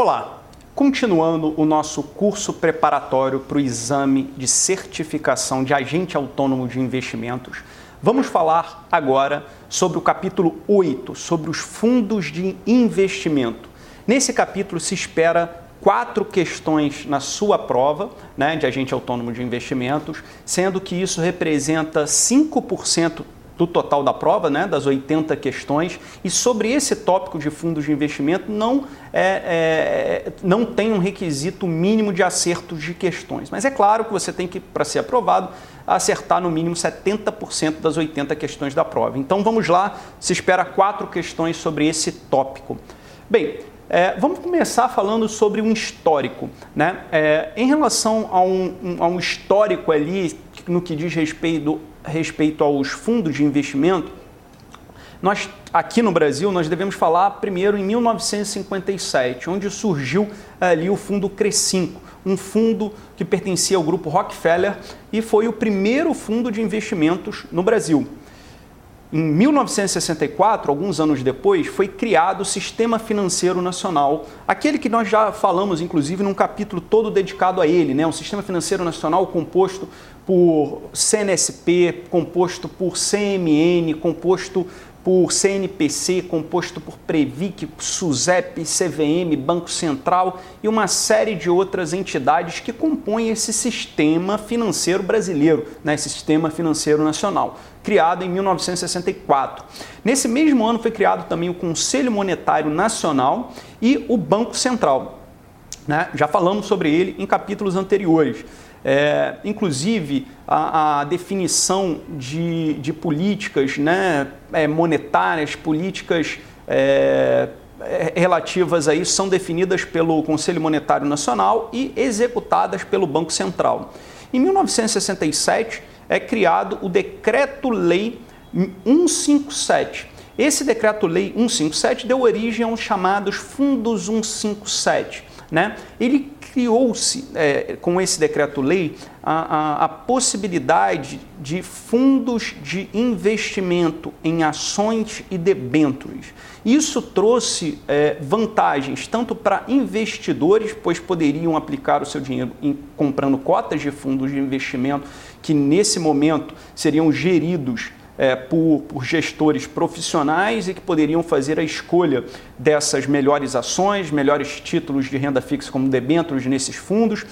Olá, continuando o nosso curso preparatório para o exame de certificação de agente autônomo de investimentos, vamos falar agora sobre o capítulo 8, sobre os fundos de investimento. Nesse capítulo se espera quatro questões na sua prova né, de agente autônomo de investimentos, sendo que isso representa 5% do total da prova, né, das 80 questões, e sobre esse tópico de fundos de investimento não, é, é, não tem um requisito mínimo de acertos de questões. Mas é claro que você tem que, para ser aprovado, acertar no mínimo 70% das 80 questões da prova. Então vamos lá, se espera quatro questões sobre esse tópico. Bem, é, vamos começar falando sobre um histórico. Né? É, em relação a um, um, a um histórico ali, no que diz respeito respeito aos fundos de investimento, nós aqui no Brasil nós devemos falar primeiro em 1957, onde surgiu ali o fundo Crescinco, um fundo que pertencia ao grupo Rockefeller e foi o primeiro fundo de investimentos no Brasil. Em 1964, alguns anos depois, foi criado o Sistema Financeiro Nacional, aquele que nós já falamos, inclusive, num capítulo todo dedicado a ele, né? Um Sistema Financeiro Nacional composto por CNSP, composto por CMN, composto por CNPC, composto por Previc, SUSEP, CVM, Banco Central e uma série de outras entidades que compõem esse sistema financeiro brasileiro, né, esse sistema financeiro nacional, criado em 1964. Nesse mesmo ano foi criado também o Conselho Monetário Nacional e o Banco Central. Né? Já falamos sobre ele em capítulos anteriores. É, inclusive, a, a definição de, de, políticas né, é, monetárias, políticas é, é, relativas a isso, são definidas pelo Conselho Monetário Nacional e executadas pelo Banco Central. Em 1967, é criado o Decreto-Lei 157. Esse Decreto-Lei 157 deu origem aos chamados Fundos 157. Né? Ele criou-se, é, com esse decreto-lei, a, a, a, possibilidade de fundos de investimento em ações e debêntures. Isso trouxe é, vantagens tanto para investidores, pois poderiam aplicar o seu dinheiro em, comprando cotas de fundos de investimento que, nesse momento, seriam geridos é, por, por, gestores profissionais e que poderiam fazer a escolha dessas melhores ações, melhores títulos de renda fixa como debêntures nesses fundos.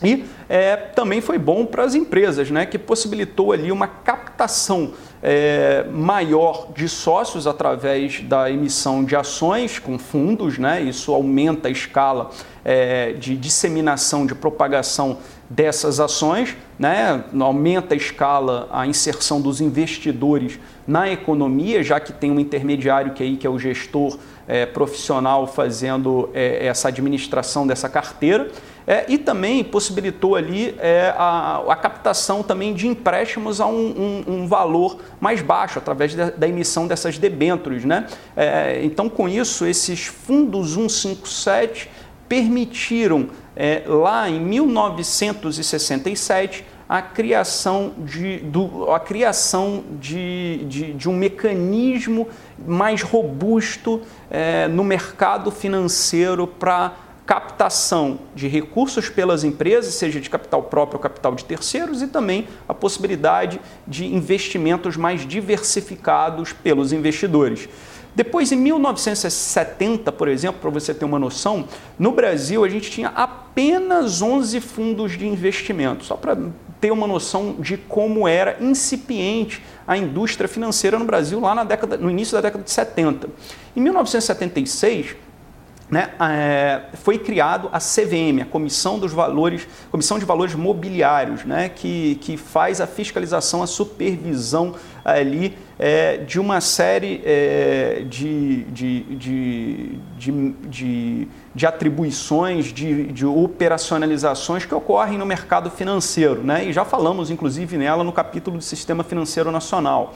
E é, também foi bom para as empresas, né, que possibilitou ali uma captação é, maior de sócios através da emissão de ações com fundos, né, isso aumenta a escala é, de disseminação, de propagação dessas ações, né? aumenta a escala, a inserção dos investidores na economia, já que tem um intermediário que, aí, que é o gestor é, profissional fazendo é, essa administração dessa carteira. É, e também possibilitou ali é, a, a, captação também de empréstimos a um, um, um valor mais baixo, através da, da emissão dessas debêntures. Né? É, então, com isso, esses fundos 157 permitiram, é, lá em 1967, a criação de, do, a criação de, de, de um mecanismo mais robusto é, no mercado financeiro para captação de recursos pelas empresas, seja de capital próprio ou capital de terceiros, e também a possibilidade de investimentos mais diversificados pelos investidores. Depois, em 1970, por exemplo, para você ter uma noção, no Brasil a gente tinha apenas 11 fundos de investimento, só para ter uma noção de como era incipiente a indústria financeira no Brasil lá na década, no início da década de 70. Em 1976, né, é, foi criado a CVM, a Comissão dos Valores, Comissão de Valores Mobiliários, né, que, que faz a fiscalização, a supervisão ali é, de uma série é, de, de, de, de, de, atribuições, de, de operacionalizações que ocorrem no mercado financeiro, né, e já falamos inclusive nela no capítulo do Sistema Financeiro Nacional.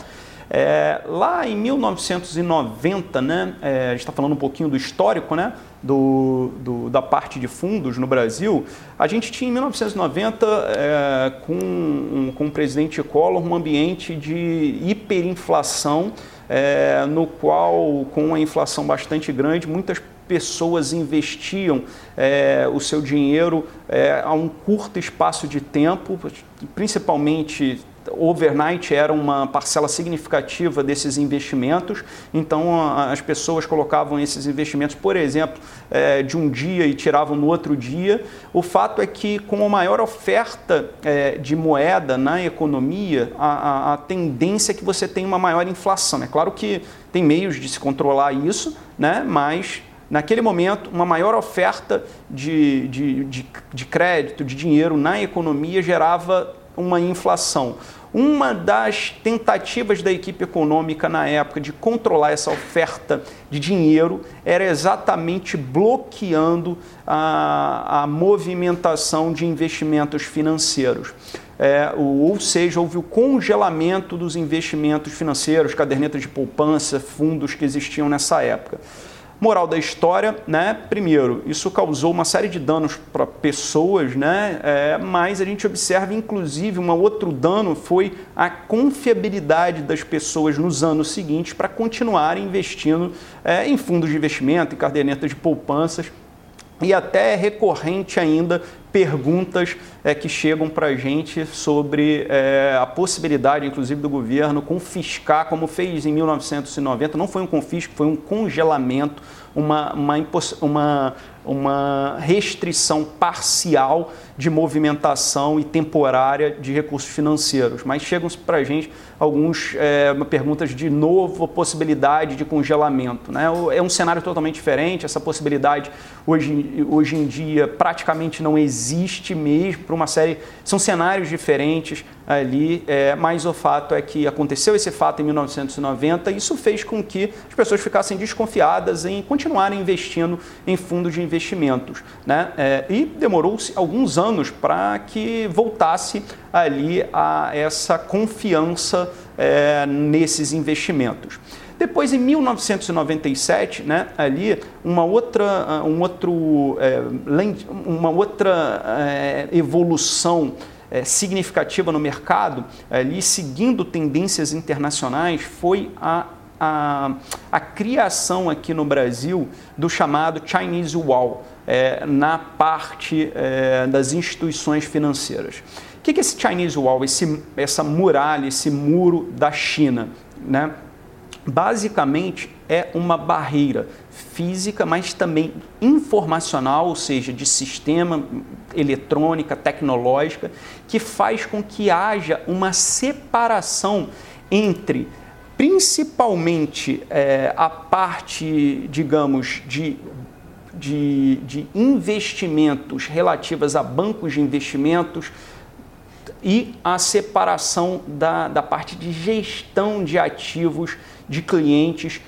É, lá em 1990, né, é, a gente está falando um pouquinho do histórico né, do, do, da parte de fundos no Brasil, a gente tinha em 1990, é, com, com o presidente Collor, um ambiente de hiperinflação, é, no qual, com a inflação bastante grande, muitas pessoas investiam é, o seu dinheiro é, a um curto espaço de tempo, principalmente overnight era uma parcela significativa desses investimentos, então as pessoas colocavam esses investimentos, por exemplo, é, de um dia e tiravam no outro dia. O fato é que, com a maior oferta é, de moeda na economia, a, tendência é que você tenha uma maior inflação. É claro que tem meios de se controlar isso, né? mas naquele momento, uma maior oferta de, de, de, de crédito, de dinheiro na economia gerava uma inflação. Uma das tentativas da equipe econômica na época de controlar essa oferta de dinheiro era exatamente bloqueando a, a movimentação de investimentos financeiros. É, ou seja, houve o congelamento dos investimentos financeiros, cadernetas de poupança, fundos que existiam nessa época. Moral da história, né? Primeiro, isso causou uma série de danos para pessoas, né? É, mas a gente observa, inclusive, um outro dano foi a confiabilidade das pessoas nos anos seguintes para continuarem investindo é, em fundos de investimento, em cadernetas de poupanças. E até é recorrente ainda perguntas é, que chegam para a gente sobre é, a possibilidade, inclusive, do governo confiscar, como fez em 1990. Não foi um confisco, foi um congelamento, uma, uma, uma, uma restrição parcial de movimentação e temporária de recursos financeiros. Mas chegam para a gente algumas é, perguntas de novo, possibilidade de congelamento. Né? É um cenário totalmente diferente, essa possibilidade hoje, hoje em dia praticamente não existe mesmo, para uma série. São cenários diferentes ali, é, mas o fato é que aconteceu esse fato em 1990 e isso fez com que as pessoas ficassem desconfiadas em continuarem investindo em fundos de investimentos. Né? É, e demorou-se alguns anos para que voltasse ali a essa confiança é, nesses investimentos. Depois, em 1997, né, ali uma outra, um outro, é, uma outra é, evolução é, significativa no mercado, ali seguindo tendências internacionais, foi a, a, a criação aqui no Brasil do chamado Chinese Wall, é, na parte é, das instituições financeiras. O que é esse Chinese Wall, esse, essa muralha, esse muro da China? Né? basicamente é uma barreira física, mas também informacional, ou seja, de sistema eletrônica, tecnológica, que faz com que haja uma separação entre principalmente é, a parte, digamos, de, de, de investimentos relativas a bancos de investimentos, e a separação da, da parte de gestão de ativos de clientes,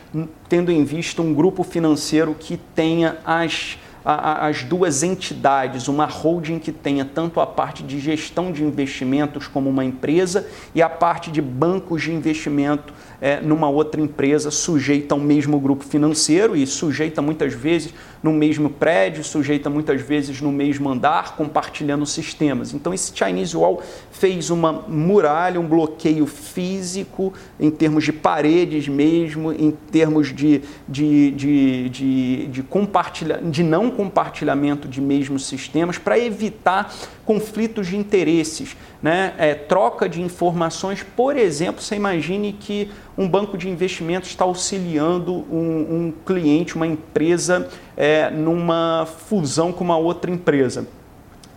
tendo em vista um grupo financeiro que tenha as, as duas entidades, uma holding que tenha tanto a parte de gestão de investimentos como uma empresa e a parte de bancos de investimento é, numa outra empresa sujeita ao mesmo grupo financeiro e sujeita muitas vezes no mesmo prédio, sujeita muitas vezes no mesmo andar, compartilhando sistemas. Então, esse Chinese Wall fez uma muralha, um bloqueio físico, em termos de paredes mesmo, em termos de, de, de, de, de, compartilha, de não compartilhamento de mesmos sistemas, para evitar conflitos de interesses, né? É, troca de informações. Por exemplo, você imagine que um banco de investimentos está auxiliando um, um cliente, uma empresa, é, numa fusão com uma outra empresa.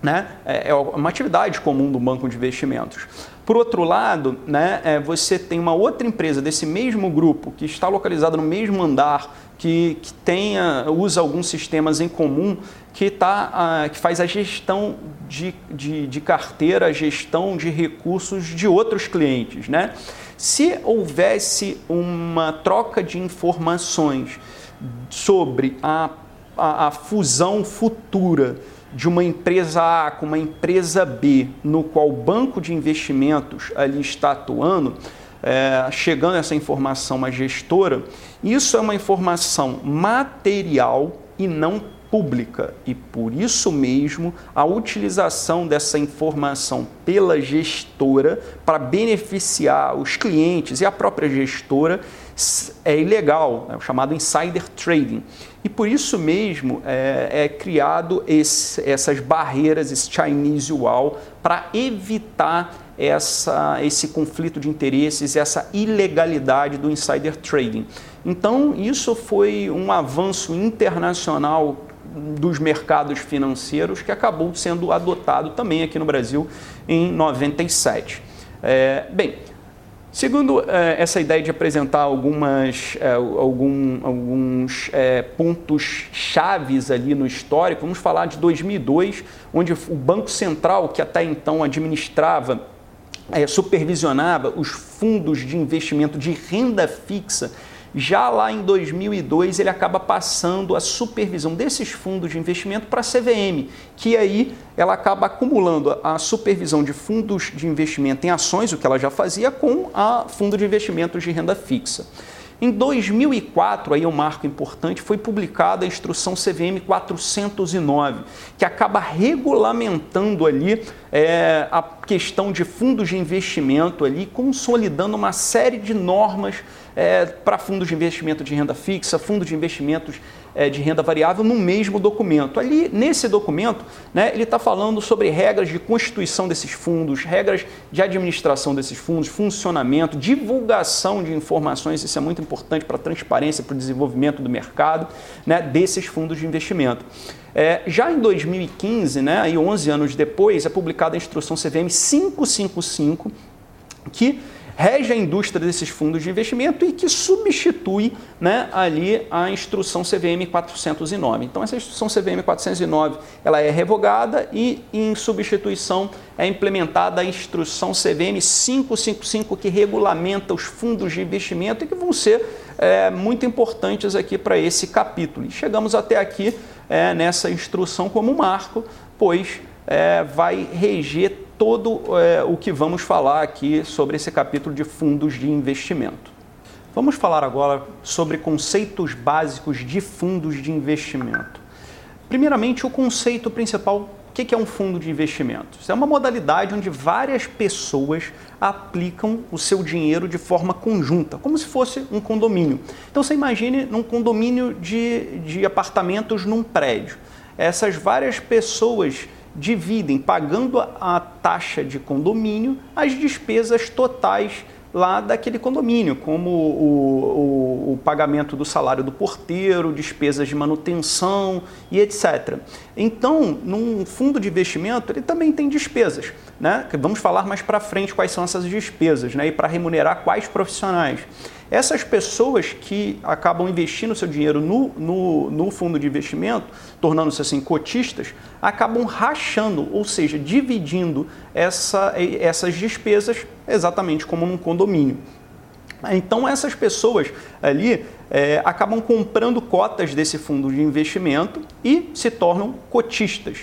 Né? É, é uma atividade comum do banco de investimentos. Por outro lado, né, é, você tem uma outra empresa desse mesmo grupo que está localizada no mesmo andar, que, que tenha, usa alguns sistemas em comum, que, tá, que faz a gestão de, de, de carteira, a gestão de recursos de outros clientes. Né? Se houvesse uma troca de informações sobre a, a, a fusão futura de uma empresa A com uma empresa B, no qual o banco de investimentos ali está atuando, é, chegando essa informação à gestora, isso é uma informação material e não pública e por isso mesmo a utilização dessa informação pela gestora para beneficiar os clientes e a própria gestora é ilegal, é o chamado insider trading. E por isso mesmo é, é criado esse, essas barreiras, esse Chinese Wall, para evitar essa, esse conflito de interesses, essa ilegalidade do insider trading. Então, isso foi um avanço internacional dos mercados financeiros que acabou sendo adotado também aqui no Brasil em 97. É, bem, segundo é, essa ideia de apresentar algumas, é, algum, alguns é, pontos chaves ali no histórico, vamos falar de 2002, onde o Banco Central, que até então administrava supervisionava os fundos de investimento de renda fixa já lá em 2002, ele acaba passando a supervisão desses fundos de investimento para a CVM, que aí ela acaba acumulando a supervisão de fundos de investimento em ações, o que ela já fazia, com a fundo de investimentos de renda fixa. Em 2004, aí é um marco importante, foi publicada a instrução CVM 409, que acaba regulamentando ali é, a questão de fundos de investimento ali, consolidando uma série de normas é, para fundos de investimento de renda fixa, fundos de investimentos é, de renda variável no mesmo documento. Ali, nesse documento, né, ele está falando sobre regras de constituição desses fundos, regras de administração desses fundos, funcionamento, divulgação de informações, isso é muito importante para a transparência, para o desenvolvimento do mercado né, desses fundos de investimento. É, já em 2015, né, aí 11 anos depois, é publicada a instrução CVM 555, que rege a indústria desses fundos de investimento e que substitui né, ali a instrução CVM 409. Então essa instrução CVM 409 ela é revogada e em substituição é implementada a instrução CVM 555 que regulamenta os fundos de investimento e que vão ser é, muito importantes aqui para esse capítulo. E chegamos até aqui é, nessa instrução como marco, pois é, vai reger todo é, o que vamos falar aqui sobre esse capítulo de fundos de investimento. Vamos falar agora sobre conceitos básicos de fundos de investimento. Primeiramente, o conceito principal o que é um fundo de investimentos? É uma modalidade onde várias pessoas aplicam o seu dinheiro de forma conjunta, como se fosse um condomínio. Então você imagine num condomínio de, de apartamentos num prédio. Essas várias pessoas dividem, pagando a taxa de condomínio, as despesas totais lá daquele condomínio, como o, o, o, pagamento do salário do porteiro, despesas de manutenção e etc. Então, num fundo de investimento, ele também tem despesas. Né? Vamos falar mais para frente quais são essas despesas né? e para remunerar quais profissionais. Essas pessoas que acabam investindo seu dinheiro no, no, no fundo de investimento, tornando-se assim cotistas, acabam rachando, ou seja, dividindo essa, essas despesas exatamente como num condomínio. Então essas pessoas ali é, acabam comprando cotas desse fundo de investimento e se tornam cotistas.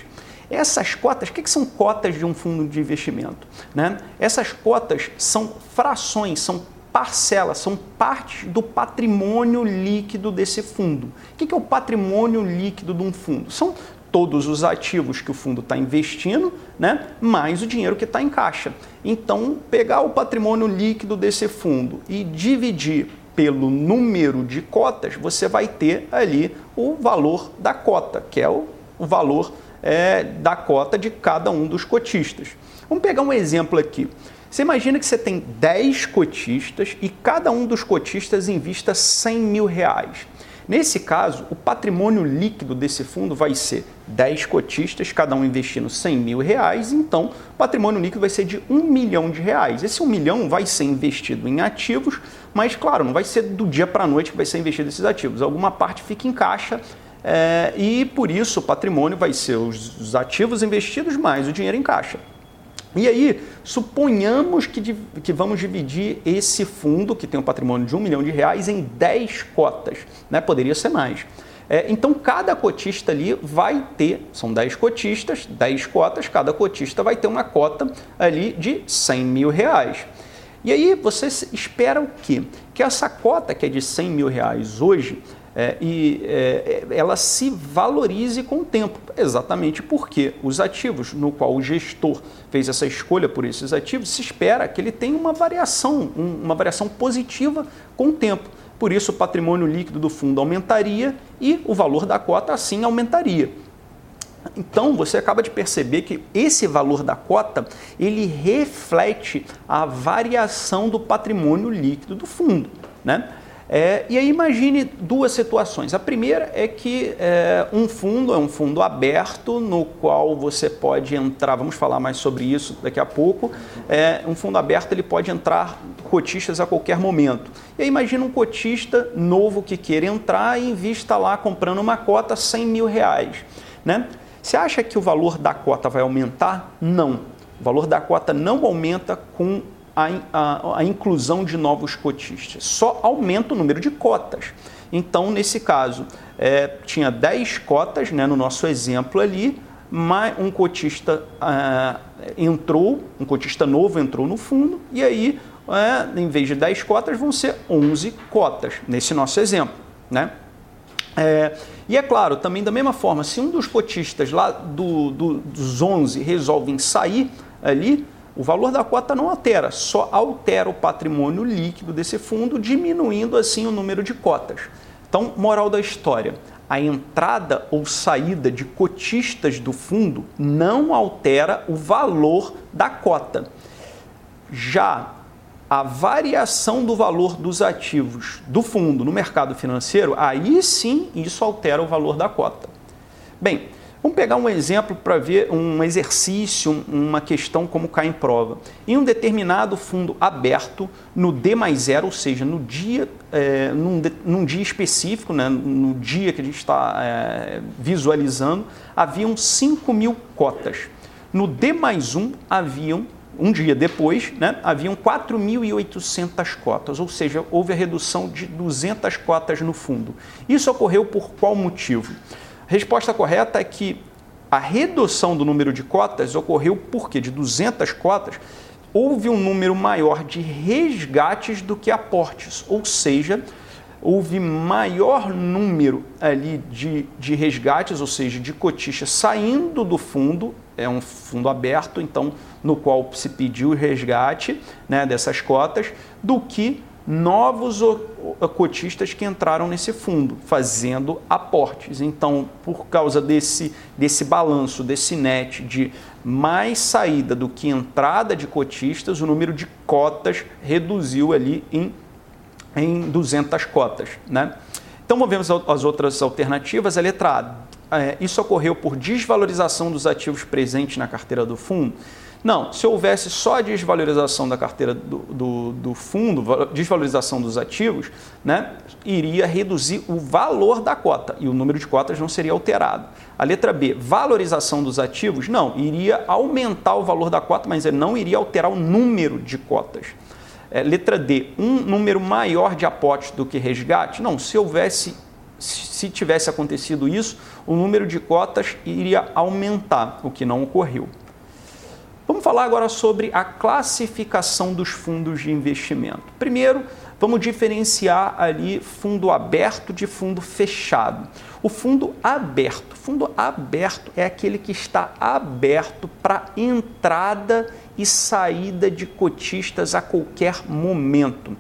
Essas cotas, o que, que são cotas de um fundo de investimento? Né? Essas cotas são frações, são parcelas, são partes do patrimônio líquido desse fundo. O que é o patrimônio líquido de um fundo? São todos os ativos que o fundo está investindo, né, mais o dinheiro que está em caixa. Então, pegar o patrimônio líquido desse fundo e dividir pelo número de cotas, você vai ter ali o valor da cota, que é o, o valor é, da cota de cada um dos cotistas. Vamos pegar um exemplo aqui. Você imagina que você tem 10 cotistas e cada um dos cotistas invista 100 mil reais. Nesse caso, o patrimônio líquido desse fundo vai ser 10 cotistas, cada um investindo 100 mil reais, então o patrimônio líquido vai ser de 1 milhão de reais. Esse 1 milhão vai ser investido em ativos, mas claro, não vai ser do dia para a noite que vai ser investido esses ativos. Alguma parte fica em caixa é, e por isso o patrimônio vai ser os, os ativos investidos mais o dinheiro em caixa. E aí, suponhamos que, que vamos dividir esse fundo, que tem um patrimônio de um milhão de reais, em 10 cotas. Né? Poderia ser mais. É, então, cada cotista ali vai ter, são 10 cotistas, 10 cotas, cada cotista vai ter uma cota ali de 100 mil reais. E aí, você espera o quê? Que essa cota, que é de 100 mil reais hoje, é, e é, ela se valorize com o tempo, exatamente porque os ativos no qual o gestor fez essa escolha por esses ativos, se espera que ele tenha uma variação, um, uma variação positiva com o tempo. Por isso, o patrimônio líquido do fundo aumentaria e o valor da cota assim aumentaria. Então, você acaba de perceber que esse valor da cota, ele reflete a variação do patrimônio líquido do fundo, né? É, e aí imagine duas situações. A primeira é que é, um fundo é um fundo aberto no qual você pode entrar, vamos falar mais sobre isso daqui a pouco. É, um fundo aberto ele pode entrar cotistas a qualquer momento. E aí imagina um cotista novo que queira entrar e invista lá comprando uma cota 100 mil reais. Né? Você acha que o valor da cota vai aumentar? Não. O valor da cota não aumenta com a, a, a inclusão de novos cotistas, só aumenta o número de cotas. Então, nesse caso, é, tinha 10 cotas né, no nosso exemplo ali, mas um cotista é, entrou, um cotista novo entrou no fundo, e aí, é, em vez de 10 cotas, vão ser 11 cotas, nesse nosso exemplo. Né? É, e é claro, também da mesma forma, se um dos cotistas lá do, do, dos 11 resolvem sair ali, o valor da cota não altera, só altera o patrimônio líquido desse fundo, diminuindo assim o número de cotas. Então, moral da história: a entrada ou saída de cotistas do fundo não altera o valor da cota. Já a variação do valor dos ativos do fundo no mercado financeiro, aí sim isso altera o valor da cota. Bem, Vamos pegar um exemplo para ver um exercício, uma questão como cai em prova. Em um determinado fundo aberto, no D mais zero, ou seja, no dia, é, num, num, dia específico, né, no dia que a gente está é, visualizando, haviam 5 mil cotas. No D mais 1, haviam, um dia depois, né, haviam 4.800 cotas, ou seja, houve a redução de 200 cotas no fundo. Isso ocorreu por qual motivo? Resposta correta é que a redução do número de cotas ocorreu porque de 200 cotas houve um número maior de resgates do que aportes, ou seja, houve maior número ali de, de resgates, ou seja, de cotistas saindo do fundo, é um fundo aberto, então no qual se pediu o resgate né, dessas cotas, do que novos cotistas que entraram nesse fundo, fazendo aportes. Então, por causa desse, desse balanço, desse net de mais saída do que entrada de cotistas, o número de cotas reduziu ali em, em 200 cotas. Né? Então, vamos ver as outras alternativas. A letra A, é, isso ocorreu por desvalorização dos ativos presentes na carteira do fundo. Não, se houvesse só a desvalorização da carteira do, do, do, fundo, desvalorização dos ativos, né, iria reduzir o valor da cota e o número de cotas não seria alterado. A letra B, valorização dos ativos, não, iria aumentar o valor da cota, mas não iria alterar o número de cotas. É, letra D, um número maior de aportes do que resgate? Não, se houvesse, se tivesse acontecido isso, o número de cotas iria aumentar, o que não ocorreu. Vamos falar agora sobre a classificação dos fundos de investimento. Primeiro, vamos diferenciar ali fundo aberto de fundo fechado. O fundo aberto, fundo aberto é aquele que está aberto para entrada e saída de cotistas a qualquer momento.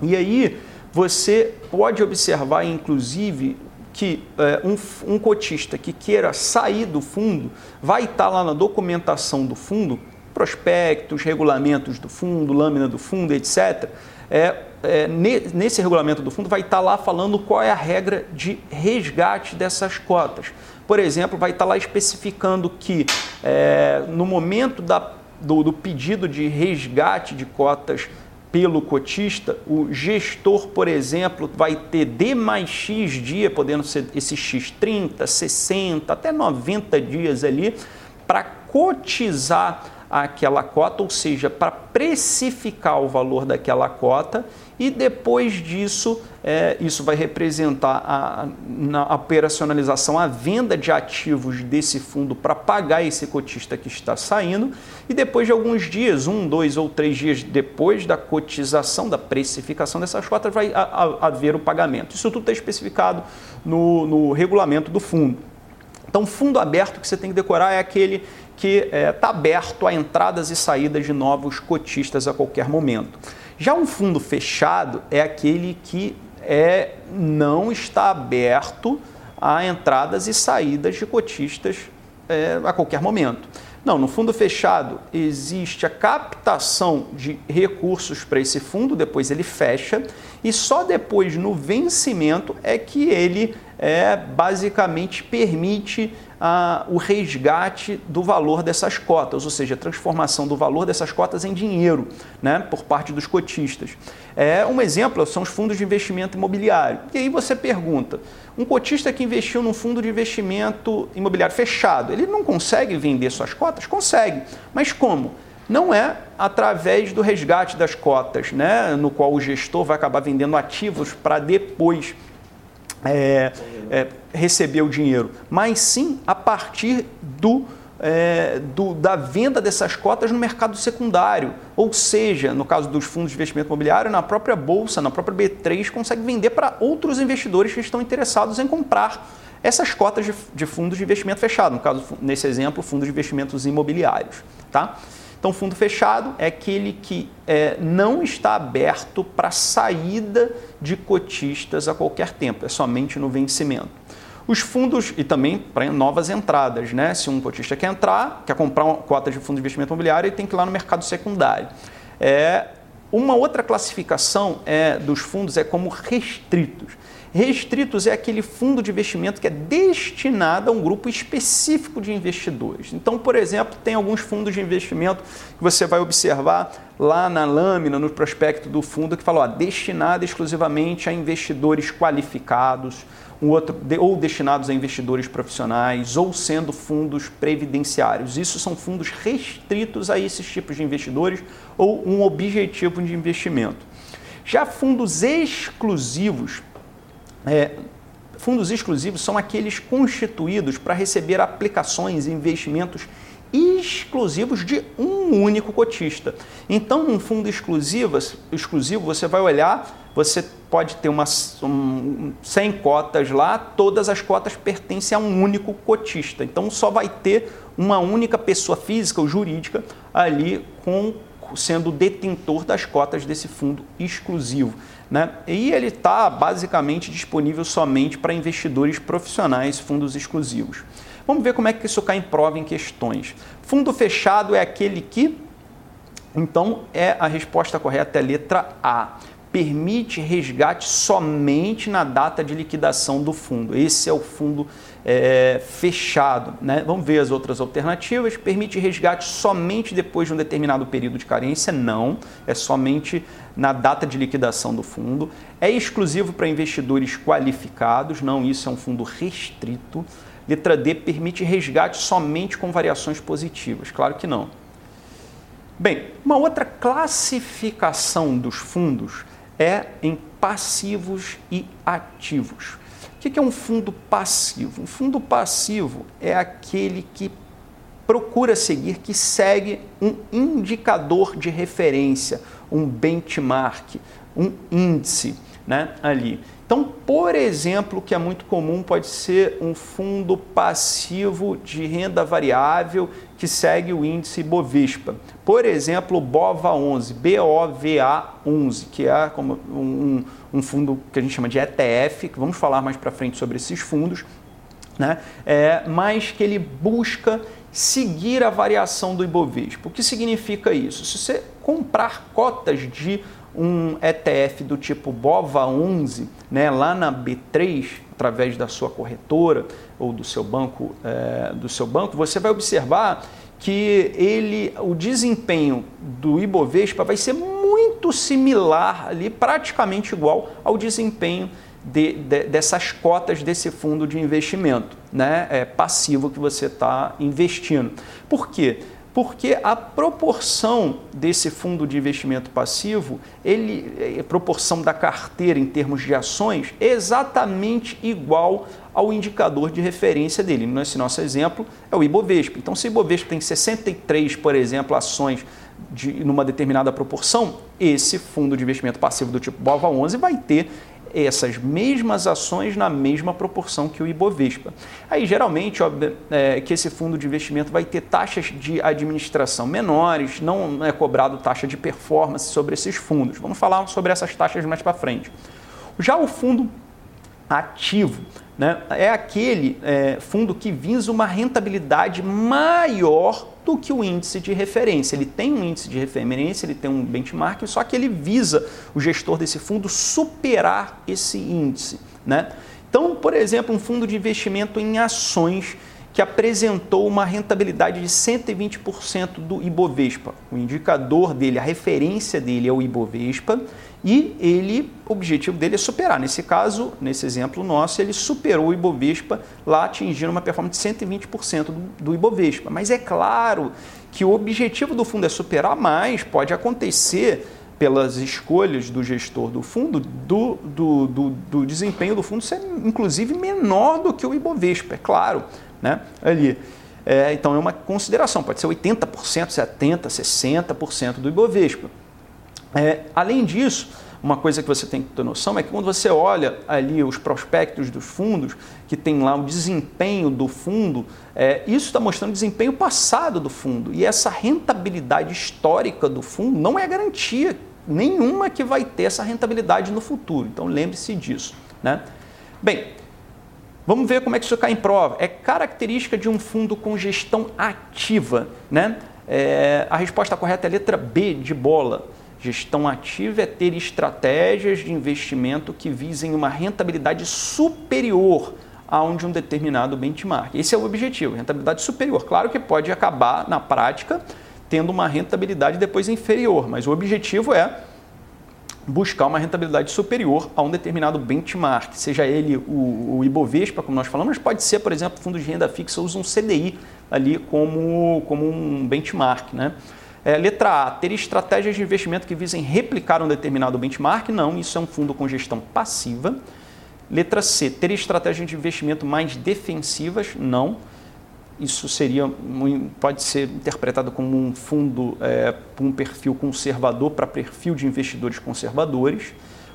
E aí você pode observar, inclusive, que é, um, um, cotista que queira sair do fundo vai estar lá na documentação do fundo, prospectos, regulamentos do fundo, lâmina do fundo, etc. É, é, nesse regulamento do fundo vai estar lá falando qual é a regra de resgate dessas cotas. Por exemplo, vai estar lá especificando que é, no momento da, do, do pedido de resgate de cotas pelo cotista, o gestor, por exemplo, vai ter D mais X dia, podendo ser esse X 30, 60, até 90 dias ali, para cotizar aquela cota, ou seja, para precificar o valor daquela cota e depois disso, é, isso vai representar a, na operacionalização, a venda de ativos desse fundo para pagar esse cotista que está saindo. E depois de alguns dias, um, dois ou três dias depois da cotização, da precificação dessas cotas, vai haver o pagamento. Isso tudo está especificado no, no regulamento do fundo. Então, fundo aberto que você tem que decorar é aquele que está é, tá aberto a entradas e saídas de novos cotistas a qualquer momento. Já um fundo fechado é aquele que é, não está aberto a entradas e saídas de cotistas é, a qualquer momento. Não, no fundo fechado existe a captação de recursos para esse fundo, depois ele fecha e só depois no vencimento é que ele é, basicamente permite ah, o resgate do valor dessas cotas, ou seja, a transformação do valor dessas cotas em dinheiro né, por parte dos cotistas. É, um exemplo são os fundos de investimento imobiliário. E aí você pergunta, um cotista que investiu num fundo de investimento imobiliário fechado, ele não consegue vender suas cotas? Consegue, mas como? não é através do resgate das cotas, né, no qual o gestor vai acabar vendendo ativos para depois é, é, receber o dinheiro, mas sim a partir do, é, do, da venda dessas cotas no mercado secundário. Ou seja, no caso dos fundos de investimento imobiliário, na própria Bolsa, na própria B3, consegue vender para outros investidores que estão interessados em comprar essas cotas de, de fundos de investimento fechado, no caso, nesse exemplo, fundos de investimentos imobiliários. Tá? Então, fundo fechado é aquele que é, não está aberto para saída de cotistas a qualquer tempo, é somente no vencimento. Os fundos, e também para novas entradas, né? Se um cotista quer entrar, quer comprar uma cota de fundo de investimento imobiliário, ele tem que ir lá no mercado secundário. É, uma outra classificação é, dos fundos é como restritos. Restritos é aquele fundo de investimento que é destinado a um grupo específico de investidores. Então, por exemplo, tem alguns fundos de investimento que você vai observar lá na lâmina, no prospecto do fundo, que fala ó, destinado exclusivamente a investidores qualificados, outro, ou destinados a investidores profissionais, ou sendo fundos previdenciários. Isso são fundos restritos a esses tipos de investidores ou um objetivo de investimento. Já fundos exclusivos é, fundos exclusivos são aqueles constituídos para receber aplicações e investimentos exclusivos de um único cotista. Então, um fundo exclusivo, exclusivo você vai olhar, você pode ter umas um, 100 cotas lá, todas as cotas pertencem a um único cotista. Então, só vai ter uma única pessoa física ou jurídica ali com sendo detentor das cotas desse fundo exclusivo. Né? E ele está basicamente disponível somente para investidores profissionais, fundos exclusivos. Vamos ver como é que isso cai em prova em questões. Fundo fechado é aquele que, então, é a resposta correta é a letra A permite resgate somente na data de liquidação do fundo. Esse é o fundo é, fechado. Né? Vamos ver as outras alternativas. Permite resgate somente depois de um determinado período de carência? Não, é somente na data de liquidação do fundo. É exclusivo para investidores qualificados? Não, isso é um fundo restrito. Letra D permite resgate somente com variações positivas? Claro que não. Bem, uma outra classificação dos fundos é em passivos e ativos. O que é um fundo passivo? Um fundo passivo é aquele que procura seguir, que segue um indicador de referência, um benchmark, um índice né, ali. Então, por exemplo, que é muito comum, pode ser um fundo passivo de renda variável que segue o índice Bovespa. Por exemplo, o BOVA11, B-O-V-A-11, que é como um, um, fundo que a gente chama de ETF, que vamos falar mais para frente sobre esses fundos, né? É, mas que ele busca seguir a variação do Ibovespa. O que significa isso? Se você comprar cotas de um ETF do tipo BOVA11, né, lá na B3, através da sua corretora ou do seu banco, é, do seu banco, você vai observar que ele, o desempenho do Ibovespa vai ser muito similar ali, praticamente igual ao desempenho de, de, dessas cotas desse fundo de investimento, né, é, passivo que você está investindo. Por quê? porque a proporção desse fundo de investimento passivo, ele, a é, proporção da carteira em termos de ações, é exatamente igual ao indicador de referência dele. Nesse nosso exemplo, é o Ibovespa. Então, se o Ibovespa tem 63, por exemplo, ações de, numa determinada proporção, esse fundo de investimento passivo do tipo BOVA11 vai ter essas mesmas ações na mesma proporção que o Ibovespa. Aí, geralmente, óbvio, é, que esse fundo de investimento vai ter taxas de administração menores, não é cobrado taxa de performance sobre esses fundos. Vamos falar sobre essas taxas mais para frente. Já o fundo ativo né, é aquele é, fundo que visa uma rentabilidade maior do que o índice de referência. Ele tem um índice de referência, ele tem um benchmark, só que ele visa o gestor desse fundo superar esse índice. Né? Então, por exemplo, um fundo de investimento em ações que apresentou uma rentabilidade de 120% do Ibovespa. O indicador dele, a referência dele é o Ibovespa e ele, o objetivo dele é superar. Nesse caso, nesse exemplo nosso, ele superou o Ibovespa lá atingindo uma performance de 120% do, do Ibovespa. Mas é claro que o objetivo do fundo é superar mais, pode acontecer pelas escolhas do gestor do fundo, do, do, do, do desempenho do fundo ser inclusive menor do que o Ibovespa, é claro né? ali. É, então é uma consideração, pode ser 80%, 70%, 60% do Ibovespa. É, além disso, uma coisa que você tem que ter noção é que quando você olha ali os prospectos dos fundos, que tem lá o desempenho do fundo, é, isso está mostrando o desempenho passado do fundo. E essa rentabilidade histórica do fundo não é garantia nenhuma que vai ter essa rentabilidade no futuro. Então lembre-se disso. Né? Bem, Vamos ver como é que isso cai em prova. É característica de um fundo com gestão ativa. Né? É, a resposta correta é a letra B de bola. Gestão ativa é ter estratégias de investimento que visem uma rentabilidade superior a um de determinado benchmark. Esse é o objetivo, rentabilidade superior. Claro que pode acabar, na prática, tendo uma rentabilidade depois inferior, mas o objetivo é buscar uma rentabilidade superior a um determinado benchmark, seja ele o, o Ibovespa, como nós falamos, pode ser, por exemplo, fundos de renda fixa usam um CDI ali como, como um benchmark. Né? É, letra A, ter estratégias de investimento que visem replicar um determinado benchmark? Não, isso é um fundo com gestão passiva. Letra C, ter estratégias de investimento mais defensivas? Não isso seria pode ser interpretado como um fundo é, um perfil conservador para perfil de investidores conservadores.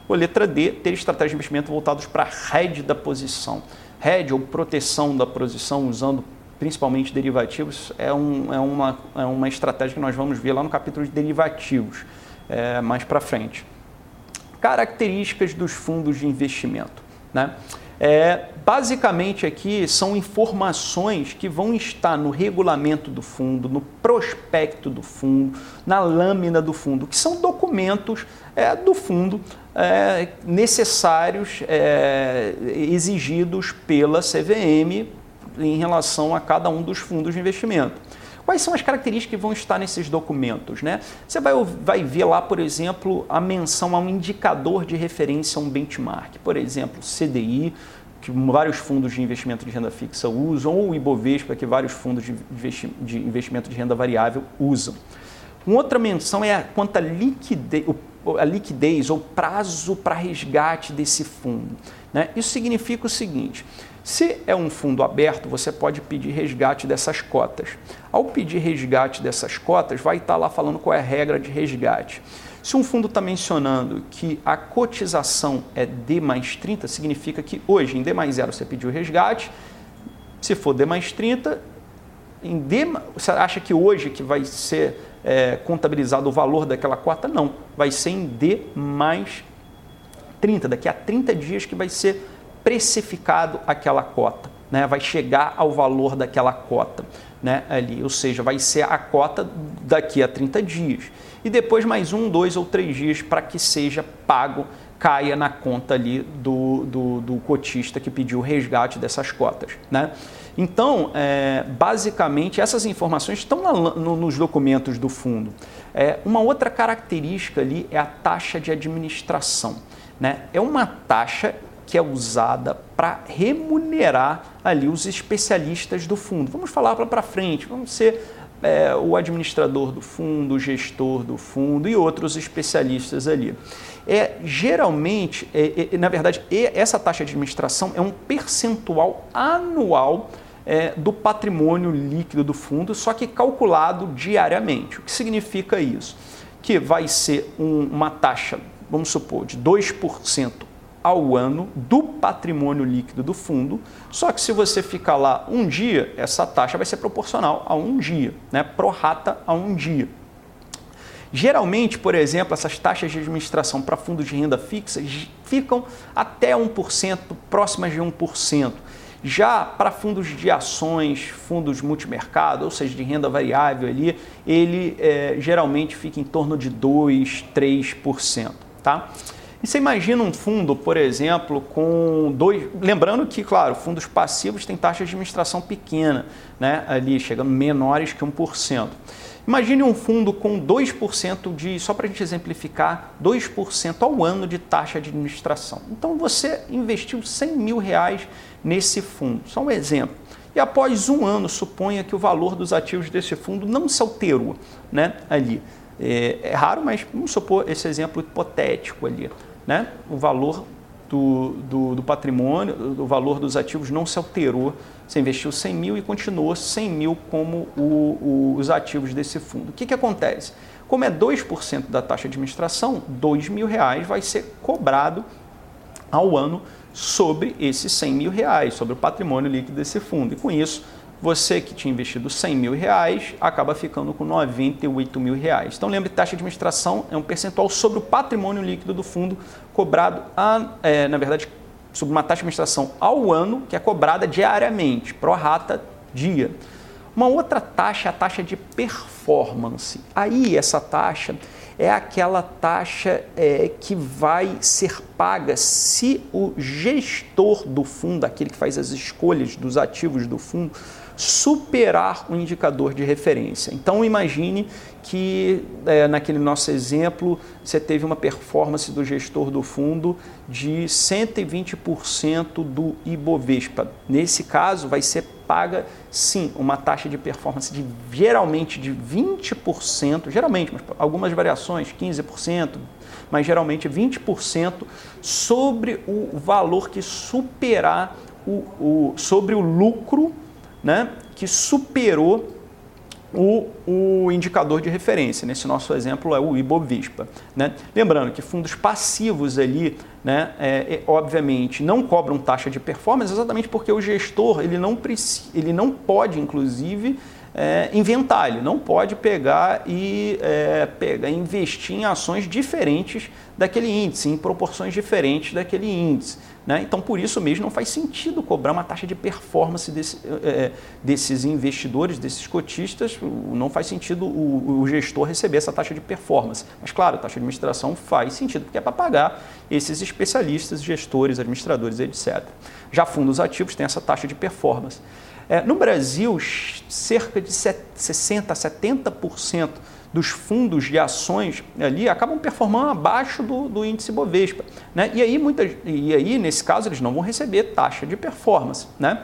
Ou letra D, ter estratégias de investimento voltados para a hedge da posição. Hedge ou proteção da posição usando principalmente derivativos é, um, é, uma, é uma estratégia que nós vamos ver lá no capítulo de derivativos é, mais para frente. Características dos fundos de investimento. Né? É, basicamente aqui são informações que vão estar no regulamento do fundo, no prospecto do fundo, na lâmina do fundo, que são documentos é, do fundo é, necessários, é, exigidos pela CVM em relação a cada um dos fundos de investimento. Quais são as características que vão estar nesses documentos? Né? Você vai, vai ver lá, por exemplo, a menção a um indicador de referência a um benchmark, por exemplo, CDI, que vários fundos de investimento de renda fixa usam, ou o Ibovespa, que vários fundos de, investi de investimento de renda variável usam. Uma outra menção é quanto à liquidez, a liquidez ou prazo para resgate desse fundo. Né? Isso significa o seguinte: se é um fundo aberto, você pode pedir resgate dessas cotas. Ao pedir resgate dessas cotas, vai estar lá falando qual é a regra de resgate. Se um fundo está mencionando que a cotização é D mais 30, significa que hoje em D mais 0 você pediu resgate, se for D mais 30, em D, você acha que hoje que vai ser é, contabilizado o valor daquela cota? Não, vai ser em D mais 30, daqui a 30 dias que vai ser precificado aquela cota, né? vai chegar ao valor daquela cota né? ali, ou seja, vai ser a cota daqui a 30 dias. E depois mais um, dois ou três dias para que seja pago, caia na conta ali do, do, do cotista que pediu o resgate dessas cotas. Né? Então, é, basicamente, essas informações estão na, no, nos documentos do fundo. É, uma outra característica ali é a taxa de administração. Né? É uma taxa que é usada para remunerar ali os especialistas do fundo. Vamos falar para frente, vamos ser é, o administrador do fundo, o gestor do fundo e outros especialistas ali. É, geralmente, é, é, na verdade, essa taxa de administração é um percentual anual é, do patrimônio líquido do fundo, só que calculado diariamente. O que significa isso? Que vai ser um, uma taxa, vamos supor, de 2% ao ano do patrimônio líquido do fundo, só que se você ficar lá um dia, essa taxa vai ser proporcional a um dia, né? prorata a um dia. Geralmente, por exemplo, essas taxas de administração para fundos de renda fixa ficam até 1%, próximas de 1%. Já para fundos de ações, fundos multimercado, ou seja, de renda variável ali, ele é, geralmente fica em torno de 2, 3%. Tá? E você imagina um fundo, por exemplo, com dois. Lembrando que, claro, fundos passivos têm taxa de administração pequena, né? ali chegando menores que 1%. Imagine um fundo com 2% de, só para a gente exemplificar, 2% ao ano de taxa de administração. Então você investiu 100 mil reais nesse fundo, só um exemplo. E após um ano, suponha que o valor dos ativos desse fundo não se alterou né, ali. É, é raro, mas vamos supor esse exemplo hipotético ali. Né? O valor do, do, do, patrimônio, o valor dos ativos não se alterou. Você investiu 100 mil e continuou 100 mil como o, o, os ativos desse fundo. O que, que acontece? Como é 2% da taxa de administração, 2 mil reais vai ser cobrado ao ano sobre esses 100 mil reais, sobre o patrimônio líquido desse fundo. E com isso, você que tinha investido 100 mil reais acaba ficando com 98 mil reais. Então lembre, taxa de administração é um percentual sobre o patrimônio líquido do fundo cobrado, a, é, na verdade, sobre uma taxa de administração ao ano que é cobrada diariamente, pro rata dia. Uma outra taxa é a taxa de performance. Aí essa taxa é aquela taxa é, que vai ser paga se o gestor do fundo, aquele que faz as escolhas dos ativos do fundo, superar o indicador de referência. Então imagine que é, naquele nosso exemplo você teve uma performance do gestor do fundo de 120% do Ibovespa. Nesse caso vai ser paga sim uma taxa de performance de geralmente de 20%, geralmente, mas algumas variações, 15%, mas geralmente 20% sobre o valor que superar o, o sobre o lucro né, que superou o, o, indicador de referência. Nesse nosso exemplo é o Ibovespa. Né? Lembrando que fundos passivos ali, né, é, é, obviamente, não cobram taxa de performance exatamente porque o gestor ele não, ele não pode, inclusive, é, inventar, ele não pode pegar e é, pegar, investir em ações diferentes daquele índice, em proporções diferentes daquele índice. Né? Então, por isso mesmo, não faz sentido cobrar uma taxa de performance desse, é, desses investidores, desses cotistas, não faz sentido o, o, gestor receber essa taxa de performance. Mas, claro, a taxa de administração faz sentido, porque é para pagar esses especialistas, gestores, administradores, etc. Já fundos ativos têm essa taxa de performance. É, no Brasil, cerca de 60% a 70% dos fundos de ações ali acabam performando abaixo do, do índice Bovespa. Né? E, aí, muitas, e aí, nesse caso, eles não vão receber taxa de performance. Né?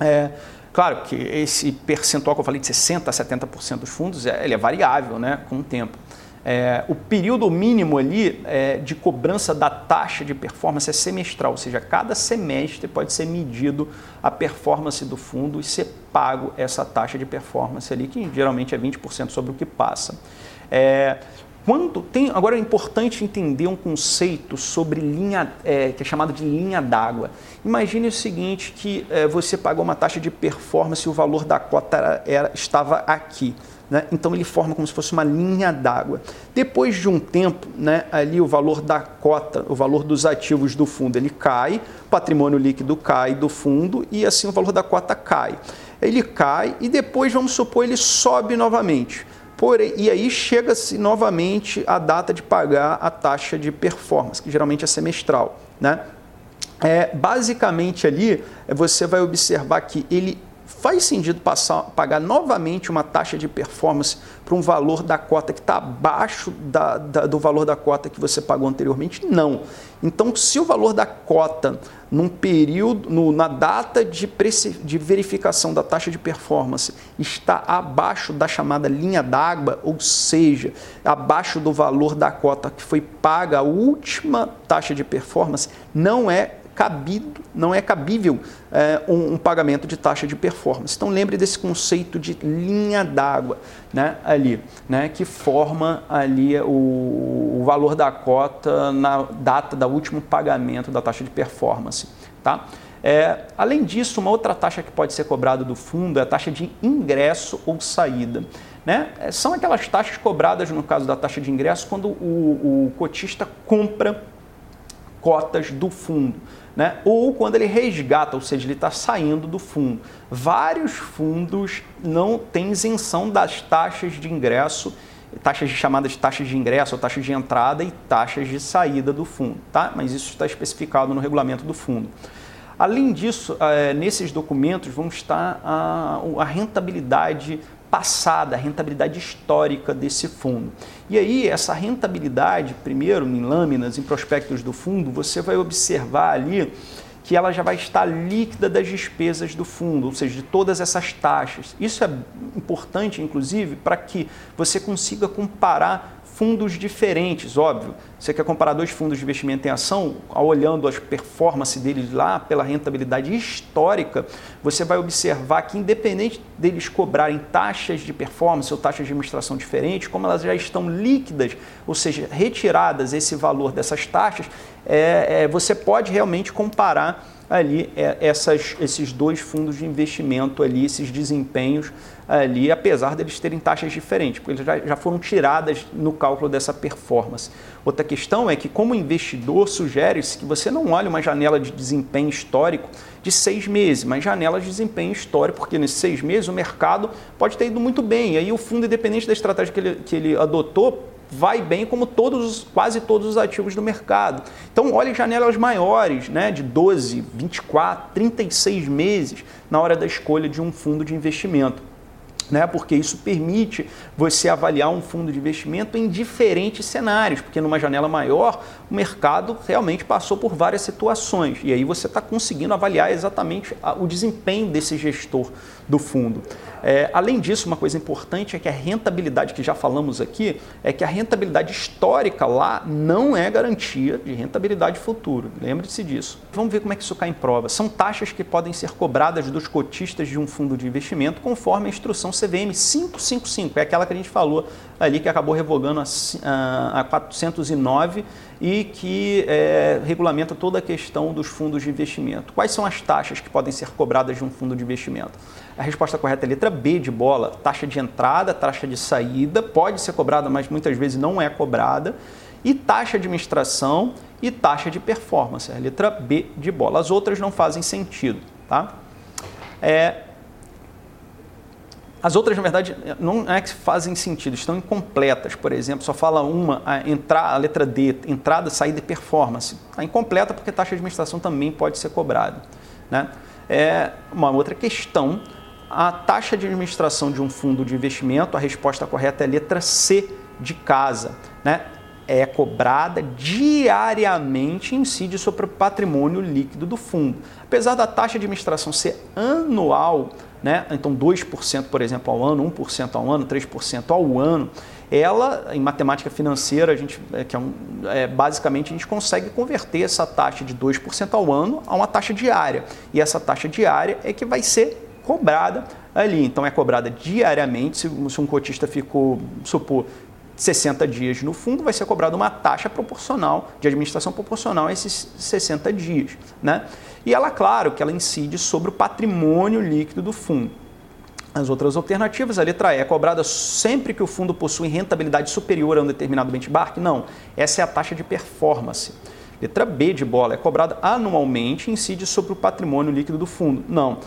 É, claro que esse percentual que eu falei de 60% a 70% dos fundos é, ele é variável né, com o tempo. É, o período mínimo ali é, de cobrança da taxa de performance é semestral, ou seja, cada semestre pode ser medido a performance do fundo e ser pago essa taxa de performance ali, que geralmente é 20% sobre o que passa. É, quando tem, agora é importante entender um conceito sobre linha, é, que é chamado de linha d'água. Imagine o seguinte, que é, você pagou uma taxa de performance e o valor da cota era, era, estava aqui. Né? Então ele forma como se fosse uma linha d'água. Depois de um tempo, né, ali o valor da cota, o valor dos ativos do fundo, ele cai, patrimônio líquido cai do fundo e assim o valor da cota cai. Ele cai e depois, vamos supor, ele sobe novamente. Porém, e aí chega-se novamente a data de pagar a taxa de performance, que geralmente é semestral. Né? É, basicamente ali, você vai observar que ele faz sentido passar, pagar novamente uma taxa de performance para um valor da cota que está abaixo da, da, do valor da cota que você pagou anteriormente? Não. Então, se o valor da cota num período, no, na data de, de verificação da taxa de performance está abaixo da chamada linha d'água, ou seja, abaixo do valor da cota que foi paga a última taxa de performance, não é cabido, não é cabível é, um, um, pagamento de taxa de performance. Então lembre desse conceito de linha d'água, né, ali, né, que forma ali o, o, valor da cota na data do último pagamento da taxa de performance, tá? É, além disso, uma outra taxa que pode ser cobrada do fundo é a taxa de ingresso ou saída. Né? É, são aquelas taxas cobradas, no caso da taxa de ingresso, quando o, o cotista compra cotas do fundo né? ou quando ele resgata, ou seja, ele está saindo do fundo. Vários fundos não têm isenção das taxas de ingresso, taxas chamadas de taxas de ingresso, ou taxas de entrada e taxas de saída do fundo, tá? mas isso está especificado no regulamento do fundo. Além disso, é, nesses documentos vão estar a, a rentabilidade passada, a rentabilidade histórica desse fundo. E aí, essa rentabilidade, primeiro em lâminas, em prospectos do fundo, você vai observar ali que ela já vai estar líquida das despesas do fundo, ou seja, de todas essas taxas. Isso é importante, inclusive, para que você consiga comparar fundos diferentes, óbvio. Você quer comparar dois fundos de investimento em ação, olhando as performances deles lá pela rentabilidade histórica, você vai observar que independente deles cobrarem taxas de performance ou taxas de administração diferentes, como elas já estão líquidas, ou seja, retiradas esse valor dessas taxas, é, é, você pode realmente comparar ali é, essas, esses dois fundos de investimento ali, esses desempenhos ali, apesar deles terem taxas diferentes, porque eles já, já foram tiradas no cálculo dessa performance. Outra questão é que, como investidor, sugere-se que você não olhe uma janela de desempenho histórico de seis meses, mas janela de desempenho histórico, porque nesses seis meses o mercado pode ter ido muito bem. E aí o fundo, independente da estratégia que ele, que ele adotou, vai bem como todos, quase todos os ativos do mercado. Então, olhe janelas maiores, né, de 12, 24, 36 meses na hora da escolha de um fundo de investimento né? porque isso permite você avaliar um fundo de investimento em diferentes cenários, porque numa janela maior o mercado realmente passou por várias situações e aí você está conseguindo avaliar exatamente o desempenho desse gestor do fundo. É, além disso, uma coisa importante é que a rentabilidade que já falamos aqui é que a rentabilidade histórica lá não é garantia de rentabilidade futura. Lembre-se disso. Vamos ver como é que isso cai em prova. São taxas que podem ser cobradas dos cotistas de um fundo de investimento conforme a instrução CVM 555, é aquela que a gente falou ali que acabou revogando a, a 409 e que é, regulamenta toda a questão dos fundos de investimento. Quais são as taxas que podem ser cobradas de um fundo de investimento? A resposta correta é letra B de bola, taxa de entrada, taxa de saída, pode ser cobrada, mas muitas vezes não é cobrada, e taxa de administração e taxa de performance, é a letra B de bola. As outras não fazem sentido, tá? É, as outras, na verdade, não é que fazem sentido, estão incompletas. Por exemplo, só fala uma, a, entrar, a letra D, entrada, saída e performance. Está incompleta porque taxa de administração também pode ser cobrada. Né? É uma outra questão. A taxa de administração de um fundo de investimento, a resposta correta é a letra C de casa. Né? É cobrada diariamente e incide sobre o patrimônio líquido do fundo. Apesar da taxa de administração ser anual, né? então 2%, por exemplo, ao ano, 1% ao ano, 3% ao ano, ela, em matemática financeira, a gente, é, que é, um, é basicamente a gente consegue converter essa taxa de 2% ao ano a uma taxa diária. E essa taxa diária é que vai ser cobrada ali. Então é cobrada diariamente, se, se um cotista ficou, supor, 60 dias no fundo, vai ser cobrada uma taxa proporcional, de administração proporcional a esses 60 dias. Né? E ela, claro, que ela incide sobre o patrimônio líquido do fundo. As outras alternativas, a letra E é cobrada sempre que o fundo possui rentabilidade superior a um determinado benchmark? Não, essa é a taxa de performance. Letra B de bola é cobrada anualmente e incide sobre o patrimônio líquido do fundo? Não.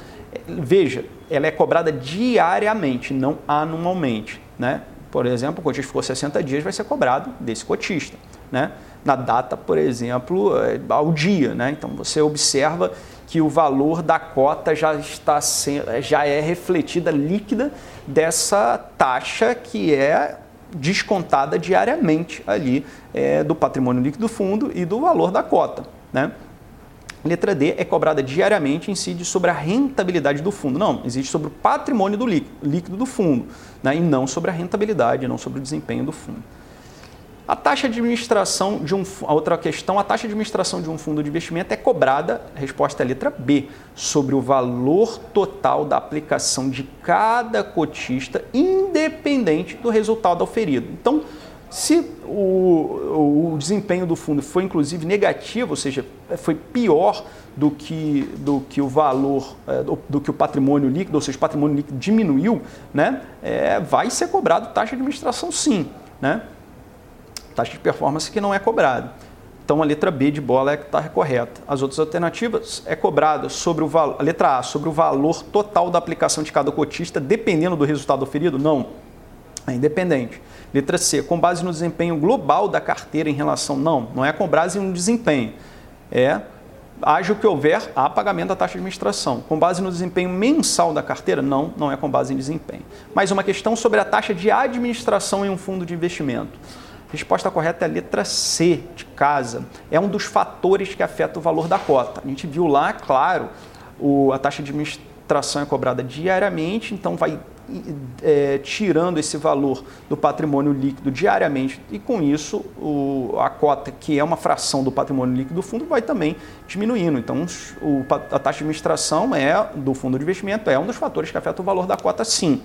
Veja, ela é cobrada diariamente, não anualmente. Né? por exemplo, o cotista ficou 60 dias, vai ser cobrado desse cotista. Né? Na data, por exemplo, é, ao dia. Né? Então você observa que o valor da cota já está já é refletida líquida dessa taxa que é descontada diariamente ali é, do patrimônio líquido do fundo e do valor da cota. Né? Letra D é cobrada diariamente, incide sobre a rentabilidade do fundo. Não, existe sobre o patrimônio do líquido do fundo, né? e não sobre a rentabilidade, não sobre o desempenho do fundo. A taxa de administração de um a outra questão, a taxa de administração de um fundo de investimento é cobrada, resposta é letra B, sobre o valor total da aplicação de cada cotista, independente do resultado auferido. Então, se o, o desempenho do fundo foi inclusive negativo, ou seja, foi pior do que, do que o valor, é, do, do, que o patrimônio líquido, ou seja, o patrimônio líquido diminuiu, né, é, vai ser cobrado taxa de administração sim. Né? Taxa de performance que não é cobrada. Então a letra B de bola é que está correta. As outras alternativas é cobrada sobre o valor, a letra A, sobre o valor total da aplicação de cada cotista, dependendo do resultado oferido? Não. É independente. Letra C, com base no desempenho global da carteira em relação. Não, não é com base no desempenho. É haja o que houver, há pagamento da taxa de administração. Com base no desempenho mensal da carteira? Não, não é com base em desempenho. Mais uma questão sobre a taxa de administração em um fundo de investimento. Resposta correta é a letra C, de casa. É um dos fatores que afeta o valor da cota. A gente viu lá, claro, o, a taxa de administração é cobrada diariamente, então vai é, tirando esse valor do patrimônio líquido diariamente e com isso o, a cota, que é uma fração do patrimônio líquido do fundo, vai também diminuindo. Então o, a taxa de administração é, do fundo de investimento é um dos fatores que afeta o valor da cota sim.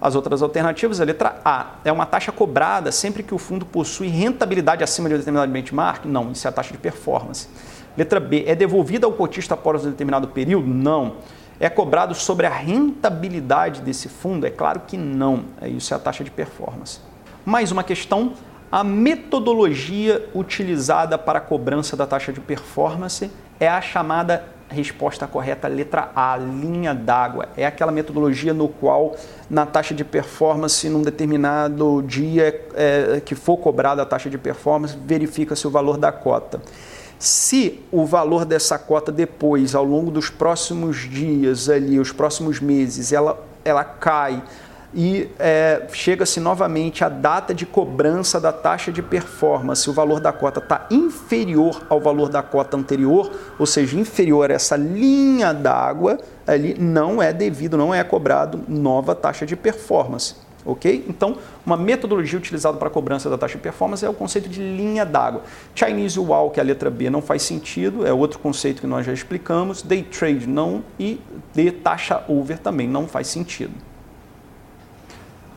As outras alternativas, a letra A, é uma taxa cobrada sempre que o fundo possui rentabilidade acima de um determinado benchmark? Não, isso é a taxa de performance. Letra B, é devolvida ao cotista após um determinado período? Não. É cobrado sobre a rentabilidade desse fundo? É claro que não. É isso é a taxa de performance. Mais uma questão: a metodologia utilizada para a cobrança da taxa de performance é a chamada resposta correta, letra A, linha d'água. É aquela metodologia no qual, na taxa de performance, num determinado dia é, que for cobrada a taxa de performance, verifica-se o valor da cota. Se o valor dessa cota depois, ao longo dos próximos dias ali, os próximos meses, ela, ela cai e é, chega-se novamente a data de cobrança da taxa de performance, o valor da cota está inferior ao valor da cota anterior, ou seja, inferior a essa linha d'água, ali não é devido, não é cobrado nova taxa de performance ok? Então, uma metodologia utilizada para a cobrança da taxa de performance é o conceito de linha d'água. Chinese Wall, que é a letra B, não faz sentido, é outro conceito que nós já explicamos. Day Trade não e de taxa over também não faz sentido.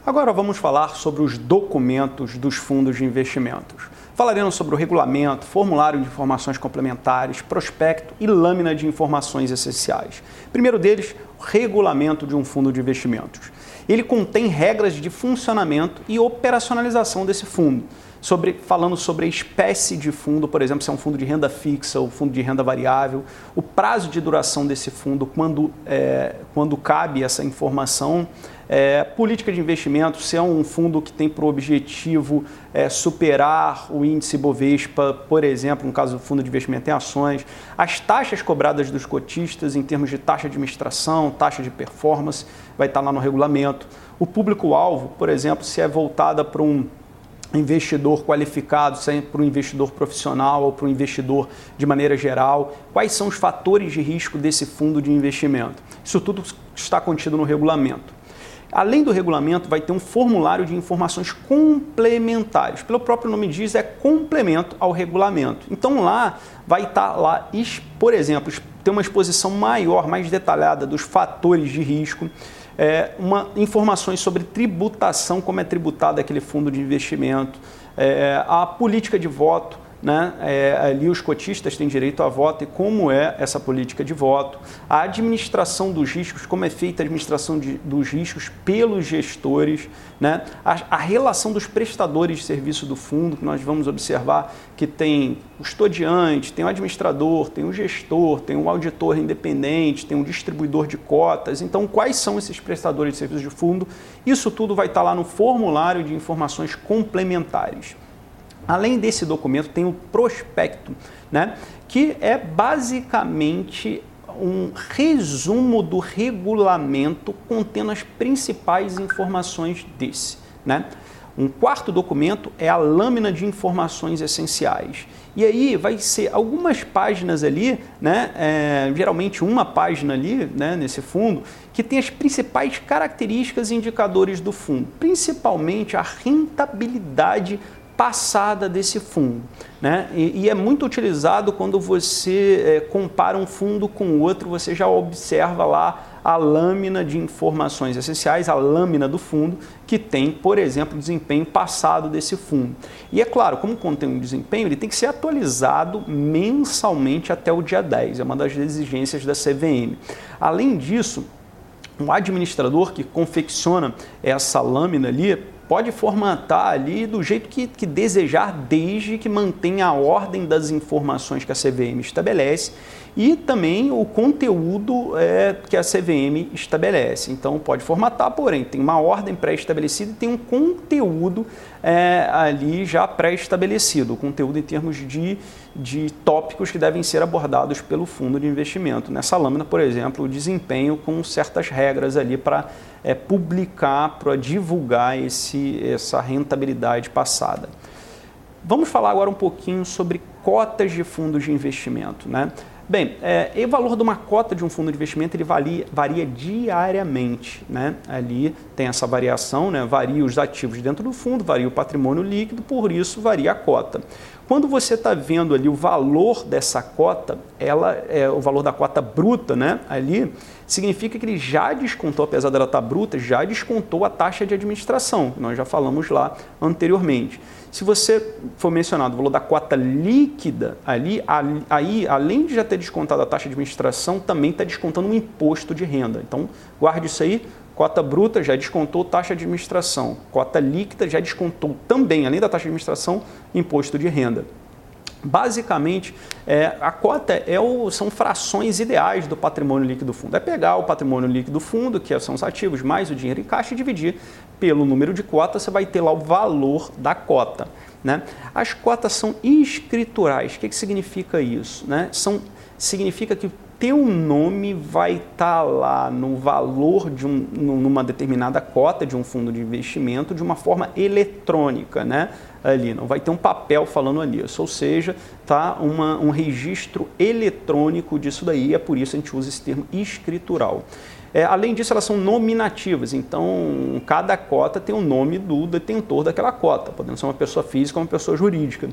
Agora vamos falar sobre os documentos dos fundos de investimentos. Falaremos sobre o regulamento, formulário de informações complementares, prospecto e lâmina de informações essenciais. Primeiro deles, o regulamento de um fundo de investimentos. Ele contém regras de funcionamento e operacionalização desse fundo. Sobre, falando sobre a espécie de fundo, por exemplo, se é um fundo de renda fixa ou fundo de renda variável, o prazo de duração desse fundo, quando, é, quando cabe essa informação, é, política de investimento, se é um fundo que tem por objetivo é, superar o índice Bovespa, por exemplo, no caso do fundo de investimento em ações, as taxas cobradas dos cotistas em termos de taxa de administração, taxa de performance, vai estar lá no regulamento. O público-alvo, por exemplo, se é voltada para um investidor qualificado, se é para um investidor profissional ou para um investidor de maneira geral, quais são os fatores de risco desse fundo de investimento. Isso tudo está contido no regulamento. Além do regulamento, vai ter um formulário de informações complementares. Pelo próprio nome diz, é complemento ao regulamento. Então lá vai estar lá, por exemplo, ter uma exposição maior, mais detalhada dos fatores de risco, é, uma, informações sobre tributação, como é tributado aquele fundo de investimento, é, a política de voto, né? É, ali os cotistas têm direito a voto e como é essa política de voto, a administração dos riscos, como é feita a administração de, dos riscos pelos gestores, né? a, a, relação dos prestadores de serviço do fundo, que nós vamos observar que tem custodiante, tem o administrador, tem o gestor, tem o auditor independente, tem o distribuidor de cotas. Então, quais são esses prestadores de serviço de fundo? Isso tudo vai estar lá no formulário de informações complementares. Além desse documento, tem o prospecto, né, que é basicamente um resumo do regulamento contendo as principais informações desse. Né? Um quarto documento é a lâmina de informações essenciais. E aí vai ser algumas páginas ali, né, é, geralmente uma página ali, né, nesse fundo, que tem as principais características e indicadores do fundo, principalmente a rentabilidade passada desse fundo. Né? E, e é muito utilizado quando você é, compara um fundo com outro, você já observa lá a lâmina de informações essenciais, a lâmina do fundo, que tem, por exemplo, o desempenho passado desse fundo. E é claro, como contém um desempenho, ele tem que ser atualizado mensalmente até o dia 10, é uma das exigências da CVM. Além disso, um administrador que confecciona essa lâmina ali pode formatar ali do jeito que, que desejar, desde que mantenha a ordem das informações que a CVM estabelece e também o conteúdo é, que a CVM estabelece. Então pode formatar, porém tem uma ordem pré-estabelecida e tem um conteúdo é, ali já pré-estabelecido, o conteúdo em termos de, de tópicos que devem ser abordados pelo fundo de investimento. Nessa lâmina, por exemplo, o desempenho com certas regras ali para é, publicar, para divulgar esse, essa rentabilidade passada. Vamos falar agora um pouquinho sobre cotas de fundos de investimento. Né? Bem, é, o valor de uma cota de um fundo de investimento ele varia, varia diariamente. Né? Ali tem essa variação, né? varia os ativos dentro do fundo, varia o patrimônio líquido, por isso varia a cota. Quando você está vendo ali o valor dessa cota, ela é o valor da cota bruta, né? Ali significa que ele já descontou, apesar dela estar tá bruta, já descontou a taxa de administração, nós já falamos lá anteriormente. Se você for mencionado o valor da cota líquida ali, aí, além de já ter descontado a taxa de administração, também está descontando um imposto de renda. Então, guarde isso aí. Cota bruta já descontou taxa de administração. Cota líquida já descontou também, além da taxa de administração, imposto de renda. Basicamente, é, a cota é o, são frações ideais do patrimônio líquido do fundo. É pegar o patrimônio líquido do fundo, que são os ativos, mais o dinheiro em caixa, e dividir pelo número de cotas, você vai ter lá o valor da cota. Né? As cotas são escriturais. O que, que significa isso? Né? São, significa que teu nome vai estar tá lá no valor de um, numa determinada cota de um fundo de investimento de uma forma eletrônica, né? Ali não vai ter um papel falando nisso, ou seja, tá uma, um registro eletrônico disso daí. É por isso a gente usa esse termo escritural. É, além disso, elas são nominativas, então cada cota tem o nome do detentor daquela cota, podendo ser uma pessoa física ou uma pessoa jurídica.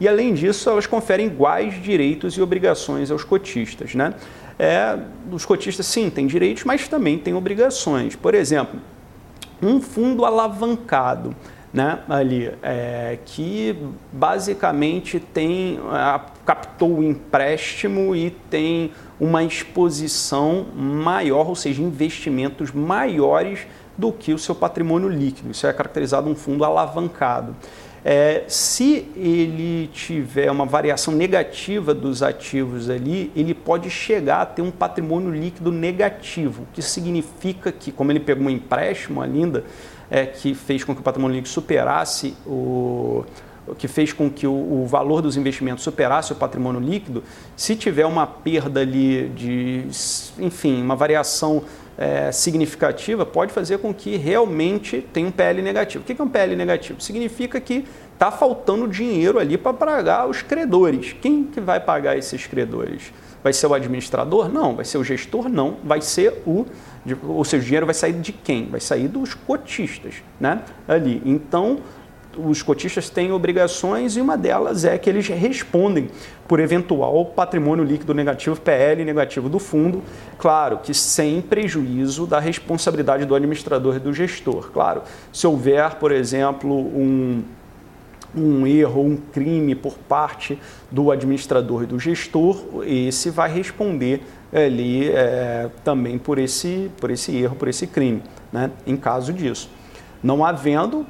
E além disso, elas conferem iguais direitos e obrigações aos cotistas. Né? É, os cotistas, sim, têm direitos, mas também têm obrigações. Por exemplo, um fundo alavancado. Né, ali, é, que basicamente tem, captou o empréstimo e tem uma exposição maior, ou seja, investimentos maiores do que o seu patrimônio líquido. Isso é caracterizado um fundo alavancado. É, se ele tiver uma variação negativa dos ativos ali, ele pode chegar a ter um patrimônio líquido negativo, que significa que, como ele pegou um empréstimo, a Linda, é, que fez com que o patrimônio líquido superasse o, que fez com que o, valor dos investimentos superasse o patrimônio líquido, se tiver uma perda ali de, enfim, uma variação é, significativa, pode fazer com que realmente tenha um PL negativo. O que é um PL negativo? Significa que está faltando dinheiro ali para pagar os credores. Quem que vai pagar esses credores? Vai ser o administrador? Não. Vai ser o gestor? Não. Vai ser o. Ou seja, o dinheiro vai sair de quem? Vai sair dos cotistas, né? Ali. Então, os cotistas têm obrigações e uma delas é que eles respondem por eventual patrimônio líquido negativo, PL negativo do fundo, claro que sem prejuízo da responsabilidade do administrador e do gestor. Claro, se houver, por exemplo, um, um erro, um crime por parte do administrador e do gestor, esse vai responder ali é, também por esse, por esse erro, por esse crime, né? em caso disso. Não havendo,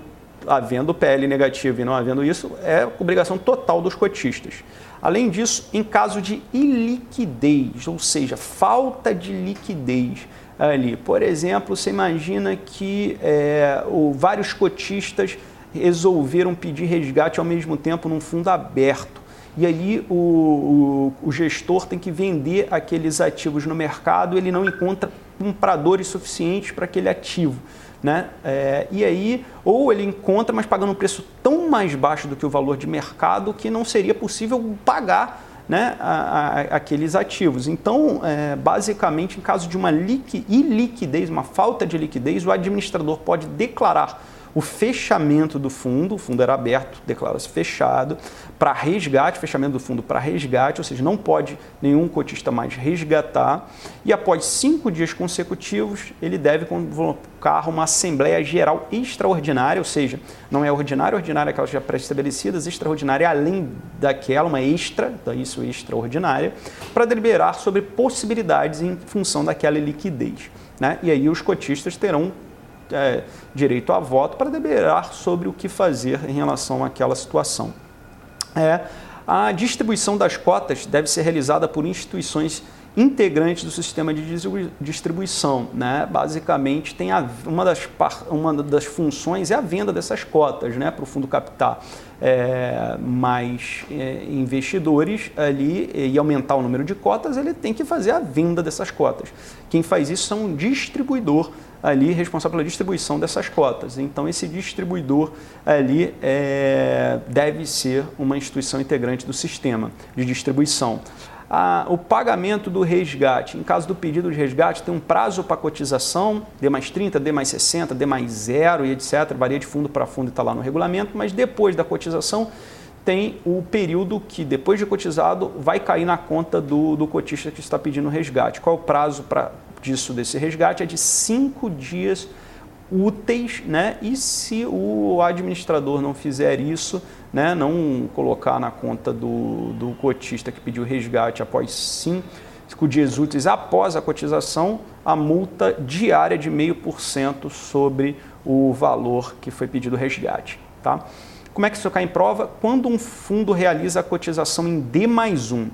havendo PL negativo e não havendo isso, é obrigação total dos cotistas. Além disso, em caso de iliquidez, ou seja, falta de liquidez ali, por exemplo, você imagina que é, o, vários cotistas resolveram pedir resgate ao mesmo tempo num fundo aberto. E aí o, o, o, gestor tem que vender aqueles ativos no mercado, ele não encontra compradores suficientes para aquele ativo. Né? É, e aí, ou ele encontra, mas pagando um preço tão mais baixo do que o valor de mercado que não seria possível pagar né, a, a, aqueles ativos. Então, é, basicamente, em caso de uma iliquidez, uma falta de liquidez, o administrador pode declarar o fechamento do fundo, o fundo era aberto, declara-se fechado, para resgate, fechamento do fundo para resgate, ou seja, não pode nenhum cotista mais resgatar, e após cinco dias consecutivos, ele deve convocar uma Assembleia Geral Extraordinária, ou seja, não é ordinária, ordinária é aquelas já pré-estabelecidas, extraordinária é além daquela, uma extra, daí isso extraordinária, para deliberar sobre possibilidades em função daquela liquidez. Né? E aí os cotistas terão é, direito a voto para deliberar sobre o que fazer em relação àquela situação. É, a distribuição das cotas deve ser realizada por instituições integrantes do sistema de distribuição. Né? Basicamente, tem a, uma, das, uma das funções é a venda dessas cotas né? para o fundo captar é, mais é, investidores ali e aumentar o número de cotas, ele tem que fazer a venda dessas cotas. Quem faz isso é um distribuidor ali responsável pela distribuição dessas cotas. Então, esse distribuidor ali é, deve ser uma instituição integrante do sistema de distribuição. o pagamento do resgate, em caso do pedido de resgate, tem um prazo para cotização, D mais 30, D mais 60, D mais 0 e etc. Varia de fundo para fundo e está lá no regulamento, mas depois da cotização tem o período que, depois de cotizado, vai cair na conta do, do cotista que está pedindo resgate. Qual é o prazo para disso, desse resgate, é de cinco dias úteis, né? E se o administrador não fizer isso, né, não colocar na conta do, do cotista que pediu resgate após cinco dias úteis após a cotização, a multa diária de 0,5% sobre o valor que foi pedido resgate. Tá? Como é que isso cai em prova? Quando um fundo realiza a cotização em D mais 1,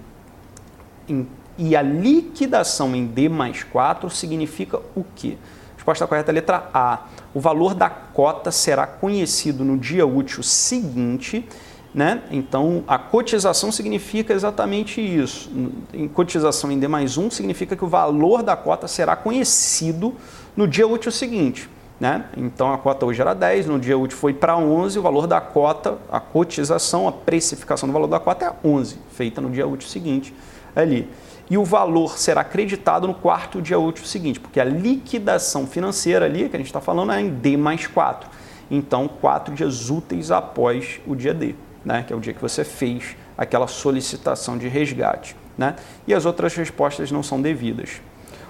em e a liquidação em D mais 4 significa o quê? Resposta correta é letra A. O valor da cota será conhecido no dia útil seguinte. Né? Então, a cotização significa exatamente isso. Em cotização em D mais 1 significa que o valor da cota será conhecido no dia útil seguinte. Né? Então, a cota hoje era 10, no dia útil foi para 11, o valor da cota, a cotização, a precificação do valor da cota é 11, feita no dia útil seguinte ali e o valor será acreditado no quarto dia útil seguinte, porque a liquidação financeira ali, que a gente está falando, é em D mais 4. Então, quatro dias úteis após o dia D, né, que é o dia que você fez aquela solicitação de resgate. Né? E as outras respostas não são devidas.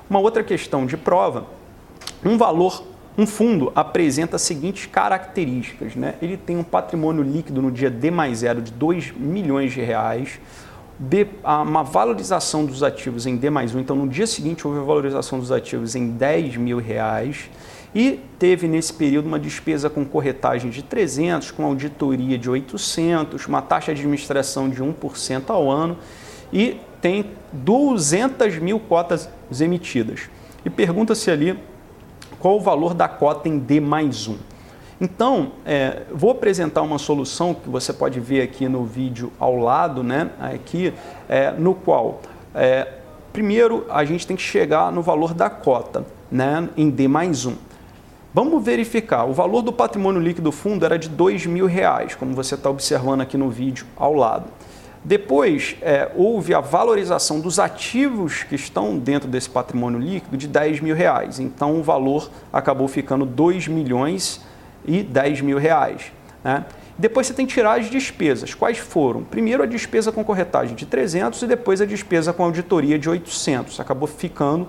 Uma outra questão de prova, um valor, um fundo apresenta as seguintes características. Né? Ele tem um patrimônio líquido no dia D mais zero de 2 milhões de reais, de, uma valorização dos ativos em D mais 1, então no dia seguinte houve a valorização dos ativos em 10 mil reais e teve nesse período uma despesa com corretagem de 300, com auditoria de 800, uma taxa de administração de 1% ao ano e tem 200 mil cotas emitidas. E pergunta-se ali qual o valor da cota em D mais 1. Então, é, vou apresentar uma solução que você pode ver aqui no vídeo ao lado, né? Aqui, é, no qual, é, primeiro, a gente tem que chegar no valor da cota, né? Em D mais 1. Vamos verificar. O valor do patrimônio líquido do fundo era de R$ reais, como você está observando aqui no vídeo ao lado. Depois, é, houve a valorização dos ativos que estão dentro desse patrimônio líquido de 10 mil reais. Então, o valor acabou ficando 2 milhões e 10 mil reais. Né? Depois você tem que tirar as despesas. Quais foram? Primeiro a despesa com corretagem de 300 e depois a despesa com auditoria de 800. Acabou ficando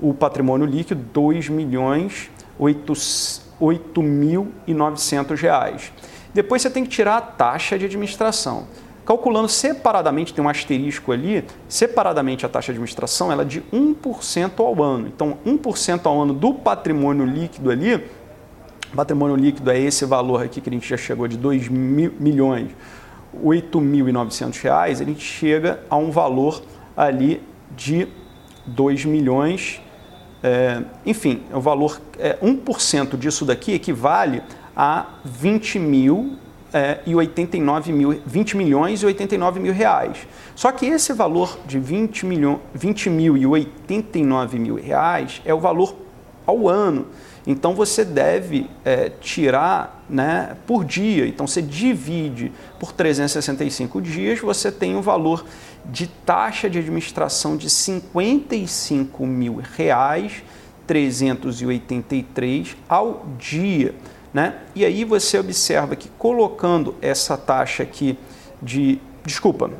o patrimônio líquido 2 milhões 8 mil e 900 reais. Depois você tem que tirar a taxa de administração. Calculando separadamente, tem um asterisco ali, separadamente a taxa de administração ela é de 1% ao ano. Então, 1% ao ano do patrimônio líquido ali, patrimônio líquido é esse valor aqui que a gente já chegou de 2 mil, milhões, 8.900 reais, a gente chega a um valor ali de 2 milhões, é, enfim, o valor, é, 1% disso daqui equivale a 20 mil é, e 89 mil, 20 milhões e 89 mil reais. Só que esse valor de 20, milho, 20 mil e 89 mil reais é o valor ao ano. Então você deve é, tirar né, por dia. Então você divide por 365 dias, você tem um valor de taxa de administração de 55 mil reais 383 ao dia. Né? E aí você observa que colocando essa taxa aqui de, desculpa,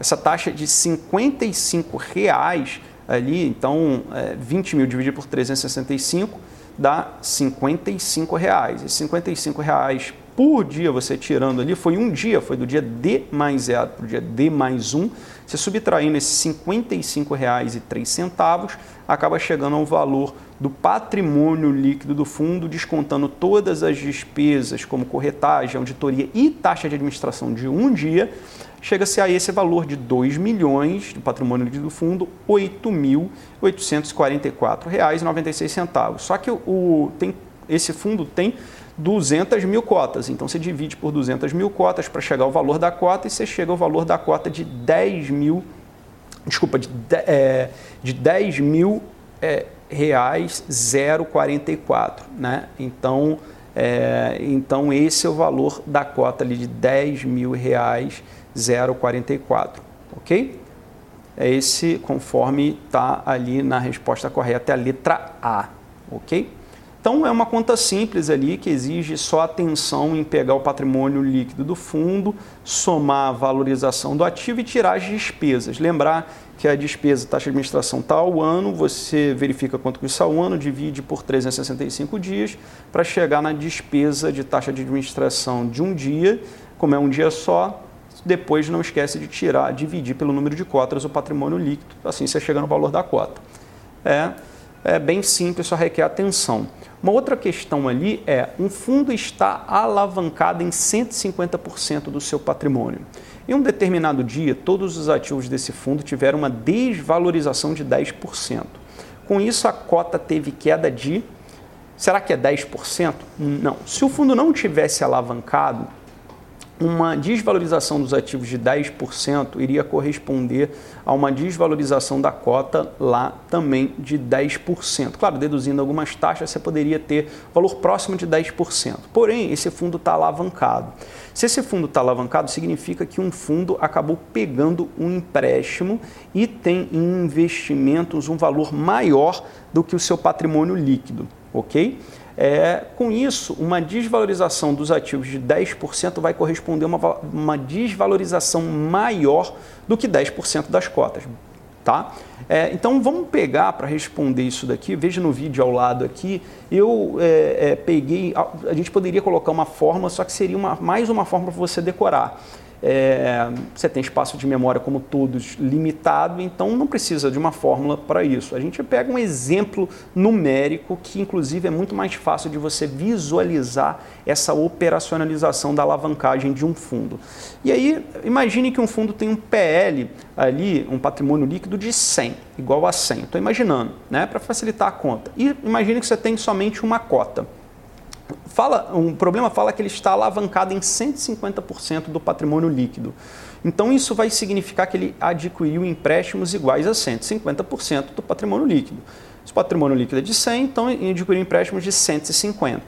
essa taxa de 55 reais ali, então é, 20 mil dividido por 365 dá 55 reais. E 55 reais por dia você tirando ali, foi um dia, foi do dia D mais 0 para o dia D mais 1, você subtraindo esses R$ 55,03, acaba chegando ao valor do patrimônio líquido do fundo, descontando todas as despesas, como corretagem, auditoria e taxa de administração de um dia, chega-se a esse valor de 2 milhões do patrimônio líquido do fundo, R$ 8.844,96. Só que o, tem, esse fundo tem 200 mil cotas. Então você divide por 200 mil cotas para chegar ao valor da cota e você chega ao valor da cota de 10 mil, desculpa, de, é, de 10 mil é, reais 0,44, né? Então, é, então esse é o valor da cota ali de 10 mil reais 0,44, ok? É esse conforme está ali na resposta correta, é a letra A, ok? Então é uma conta simples ali que exige só atenção em pegar o patrimônio líquido do fundo, somar a valorização do ativo e tirar as despesas. Lembrar que a despesa, taxa de administração está ao ano, você verifica quanto custa ao ano, divide por 365 dias para chegar na despesa de taxa de administração de um dia, como é um dia só, depois não esquece de tirar, dividir pelo número de cotas o patrimônio líquido, assim você chega no valor da cota. É, é bem simples, só requer atenção. Uma outra questão ali é: um fundo está alavancado em 150% do seu patrimônio. Em um determinado dia, todos os ativos desse fundo tiveram uma desvalorização de 10%. Com isso, a cota teve queda de. Será que é 10%? Não. Se o fundo não tivesse alavancado, uma desvalorização dos ativos de 10% iria corresponder a uma desvalorização da cota lá também de 10%. Claro, deduzindo algumas taxas, você poderia ter valor próximo de 10%. Porém, esse fundo está alavancado. Se esse fundo está alavancado, significa que um fundo acabou pegando um empréstimo e tem em investimentos um valor maior do que o seu patrimônio líquido, ok? É, com isso, uma desvalorização dos ativos de 10% vai corresponder a uma, uma desvalorização maior do que 10% das cotas. Tá? É, então vamos pegar para responder isso daqui. Veja no vídeo ao lado aqui. Eu é, é peguei. A, a, gente poderia colocar uma fórmula, só que seria uma, mais uma fórmula para você decorar. É, você tem espaço de memória, como todos, limitado, então não precisa de uma fórmula para isso. A gente pega um exemplo numérico que, inclusive, é muito mais fácil de você visualizar essa operacionalização da alavancagem de um fundo. E aí, imagine que um fundo tem um PL ali, um patrimônio líquido de 100, igual a 100. Estou imaginando, né, para facilitar a conta. E imagine que você tem somente uma cota fala, um problema fala que ele está alavancado em 150% do patrimônio líquido. Então isso vai significar que ele adquiriu empréstimos iguais a 150% do patrimônio líquido. Se o patrimônio líquido é de 100, então ele adquiriu empréstimos de 150.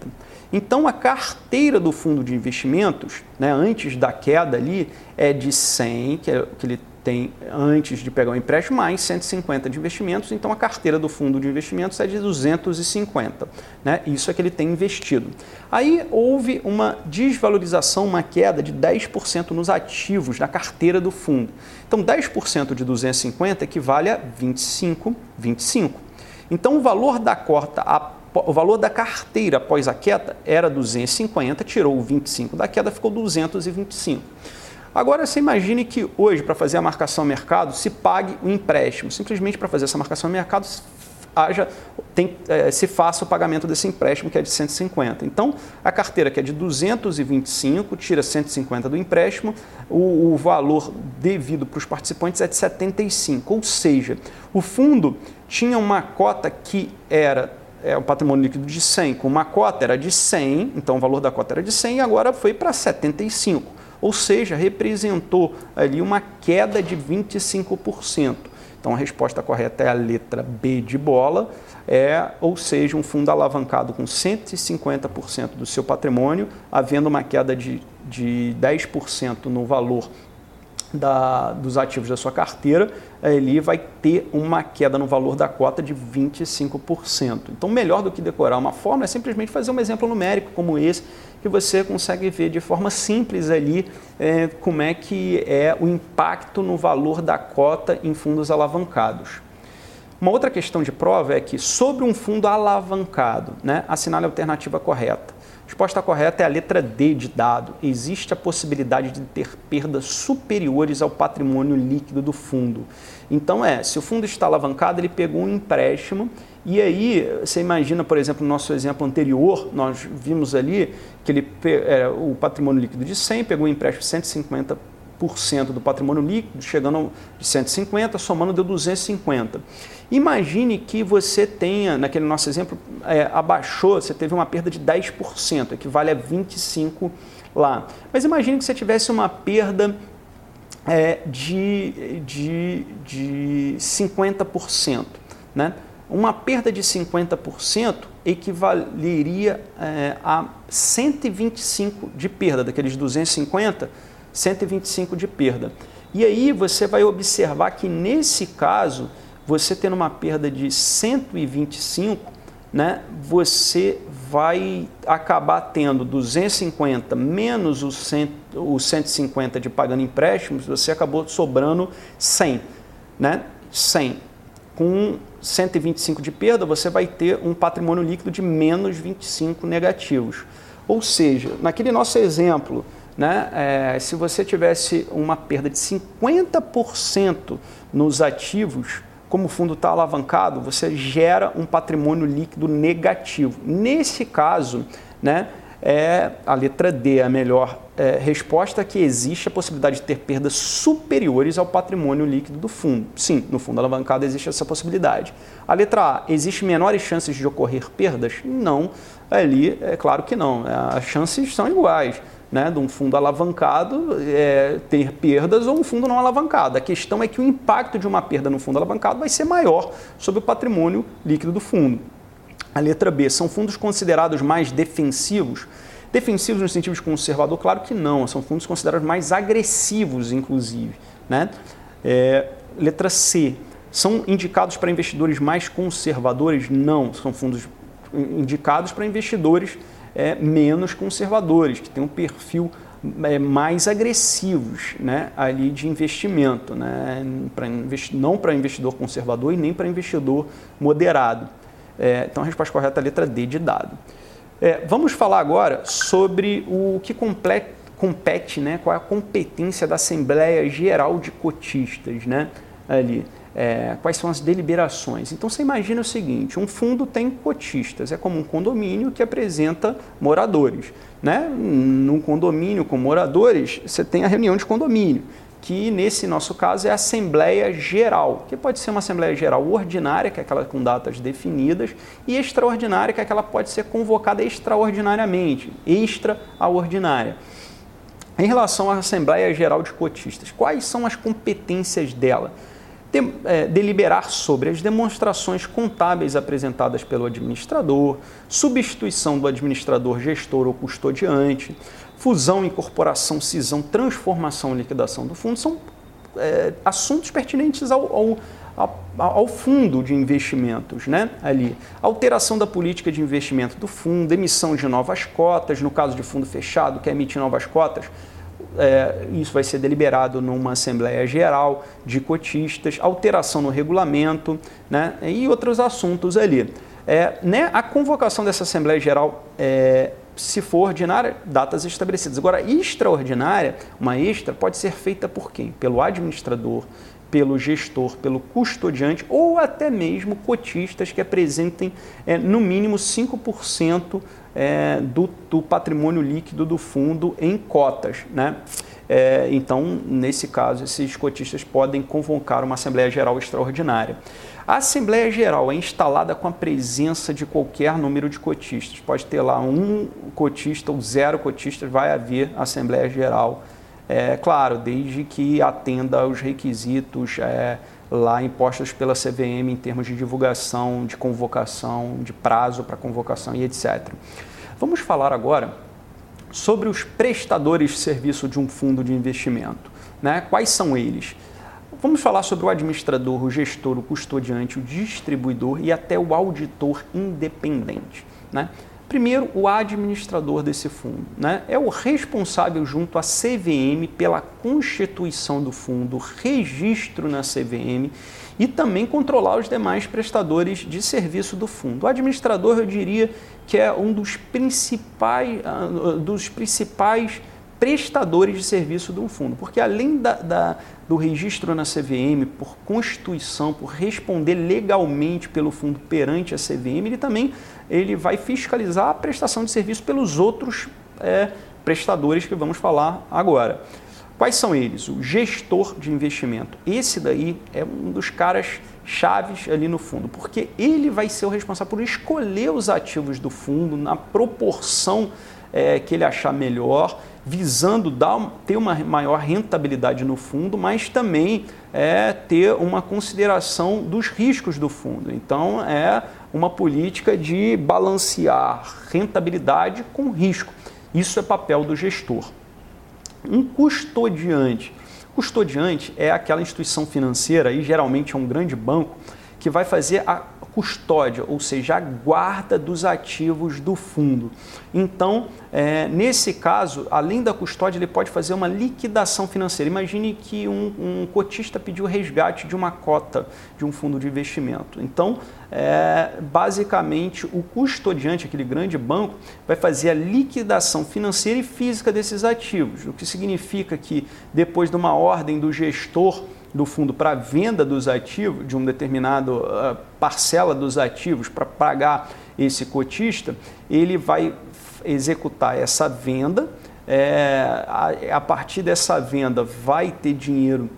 Então a carteira do fundo de investimentos, né, antes da queda ali, é de 100, que, é, que ele tem, antes de pegar o empréstimo, mais 150 de investimentos, então a carteira do fundo de investimentos é de 250. Né? Isso é que ele tem investido. Aí houve uma desvalorização, uma queda de 10% nos ativos da carteira do fundo. Então 10% de 250 equivale a 25, 25. Então o valor da cota o valor da carteira após a queda era 250, tirou o 25 da queda, ficou 225. Agora você imagine que hoje, para fazer a marcação mercado, se pague o empréstimo. Simplesmente para fazer essa marcação mercado, haja, tem, é, se faça o pagamento desse empréstimo, que é de 150. Então, a carteira que é de 225, tira 150 do empréstimo, o, o valor devido para os participantes é de 75. Ou seja, o fundo tinha uma cota que era é, o patrimônio líquido de 100, com uma cota era de 100, então o valor da cota era de 100 e agora foi para 75. Ou seja, representou ali uma queda de 25%. Então a resposta correta é a letra B de bola, é, ou seja, um fundo alavancado com 150% do seu patrimônio, havendo uma queda de, de 10% no valor da, dos ativos da sua carteira, ele vai ter uma queda no valor da cota de 25%. Então, melhor do que decorar uma fórmula é simplesmente fazer um exemplo numérico como esse, que você consegue ver de forma simples ali é, como é que é o impacto no valor da cota em fundos alavancados. Uma outra questão de prova é que, sobre um fundo alavancado, né, assinale a alternativa correta. A resposta correta é a letra D de dado. Existe a possibilidade de ter perdas superiores ao patrimônio líquido do fundo. Então é, se o fundo está alavancado, ele pegou um empréstimo e aí você imagina, por exemplo, no nosso exemplo anterior, nós vimos ali que ele era o patrimônio líquido de 100, pegou um empréstimo de 150 do patrimônio líquido, chegando de 150, somando deu 250. Imagine que você tenha, naquele nosso exemplo, é, abaixou, você teve uma perda de 10%, equivale a 25 lá. Mas imagine que você tivesse uma perda é, de, de, de 50%. Né? Uma perda de 50% equivaleria é, a 125 de perda, daqueles 250, 125 de perda. E aí você vai observar que nesse caso, você tendo uma perda de 125, né, você vai acabar tendo 250 menos os, 100, os 150 de pagando empréstimos, você acabou sobrando 100, né? 100. Com 125 de perda, você vai ter um patrimônio líquido de menos 25 negativos. Ou seja, naquele nosso exemplo, né, é, se você tivesse uma perda de 50% nos ativos, como o fundo está alavancado, você gera um patrimônio líquido negativo. Nesse caso, né, é a letra D a melhor é, resposta que existe a possibilidade de ter perdas superiores ao patrimônio líquido do fundo. Sim, no fundo alavancado existe essa possibilidade. A letra A, existe menores chances de ocorrer perdas? Não, ali é claro que não. As chances são iguais né, de um fundo alavancado é, ter perdas ou um fundo não alavancado. A questão é que o impacto de uma perda no fundo alavancado vai ser maior sobre o patrimônio líquido do fundo. A letra B, são fundos considerados mais defensivos? Defensivos no sentido de conservador? Claro que não, são fundos considerados mais agressivos, inclusive. Né? É, letra C, são indicados para investidores mais conservadores? Não, são fundos indicados para investidores é, menos conservadores, que têm um perfil é, mais agressivos né, ali de investimento, né, pra investi não para investidor conservador e nem para investidor moderado. É, então a resposta correta é a letra D de dado. É, vamos falar agora sobre o que compete, né, qual é a competência da Assembleia Geral de Cotistas né, ali é, quais são as deliberações. Então você imagina o seguinte: um fundo tem cotistas, é como um condomínio que apresenta moradores. Né? Num condomínio com moradores, você tem a reunião de condomínio, que nesse nosso caso é a Assembleia Geral, que pode ser uma Assembleia Geral ordinária, que é aquela com datas definidas, e extraordinária, que é aquela que pode ser convocada extraordinariamente, extra a ordinária. Em relação à Assembleia Geral de Cotistas, quais são as competências dela? de, é, deliberar sobre as demonstrações contábeis apresentadas pelo administrador, substituição do administrador gestor ou custodiante, fusão, incorporação, cisão, transformação e liquidação do fundo, são é, assuntos pertinentes ao, ao, ao, fundo de investimentos, né? Ali. Alteração da política de investimento do fundo, emissão de novas cotas, no caso de fundo fechado, que emitir novas cotas, é, isso vai ser deliberado numa Assembleia Geral de cotistas, alteração no regulamento né, e outros assuntos ali. É, né, a convocação dessa Assembleia Geral, é, se for ordinária, datas estabelecidas. Agora, extraordinária, uma extra, pode ser feita por quem? Pelo administrador, pelo gestor, pelo custodiante ou até mesmo cotistas que apresentem é, no mínimo 5% é, do, do, patrimônio líquido do fundo em cotas. Né? É, então, nesse caso, esses cotistas podem convocar uma Assembleia Geral Extraordinária. A Assembleia Geral é instalada com a presença de qualquer número de cotistas. Pode ter lá um cotista ou zero cotistas, vai haver Assembleia Geral é, claro, desde que atenda aos requisitos é, lá impostos pela CVM em termos de divulgação, de convocação, de prazo para convocação e etc. Vamos falar agora sobre os prestadores de serviço de um fundo de investimento. Né? Quais são eles? Vamos falar sobre o administrador, o gestor, o custodiante, o distribuidor e até o auditor independente. Né? Primeiro, o administrador desse fundo né, é o responsável junto à CVM pela constituição do fundo, registro na CVM e também controlar os demais prestadores de serviço do fundo. O administrador, eu diria que é um dos principais, ah, dos principais prestadores de serviço de um fundo, porque além da, da, do registro na CVM, por constituição, por responder legalmente pelo fundo perante a CVM, ele também ele vai fiscalizar a prestação de serviço pelos outros é, prestadores que vamos falar agora. Quais são eles? O gestor de investimento. Esse daí é um dos caras chaves ali no fundo, porque ele vai ser o responsável por escolher os ativos do fundo na proporção é, que ele achar melhor visando dar, ter uma maior rentabilidade no fundo, mas também é, ter uma consideração dos riscos do fundo. Então, é uma política de balancear rentabilidade com risco. Isso é papel do gestor. Um custodiante. Custodiante é aquela instituição financeira, e geralmente é um grande banco, que vai fazer a custódia, ou seja, a guarda dos ativos do fundo. Então, é, nesse caso, além da custódia, ele pode fazer uma liquidação financeira. Imagine que um, um cotista pediu resgate de uma cota de um fundo de investimento. Então, é, basicamente, o custodiante, aquele grande banco, vai fazer a liquidação financeira e física desses ativos, o que significa que depois de uma ordem do gestor do fundo para venda dos ativos, de um determinado uh, parcela dos ativos para pagar esse cotista, ele vai executar essa venda. É, a, a, partir dessa venda vai ter dinheiro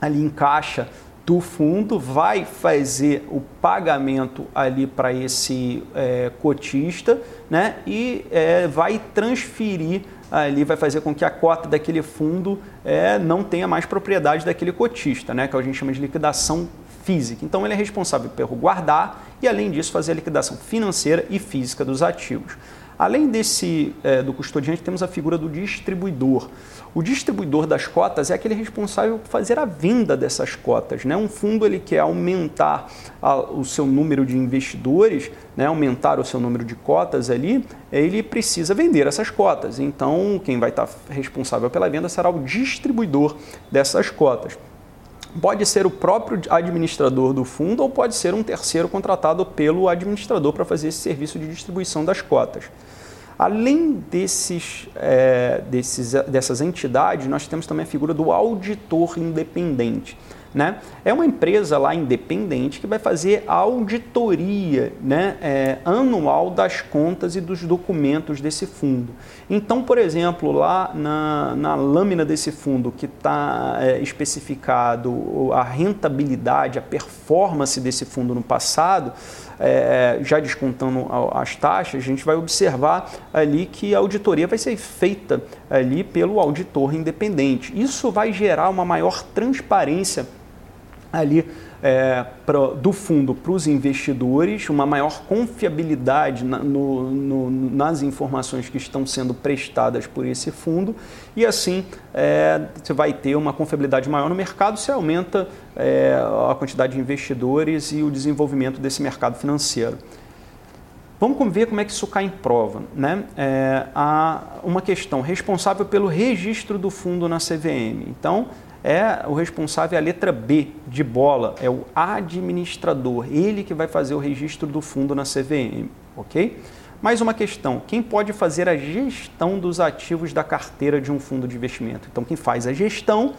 ali em caixa do fundo, vai fazer o pagamento ali para esse é, cotista né, e é, vai transferir ali vai fazer com que a cota daquele fundo é, não tenha mais propriedade daquele cotista, né, que a gente chama de liquidação física. Então ele é responsável pelo guardar e, além disso, fazer a liquidação financeira e física dos ativos. Além desse é, do custodiante, temos a figura do distribuidor. O distribuidor das cotas é aquele responsável por fazer a venda dessas cotas. Né? Um fundo ele quer aumentar a, o seu número de investidores, né? aumentar o seu número de cotas ali, ele precisa vender essas cotas. Então, quem vai estar responsável pela venda será o distribuidor dessas cotas. Pode ser o próprio administrador do fundo ou pode ser um terceiro contratado pelo administrador para fazer esse serviço de distribuição das cotas. Além desses, é, desses, dessas entidades, nós temos também a figura do auditor independente. Né? É uma empresa lá independente que vai fazer a auditoria né, é, anual das contas e dos documentos desse fundo. Então, por exemplo, lá na, na lâmina desse fundo que está é, especificado a rentabilidade, a performance desse fundo no passado, é, já descontando as taxas, a gente vai observar ali que a auditoria vai ser feita ali pelo auditor independente. Isso vai gerar uma maior transparência ali é, do fundo para os investidores, uma maior confiabilidade na, no, no, nas informações que estão sendo prestadas por esse fundo e assim é, você vai ter uma confiabilidade maior no mercado, se aumenta é, a quantidade de investidores e o desenvolvimento desse mercado financeiro. Vamos ver como é que isso cai em prova. Né? É, há uma questão responsável pelo registro do fundo na CVM. Então, é o responsável é a letra B de bola, é o administrador, ele que vai fazer o registro do fundo na CVM, ok? Mais uma questão: quem pode fazer a gestão dos ativos da carteira de um fundo de investimento? Então, quem faz a gestão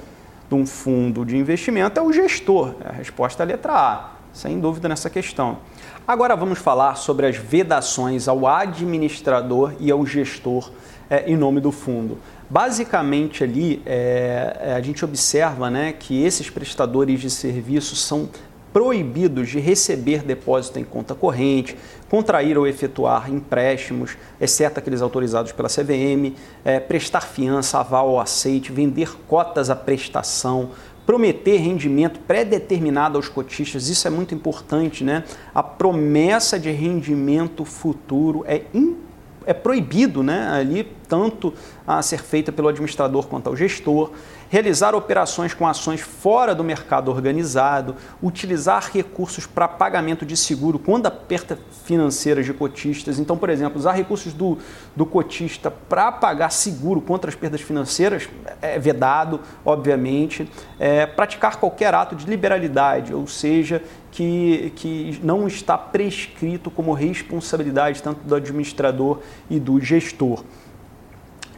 de um fundo de investimento é o gestor. A resposta é a letra A, sem dúvida nessa questão. Agora vamos falar sobre as vedações ao administrador e ao gestor é, em nome do fundo. Basicamente ali é, a gente observa né, que esses prestadores de serviços são proibidos de receber depósito em conta corrente, contrair ou efetuar empréstimos, exceto aqueles autorizados pela CVM, é, prestar fiança, aval ou aceite, vender cotas à prestação, prometer rendimento pré-determinado aos cotistas, isso é muito importante, né? A promessa de rendimento futuro é importante é proibido né, ali tanto a ser feita pelo administrador quanto ao gestor, realizar operações com ações fora do mercado organizado, utilizar recursos para pagamento de seguro quando aperta financeiras de cotistas. Então, por exemplo, usar recursos do, do cotista para pagar seguro contra as perdas financeiras é vedado, obviamente. É, praticar qualquer ato de liberalidade, ou seja, que, que não está prescrito como responsabilidade tanto do administrador e do gestor.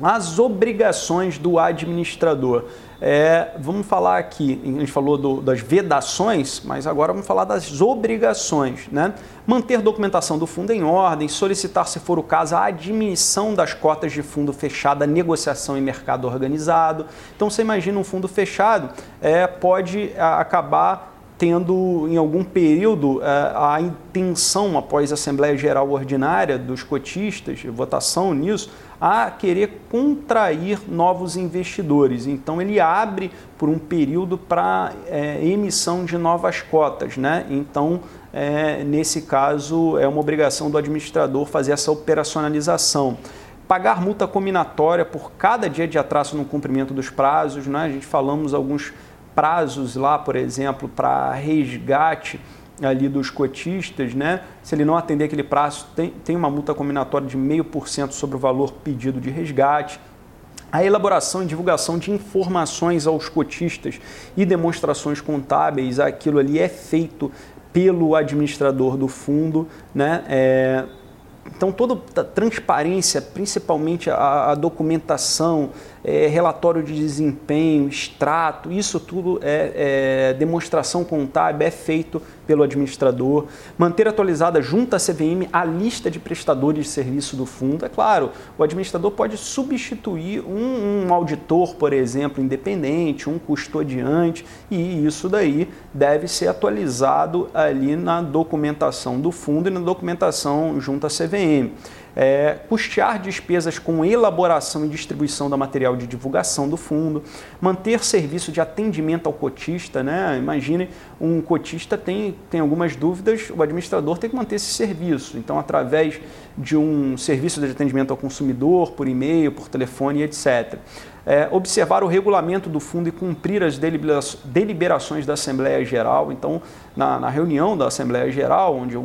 As obrigações do administrador. É, vamos falar aqui, a gente falou do, das vedações, mas agora vamos falar das obrigações. Né? Manter documentação do fundo em ordem, solicitar, se for o caso, a admissão das cotas de fundo fechado, negociação em mercado organizado. Então você imagina um fundo fechado, é, pode acabar tendo em algum período é, a intenção, após a Assembleia Geral Ordinária dos cotistas, votação nisso, a querer contrair novos investidores. Então ele abre por um período para é, emissão de novas cotas. Né? Então, é, nesse caso, é uma obrigação do administrador fazer essa operacionalização pagar multa combinatória por cada dia de atraso no cumprimento dos prazos. Né? A gente falamos alguns prazos lá, por exemplo, para resgate ali dos cotistas, né? Se ele não atender aquele prazo, tem, tem uma multa combinatória de 0,5% sobre o valor pedido de resgate. A elaboração e divulgação de informações aos cotistas e demonstrações contábeis, aquilo ali é feito pelo administrador do fundo, né? É, então, toda a transparência, principalmente a, a documentação, é, relatório de desempenho, extrato, isso tudo é, é, demonstração contábil, é feito pelo administrador. Manter atualizada junto à CVM a lista de prestadores de serviço do fundo. É claro, o administrador pode substituir um, um auditor, por exemplo, independente, um custodiante, e isso daí deve ser atualizado ali na documentação do fundo e na documentação junto à CVM. É, custear despesas com elaboração e distribuição do material de divulgação do fundo, manter serviço de atendimento ao cotista, né? Imagine um cotista tem, tem algumas dúvidas, o administrador tem que manter esse serviço. Então, através de um serviço de atendimento ao consumidor, por e-mail, por telefone, etc é, observar o regulamento do fundo e cumprir as deliberações da Assembleia Geral. Então, na, na reunião da Assembleia Geral, onde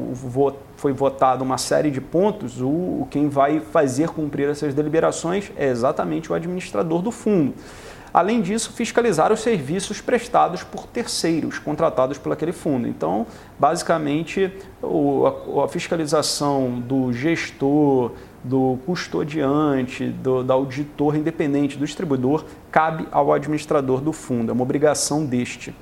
foi votada uma série de pontos, o, quem vai fazer cumprir essas deliberações é exatamente o administrador do fundo. Além disso, fiscalizar os serviços prestados por terceiros contratados por aquele fundo. Então, basicamente, a, fiscalização do gestor, do custodiante, do, do auditor independente, do distribuidor, cabe ao administrador do fundo, é uma obrigação deste.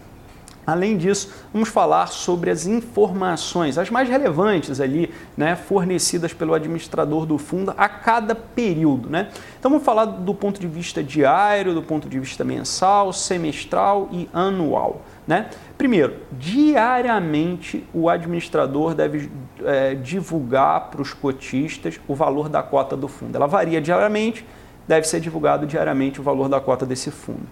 Além disso, vamos falar sobre as informações, as mais relevantes ali, né, fornecidas pelo administrador do fundo a cada período. Né? Então vamos falar do ponto de vista diário, do ponto de vista mensal, semestral e anual. Né? Primeiro, diariamente o administrador deve é, divulgar para os cotistas o valor da cota do fundo. Ela varia diariamente, deve ser divulgado diariamente o valor da cota desse fundo.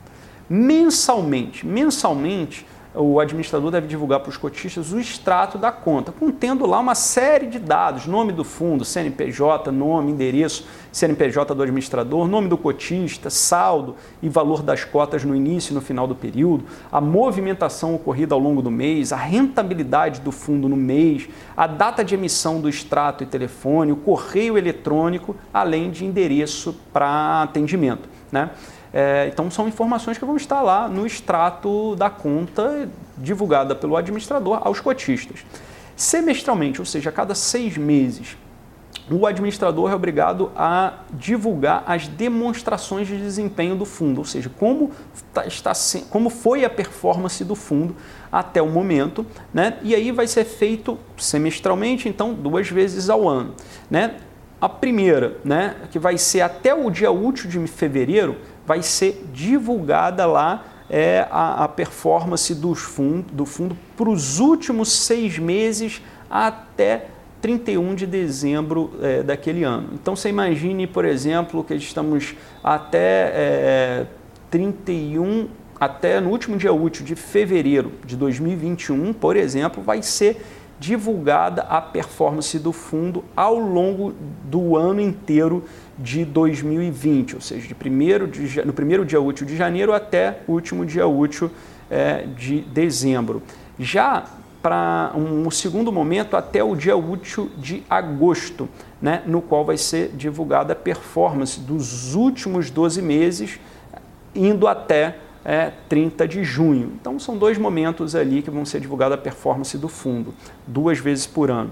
Mensalmente, mensalmente o administrador deve divulgar para os cotistas o extrato da conta, contendo lá uma série de dados, nome do fundo, CNPJ, nome, endereço, CNPJ do administrador, nome do cotista, saldo e valor das cotas no início e no final do período, a movimentação ocorrida ao longo do mês, a rentabilidade do fundo no mês, a data de emissão do extrato e telefone, o correio eletrônico, além de endereço para atendimento. Né? É, então são informações que vão estar lá no extrato da conta divulgada pelo administrador aos cotistas. Semestralmente, ou seja, a cada seis meses, o administrador é obrigado a divulgar as demonstrações de desempenho do fundo, ou seja, como, tá, está, como foi a performance do fundo até o momento, né? e aí vai ser feito semestralmente, então duas vezes ao ano. Né? A primeira, né, que vai ser até o dia útil de fevereiro, vai ser divulgada lá é, a, a performance dos fund, do fundo para os últimos seis meses até 31 de dezembro é, daquele ano. Então você imagine, por exemplo, que estamos até é, 31, até no último dia útil de fevereiro de 2021, por exemplo, vai ser divulgada a performance do fundo ao longo do ano inteiro de 2020, ou seja, de primeiro de, no primeiro dia útil de janeiro até o último dia útil é, de dezembro. Já para um, um, segundo momento até o dia útil de agosto, né, no qual vai ser divulgada a performance dos últimos 12 meses, indo até é, 30 de junho. Então são dois momentos ali que vão ser divulgada a performance do fundo, duas vezes por ano.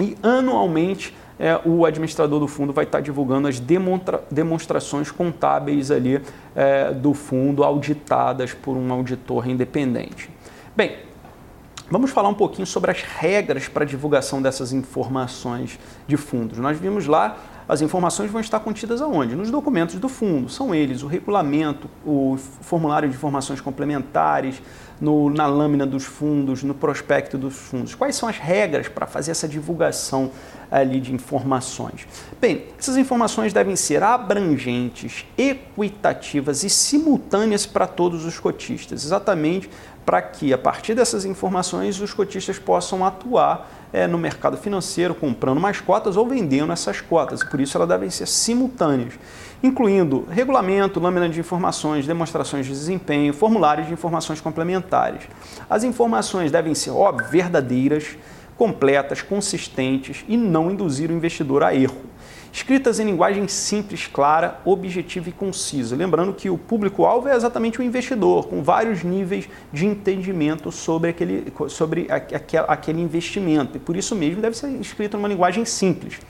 E anualmente é, o administrador do fundo vai estar divulgando as demonstra demonstrações contábeis ali é, do fundo auditadas por um auditor independente. Bem, vamos falar um pouquinho sobre as regras para divulgação dessas informações de fundos. Nós vimos lá as informações vão estar contidas aonde? Nos documentos do fundo. São eles o regulamento, o formulário de informações complementares, no, na lâmina dos fundos, no prospecto dos fundos. Quais são as regras para fazer essa divulgação ali de informações? Bem, essas informações devem ser abrangentes, equitativas e simultâneas para todos os cotistas, exatamente para que, a partir dessas informações, os cotistas possam atuar é, no mercado financeiro, comprando mais cotas ou vendendo essas cotas. Por isso, elas devem ser simultâneas, incluindo regulamento, lâmina de informações, demonstrações de desempenho, formulários de informações complementares. As informações devem ser, óbvio, verdadeiras, completas, consistentes e não induzir o investidor a erro escritas em linguagem simples, clara, objetiva e concisa. Lembrando que o público-alvo é exatamente o investidor, com vários níveis de entendimento sobre aquele, sobre aquele investimento. E por isso mesmo deve ser escrito numa linguagem simples.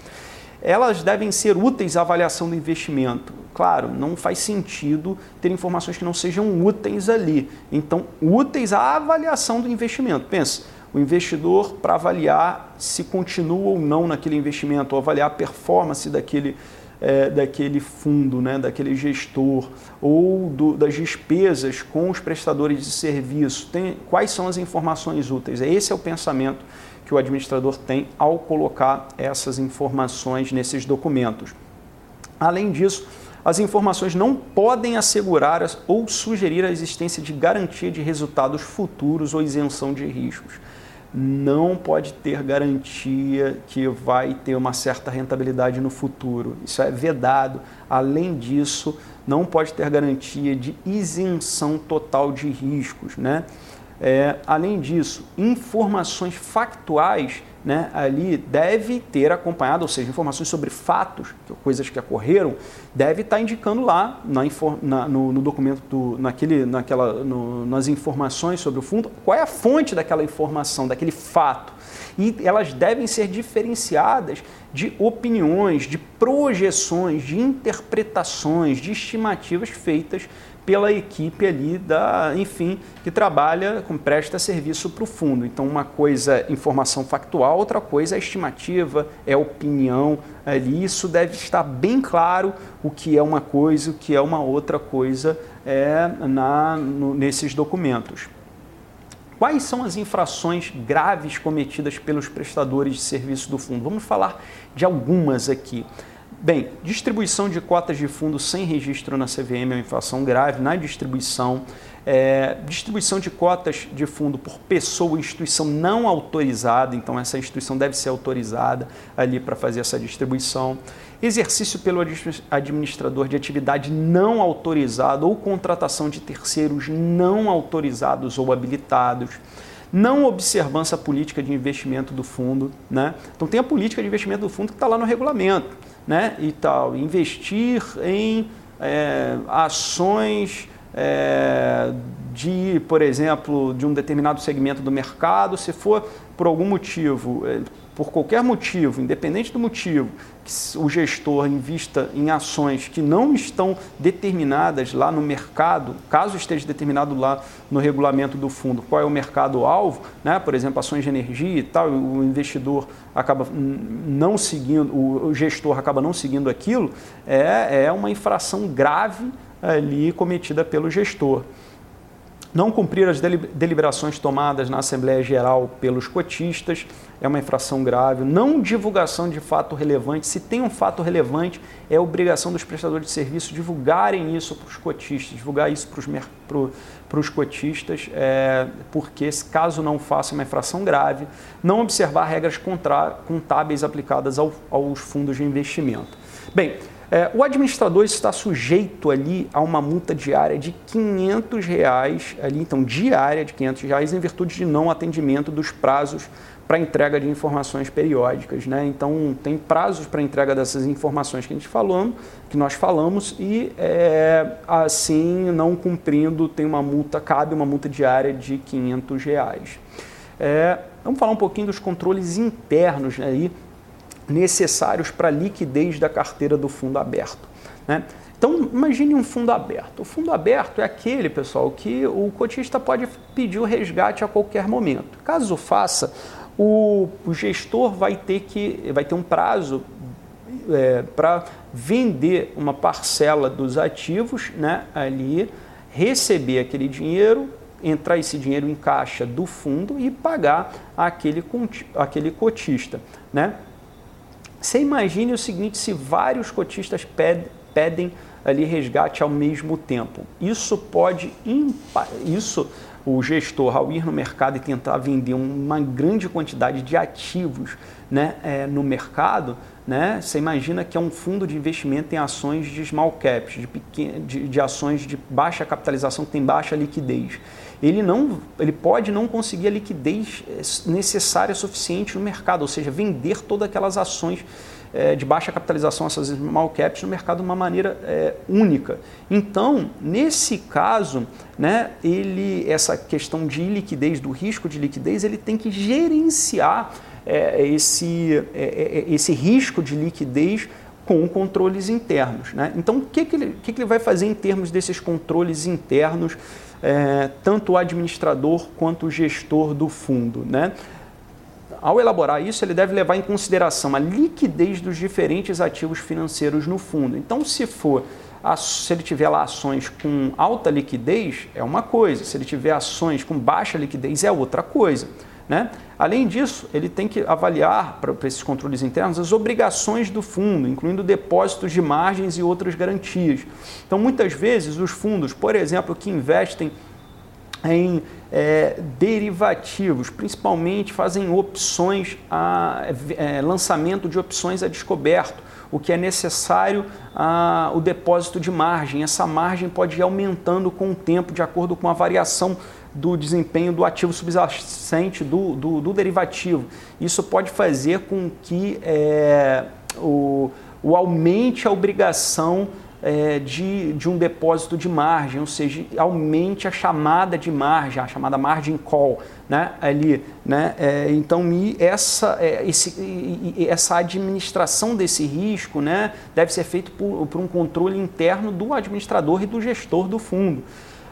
Elas devem ser úteis à avaliação do investimento. Claro, não faz sentido ter informações que não sejam úteis ali. Então, úteis à avaliação do investimento. Pensa, o investidor para avaliar se continua ou não naquele investimento, ou avaliar a performance daquele, é, daquele fundo, né, daquele gestor, ou do, das despesas com os prestadores de serviço. Tem, quais são as informações úteis? Esse é o pensamento que o administrador tem ao colocar essas informações nesses documentos. Além disso, as informações não podem assegurar ou sugerir a existência de garantia de resultados futuros ou isenção de riscos não pode ter garantia que vai ter uma certa rentabilidade no futuro. Isso é vedado. Além disso, não pode ter garantia de isenção total de riscos. Né? É, além disso, informações factuais né, ali deve ter acompanhado, ou seja, informações sobre fatos, coisas que ocorreram, deve estar indicando lá na, na, no, no, documento, do, naquele, naquela, no, nas informações sobre o fundo, qual é a fonte daquela informação, daquele fato. E elas devem ser diferenciadas de opiniões, de projeções, de interpretações, de estimativas feitas pela equipe ali da, enfim, que trabalha, com presta serviço para o fundo. Então, uma coisa é informação factual, outra coisa é estimativa, é opinião. Ali, isso deve estar bem claro o que é uma coisa, o que é uma outra coisa é, na, no, nesses documentos. Quais são as infrações graves cometidas pelos prestadores de serviço do fundo? Vamos falar de algumas aqui. Bem, distribuição de cotas de fundo sem registro na CVM é uma infração grave na distribuição. É, distribuição de cotas de fundo por pessoa ou instituição não autorizada, então essa instituição deve ser autorizada ali para fazer essa distribuição. Exercício pelo administrador de atividade não autorizado ou contratação de terceiros não autorizados ou habilitados não observância política de investimento do fundo. Né? Então tem a política de investimento do fundo que está lá no regulamento né, e tal, investir em é, ações é, de, por exemplo, de um determinado segmento do mercado, se for por algum motivo, é, por qualquer motivo, independente do motivo, que o gestor invista em ações que não estão determinadas lá no mercado, caso esteja determinado lá no regulamento do fundo qual é o mercado-alvo, né? por exemplo, ações de energia e tal, o investidor acaba não seguindo, o gestor acaba não seguindo aquilo, é, é uma infração grave ali cometida pelo gestor não cumprir as deliberações tomadas na Assembleia Geral pelos cotistas é uma infração grave. Não divulgação de fato relevante. Se tem um fato relevante, é obrigação dos prestadores de serviço divulgarem isso para os cotistas, divulgar isso para os, para os cotistas, é, porque caso não faça uma infração grave, não observar regras contábeis aplicadas ao, aos fundos de investimento. Bem, é, o administrador está sujeito ali a uma multa diária de 500 reais, ali, então diária de 500 reais, em virtude de não atendimento dos prazos para entrega de informações periódicas. Né? Então, tem prazos para entrega dessas informações que a gente falou, que nós falamos, e é, assim, não cumprindo, tem uma multa, cabe uma multa diária de 500 reais. É, vamos falar um pouquinho dos controles internos né, aí, necessários para a liquidez da carteira do fundo aberto. Né? Então, imagine um fundo aberto. O fundo aberto é aquele, pessoal, que o cotista pode pedir o resgate a qualquer momento. Caso faça, o, gestor vai ter, que, vai ter um prazo é, para vender uma parcela dos ativos né, ali, receber aquele dinheiro, entrar esse dinheiro em caixa do fundo e pagar aquele, aquele cotista. Né? Você imagine o seguinte: se vários cotistas pedem ali resgate ao mesmo tempo. Isso pode isso o gestor ao ir no mercado e tentar vender uma grande quantidade de ativos né, é, no mercado, né, você imagina que é um fundo de investimento em ações de small caps, de, pequen... de, de ações de baixa capitalização que tem baixa liquidez ele, não, ele pode não conseguir a liquidez eh, necessária suficiente no mercado, ou seja, vender todas aquelas ações é, de baixa capitalização, essas small caps, no mercado de uma maneira é, única. Então, nesse caso, né, ele, essa questão de liquidez, do risco de liquidez, ele tem que gerenciar é, esse, esse risco de liquidez com controles internos. Né? Então, o que, que, ele, que, que ele vai fazer em termos desses controles internos é, tanto o administrador quanto o gestor do fundo. Né? Ao elaborar isso, ele deve levar em consideração a liquidez dos diferentes ativos financeiros no fundo. Então, se for se ele tiver lá ações com alta liquidez, é uma coisa. Se ele tiver ações com baixa liquidez, é outra coisa. Né? Além disso, ele tem que avaliar para esses controles internos as obrigações do fundo, incluindo depósitos de margens e outras garantias. Então, muitas vezes, os fundos, por exemplo, que investem em é, derivativos, principalmente fazem opções, a, é, lançamento de opções a descoberto, o que é necessário a, o depósito de margem. Essa margem pode ir aumentando com o tempo, de acordo com a variação do desempenho do ativo subjacente do, do, do derivativo. Isso pode fazer com que é, o, o aumente a obrigação é, de, de um depósito de margem, ou seja, aumente a chamada de margem, a chamada margin call, né, ali, né, é, então essa, é, esse, essa administração desse risco, né, deve ser feito por, por um controle interno do administrador e do gestor do fundo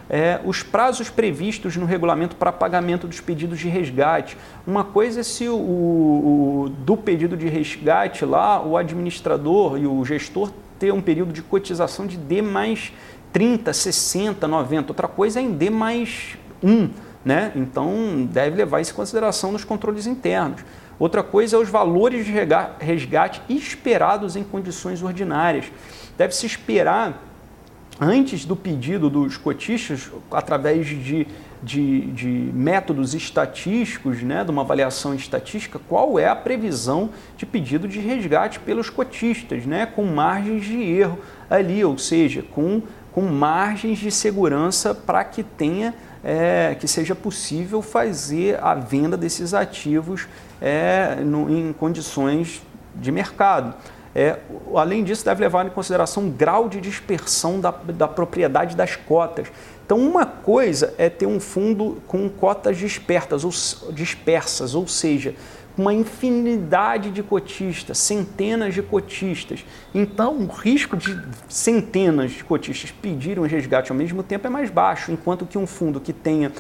é, os prazos previstos no regulamento para pagamento dos pedidos de resgate. Uma coisa é se o, o, do pedido de resgate lá, o administrador e o gestor ter um período de cotização de D mais 30, 60, 90. Outra coisa é em D mais 1. Né? Então, deve levar isso em consideração nos controles internos. Outra coisa é os valores de resgate esperados em condições ordinárias. Deve-se esperar antes do pedido dos cotistas, através de, de, de, métodos estatísticos, né, de uma avaliação estatística, qual é a previsão de pedido de resgate pelos cotistas, né, com margens de erro ali, ou seja, com, com margens de segurança para que tenha é, que seja possível fazer a venda desses ativos é, no, em condições de mercado. É, além disso, deve levar em consideração o grau de dispersão da, da propriedade das cotas. Então, uma coisa é ter um fundo com cotas dispersas, ou, dispersas, ou seja, uma infinidade de cotistas, centenas de cotistas. Então, o risco de centenas de cotistas pedirem um resgate ao mesmo tempo é mais baixo, enquanto que um fundo que tenha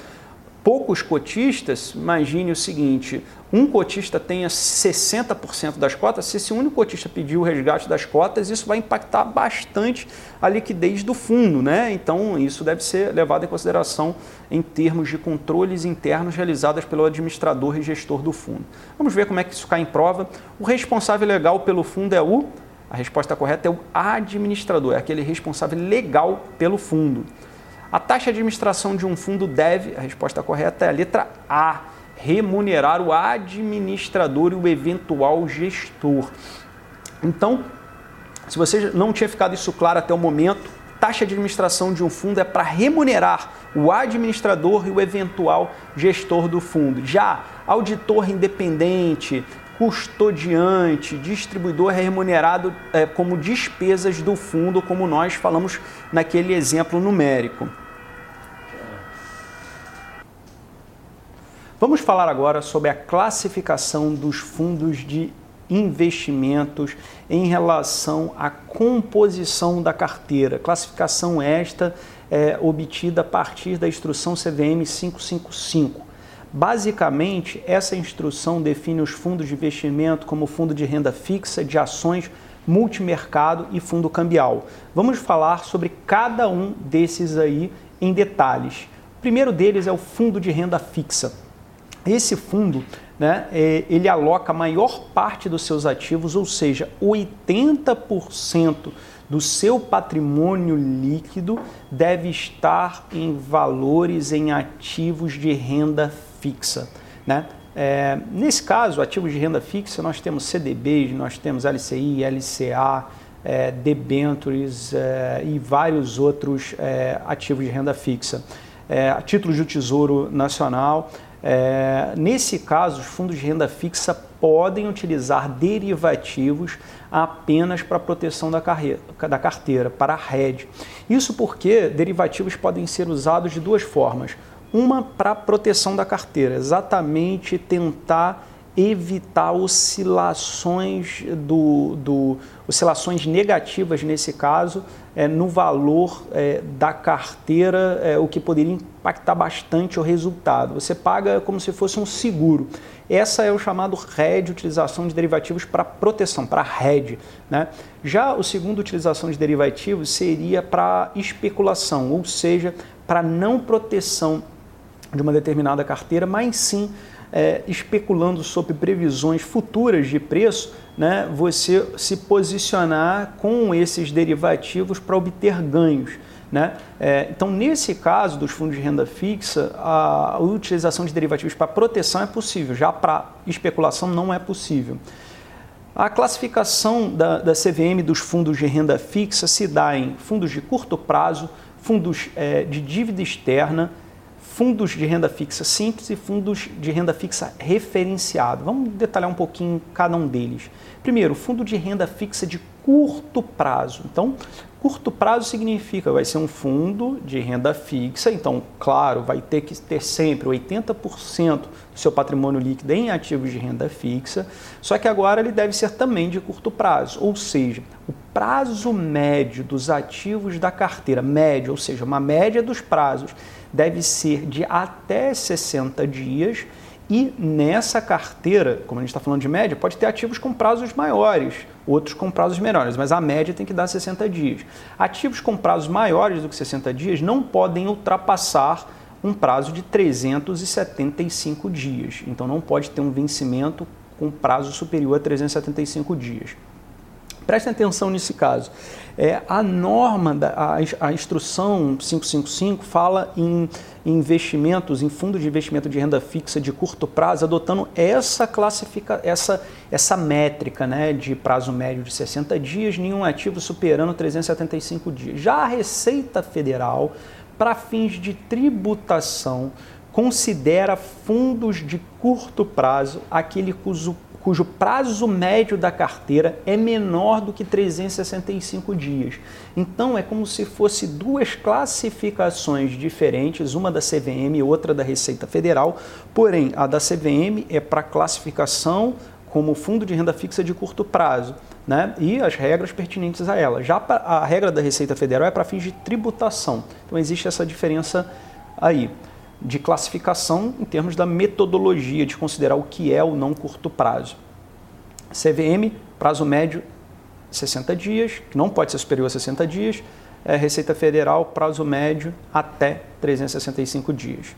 poucos cotistas, imagine o seguinte: um cotista tenha 60% das cotas, se esse único cotista pedir o resgate das cotas, isso vai impactar bastante a liquidez do fundo, né? Então, isso deve ser levado em consideração em termos de controles internos realizados pelo administrador e gestor do fundo. Vamos ver como é que isso cai em prova. O responsável legal pelo fundo é o a resposta correta é o administrador, é aquele responsável legal pelo fundo. A taxa de administração de um fundo deve, a resposta correta é a letra A, remunerar o administrador e o eventual gestor. Então, se você não tinha ficado isso claro até o momento, taxa de administração de um fundo é para remunerar o administrador e o eventual gestor do fundo. Já auditor independente, custodiante, distribuidor remunerado é, como despesas do fundo, como nós falamos naquele exemplo numérico. Vamos falar agora sobre a classificação dos fundos de investimentos em relação à composição da carteira. Classificação esta é obtida a partir da instrução CVM 555. Basicamente, essa instrução define os fundos de investimento como fundo de renda fixa, de ações, multimercado e fundo cambial. Vamos falar sobre cada um desses aí em detalhes. O primeiro deles é o fundo de renda fixa. Esse fundo, né, é, ele aloca a maior parte dos seus ativos, ou seja, 80% do seu patrimônio líquido deve estar em valores em ativos de renda fixa. Né? É, nesse caso, ativos de renda fixa, nós temos CDBs, nós temos LCI, LCA, é, debentures é, e vários outros é, ativos de renda fixa. É, títulos do Tesouro Nacional. É, nesse caso, os fundos de renda fixa podem utilizar derivativos apenas para proteção da, carreira, da carteira, para a rede. Isso porque derivativos podem ser usados de duas formas. Uma para proteção da carteira, exatamente tentar evitar oscilações do, do oscilações negativas nesse caso é, no valor é, da carteira, é, o que poderia impactar bastante o resultado. Você paga como se fosse um seguro. Essa é o chamado RED, utilização de derivativos para proteção, para RED. Né? Já o segundo utilização de derivativos seria para especulação, ou seja, para não proteção de uma determinada carteira, mas sim é, especulando sobre previsões futuras de preço, né, você se posicionar com esses derivativos para obter ganhos. Né? É, então, nesse caso dos fundos de renda fixa, a, utilização de derivativos para proteção é possível, já para especulação não é possível. A classificação da, da, CVM dos fundos de renda fixa se dá em fundos de curto prazo, fundos é, de dívida externa, fundos de renda fixa simples e fundos de renda fixa referenciado. Vamos detalhar um pouquinho cada um deles. Primeiro, fundo de renda fixa de curto prazo. Então, curto prazo significa vai ser um fundo de renda fixa, então, claro, vai ter que ter sempre 80% do seu patrimônio líquido em ativos de renda fixa, só que agora ele deve ser também de curto prazo, ou seja, o prazo médio dos ativos da carteira, médio, ou seja, uma média dos prazos deve ser de até 60 dias e nessa carteira, como a gente está falando de média, pode ter ativos com prazos maiores, outros com prazos menores, mas a média tem que dar 60 dias. Ativos com prazos maiores do que 60 dias não podem ultrapassar um prazo de 375 dias. Então não pode ter um vencimento com prazo superior a 375 dias. Prestem atenção nesse caso. É, a norma, da, a, a instrução 555 fala em investimentos, em fundos de investimento de renda fixa de curto prazo, adotando essa classifica, essa, essa métrica né, de prazo médio de 60 dias, nenhum ativo superando 375 dias. Já a Receita Federal, para fins de tributação, considera fundos de curto prazo aquele cujo cujo prazo médio da carteira é menor do que 365 dias. Então é como se fosse duas classificações diferentes, uma da CVM e outra da Receita Federal, porém a da CVM é para classificação como fundo de renda fixa de curto prazo, né? E as regras pertinentes a ela. Já a regra da Receita Federal é para fins de tributação. Então existe essa diferença aí de classificação em termos da metodologia de considerar o que é o não curto prazo. CVM, prazo médio 60 dias, que não pode ser superior a 60 dias. É, Receita Federal, prazo médio até 365 dias.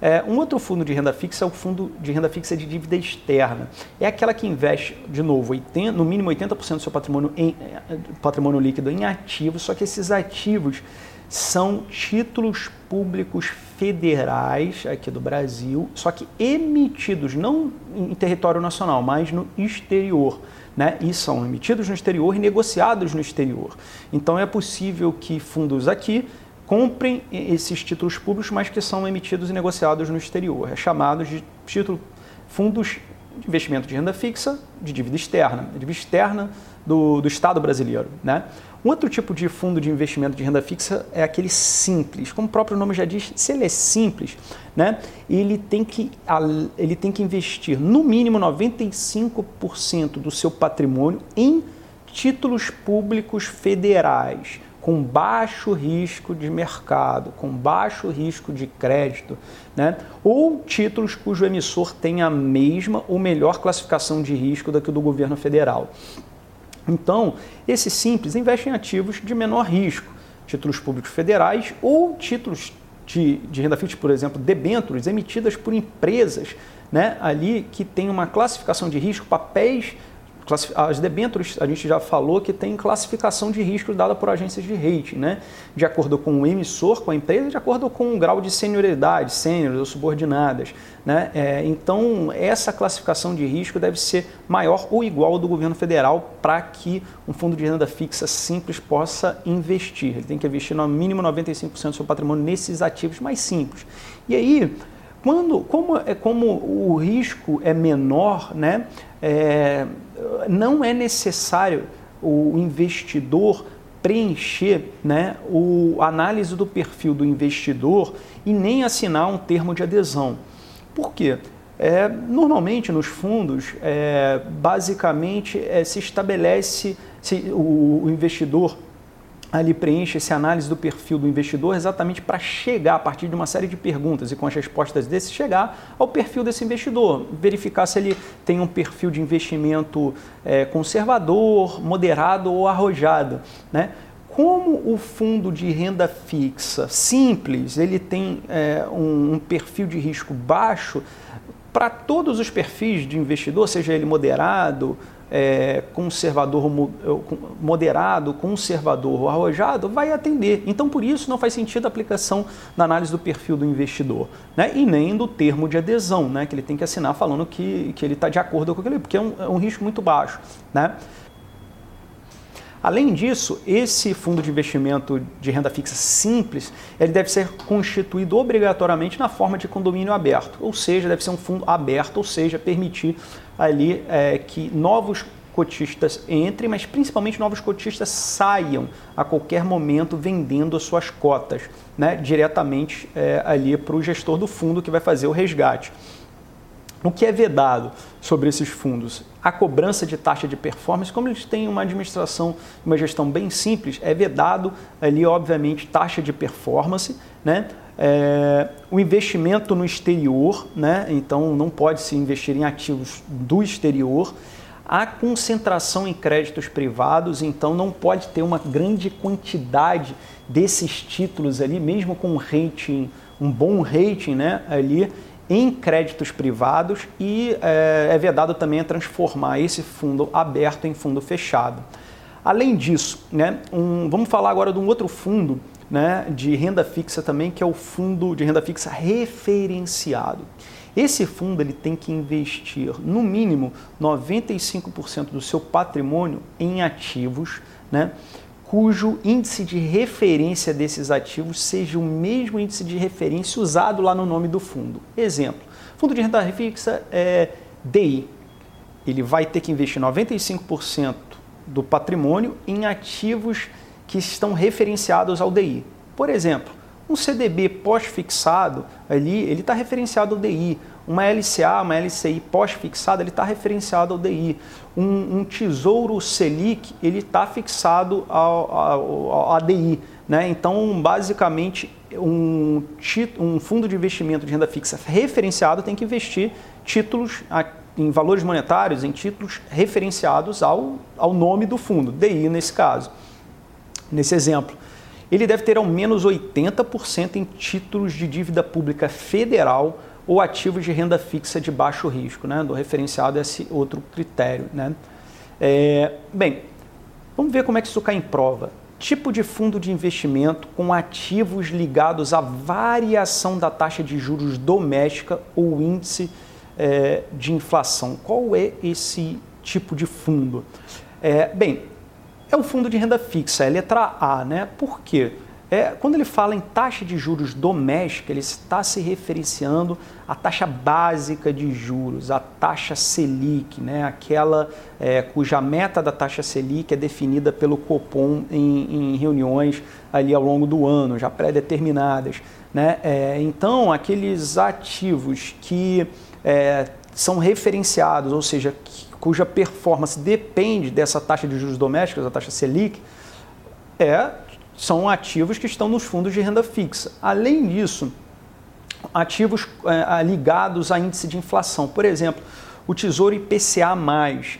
É, um outro fundo de renda fixa é o fundo de renda fixa de dívida externa. É aquela que investe, de novo, 80, no mínimo 80% do seu patrimônio, em, é, patrimônio líquido em ativos, só que esses ativos são títulos públicos federais aqui do Brasil, só que emitidos não em território nacional, mas no exterior. Né? E são emitidos no exterior e negociados no exterior. Então é possível que fundos aqui comprem esses títulos públicos, mas que são emitidos e negociados no exterior. É chamado de título, fundos de investimento de renda fixa de dívida externa, dívida externa do, do Estado brasileiro. Né? Um outro tipo de fundo de investimento de renda fixa é aquele simples. Como o próprio nome já diz, se ele é simples, né, ele, tem que, ele tem que investir no mínimo 95% do seu patrimônio em títulos públicos federais, com baixo risco de mercado, com baixo risco de crédito, né? ou títulos cujo emissor tem a mesma ou melhor classificação de risco da que o do governo federal. Então, esse simples investe em ativos de menor risco, títulos públicos federais ou títulos de, de renda fixa, por exemplo, debêntures emitidas por empresas né, ali que tem uma classificação de risco, papéis as debêntures, a gente já falou que tem classificação de riscos dada por agências de rating, né? de acordo com o emissor, com a empresa, de acordo com o grau de senioridade, sêniores ou subordinadas. Né? É, então, essa classificação de risco deve ser maior ou igual ao do governo federal para que um fundo de renda fixa simples possa investir. Ele tem que investir no mínimo 95% do seu patrimônio nesses ativos mais simples. E aí, quando, como, é, como o risco é menor, né, é, não é necessário o investidor preencher né, o análise do perfil do investidor e nem assinar um termo de adesão. Por quê? É, normalmente nos fundos, é, basicamente é, se estabelece se o, o investidor ali preenche essa análise do perfil do investidor exatamente para chegar a partir de uma série de perguntas e com as respostas desse chegar ao perfil desse investidor, verificar se ele tem um perfil de investimento é, conservador, moderado ou arrojado, né? Como o fundo de renda fixa simples ele tem é, um, um perfil de risco baixo, para todos os perfis de investidor, seja ele moderado, é, conservador moderado, conservador arrojado, vai atender. Então, por isso, não faz sentido a aplicação da análise do perfil do investidor, né? e nem do termo de adesão, né? que ele tem que assinar falando que, que ele está de acordo com aquilo, porque é um, é um risco muito baixo. Né? Além disso, esse fundo de investimento de renda fixa simples, ele deve ser constituído obrigatoriamente na forma de condomínio aberto, ou seja, deve ser um fundo aberto, ou seja, permitir ali é, que novos cotistas entrem, mas principalmente novos cotistas saiam a qualquer momento vendendo as suas cotas né, diretamente é, ali para o gestor do fundo que vai fazer o resgate. O que é vedado sobre esses fundos? A cobrança de taxa de performance, como eles têm uma administração, uma gestão bem simples, é vedado ali, obviamente, taxa de performance, né? É, o investimento no exterior, né? então não pode se investir em ativos do exterior. A concentração em créditos privados, então não pode ter uma grande quantidade desses títulos ali, mesmo com um rating, um bom rating né? ali, em créditos privados e é, é vedado também a transformar esse fundo aberto em fundo fechado. Além disso, né, um, vamos falar agora de um outro fundo né, de renda fixa também, que é o fundo de renda fixa referenciado. Esse fundo ele tem que investir no mínimo 95% do seu patrimônio em ativos, né, cujo índice de referência desses ativos seja o mesmo índice de referência usado lá no nome do fundo. Exemplo: fundo de renda fixa é DI, ele vai ter que investir 95% do patrimônio em ativos que estão referenciados ao DI. Por exemplo, um CDB pós-fixado ali, ele está referenciado ao DI. Uma LCA, uma LCI pós-fixada, ele está referenciado ao DI. Um, um, Tesouro Selic, ele está fixado ao, ao, ao. Né? Então, basicamente, um, um fundo de investimento de renda fixa referenciado tem que investir títulos em valores monetários, em títulos referenciados ao, ao nome do fundo, DI nesse caso, nesse exemplo. Ele deve ter ao menos 80% em títulos de dívida pública federal ou ativos de renda fixa de baixo risco, né? do referenciado esse outro critério. Né? É, bem, vamos ver como é que isso cai em prova. Tipo de fundo de investimento com ativos ligados à variação da taxa de juros doméstica ou índice é, de inflação. Qual é esse tipo de fundo? É, bem, é o fundo de renda fixa, é letra A, né? Por quê? É, quando ele fala em taxa de juros doméstica, ele está se referenciando à taxa básica de juros, a taxa Selic, né? aquela é, cuja meta da taxa Selic é definida pelo Copom em, em reuniões ali ao longo do ano, já pré-determinadas. Né? É, então, aqueles ativos que é, são referenciados, ou seja, cuja performance depende dessa taxa de juros domésticos, a taxa Selic, é, são ativos que estão nos fundos de renda fixa. Além disso, ativos é, ligados a índice de inflação. Por exemplo, o Tesouro IPCA+,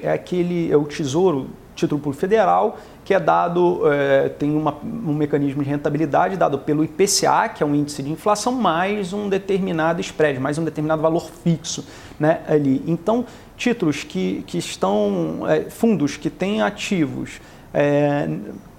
é aquele é o Tesouro Título Público Federal que é dado, é, tem uma, um mecanismo de rentabilidade dado pelo IPCA, que é um índice de inflação, mais um determinado spread, mais um determinado valor fixo né, ali. Então, títulos que, que estão, é, fundos que têm ativos é,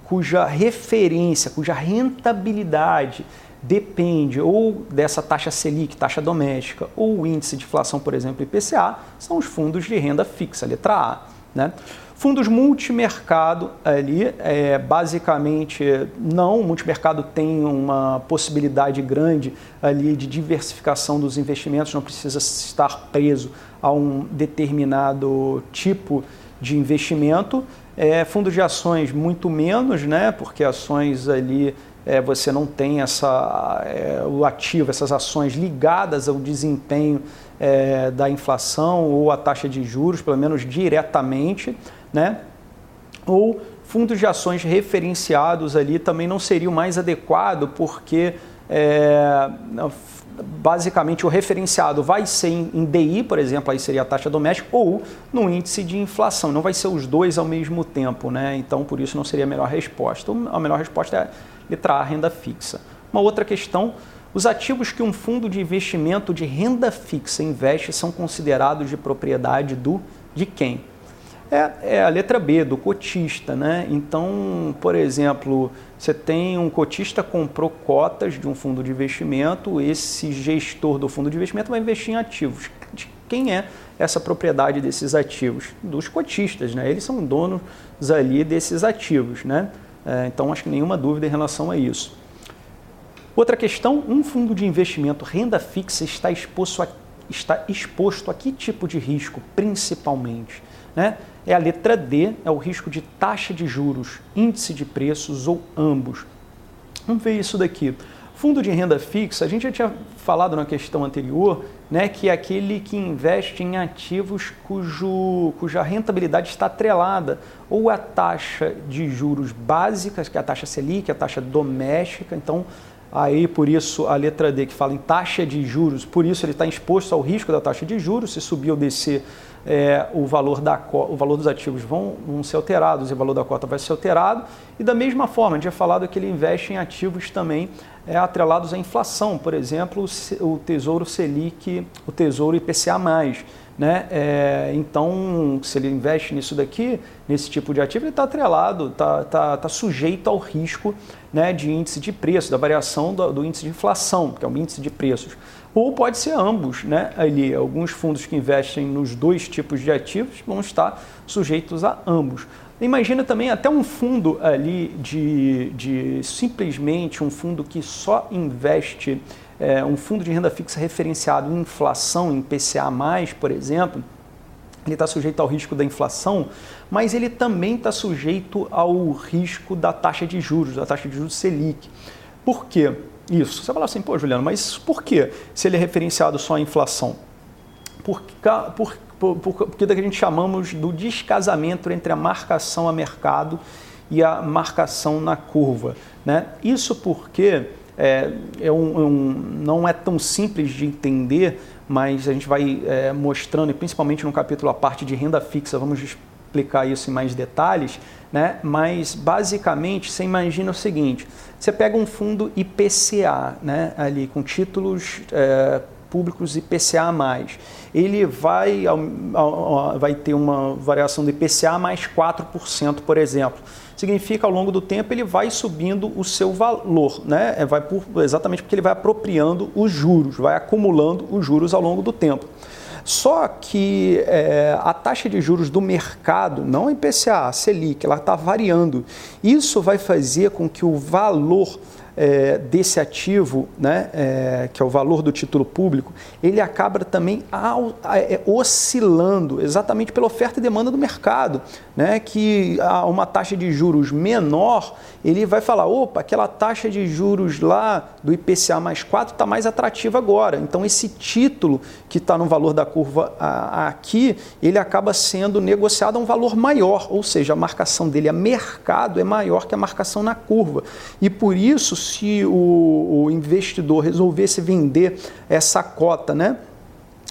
cuja referência, cuja rentabilidade depende ou dessa taxa Selic, taxa doméstica, ou índice de inflação, por exemplo, IPCA, são os fundos de renda fixa, letra A. Né? Fundos multimercado ali, é, basicamente não, o multimercado tem uma possibilidade grande ali de diversificação dos investimentos, não precisa estar preso a um determinado tipo de investimento. É, fundos de ações muito menos, né, porque ações ali é, você não tem essa, é, o ativo, essas ações ligadas ao desempenho é, da inflação ou à taxa de juros, pelo menos diretamente né? Ou fundos de ações referenciados ali também não seria o mais adequado, porque é, basicamente o referenciado vai ser em DI, por exemplo, aí seria a taxa doméstica, ou no índice de inflação. Não vai ser os dois ao mesmo tempo, né? Então, por isso não seria a melhor resposta. A melhor resposta é letra A, renda fixa. Uma outra questão, os ativos que um fundo de investimento de renda fixa investe são considerados de propriedade do de quem? É, é, a letra B, do cotista. Né? Então, por exemplo, você tem um cotista comprou cotas de um fundo de investimento, esse gestor do fundo de investimento vai investir em ativos. De quem é essa propriedade desses ativos? Dos cotistas, né? eles são donos ali desses ativos. Né? É, então, acho que nenhuma dúvida em relação a isso. Outra questão, um fundo de investimento renda fixa está exposto a, está exposto a que tipo de risco, principalmente? Né? É a letra D, é o risco de taxa de juros, índice de preços ou ambos. Vamos ver isso daqui. Fundo de renda fixa, a gente já tinha falado na questão anterior, né, que é aquele que investe em ativos cujo, cuja rentabilidade está atrelada ou a taxa de juros básicas, que é a taxa Selic, a taxa doméstica. Então, aí por isso a letra D que fala em taxa de juros, por isso ele está exposto ao risco da taxa de juros, se subir ou descer é, o, valor da, o valor dos ativos vão, vão ser alterados e o valor da cota vai ser alterado. E da mesma forma, a gente tinha falado que ele investe em ativos também é, atrelados à inflação, por exemplo, o Tesouro Selic, o Tesouro IPCA+. Né? É, então, se ele investe nisso daqui, nesse tipo de ativo, ele está atrelado, está tá, tá sujeito ao risco né, de índice de preço, da variação do, do índice de inflação, que é o índice de preços ou pode ser ambos, né? Ali, alguns fundos que investem nos dois tipos de ativos vão estar sujeitos a ambos. Imagina também até um fundo ali de, de simplesmente um fundo que só investe, é, um fundo de renda fixa referenciado em inflação, em PCA, por exemplo, ele está sujeito ao risco da inflação, mas ele também está sujeito ao risco da taxa de juros, da taxa de juros Selic. Por quê? Isso. Você fala assim, pô, Juliano, mas por que se ele é referenciado só à inflação? Por, por, por, por, porque que a gente chamamos do descasamento entre a marcação a mercado e a marcação na curva. Né? Isso porque é, é um, é um, não é tão simples de entender, mas a gente vai é, mostrando, e principalmente no capítulo a parte de renda fixa, vamos explicar isso em mais detalhes, né? mas basicamente você imagina o seguinte, você pega um fundo IPCA, né? ali com títulos é, públicos IPCA+, ele vai, vai ter uma variação do IPCA mais 4%, por exemplo significa ao longo do tempo ele vai subindo o seu valor, né? É, vai por, exatamente porque ele vai apropriando os juros, vai acumulando os juros ao longo do tempo. Só que é, a taxa de juros do mercado, não a IPCA, a Selic, ela está variando. Isso vai fazer com que o valor é, desse ativo, né, é, que é o valor do título público, ele acaba também ao, é, oscilando exatamente pela oferta e demanda do mercado, né, que a uma taxa de juros menor, ele vai falar, opa, aquela taxa de juros lá do IPCA mais 4 está mais atrativa agora. Então esse título que está no valor da curva a, a aqui, ele acaba sendo negociado a um valor maior, ou seja, a marcação dele a mercado é maior que a marcação na curva. E por isso, se o, o investidor resolvesse vender essa cota, né?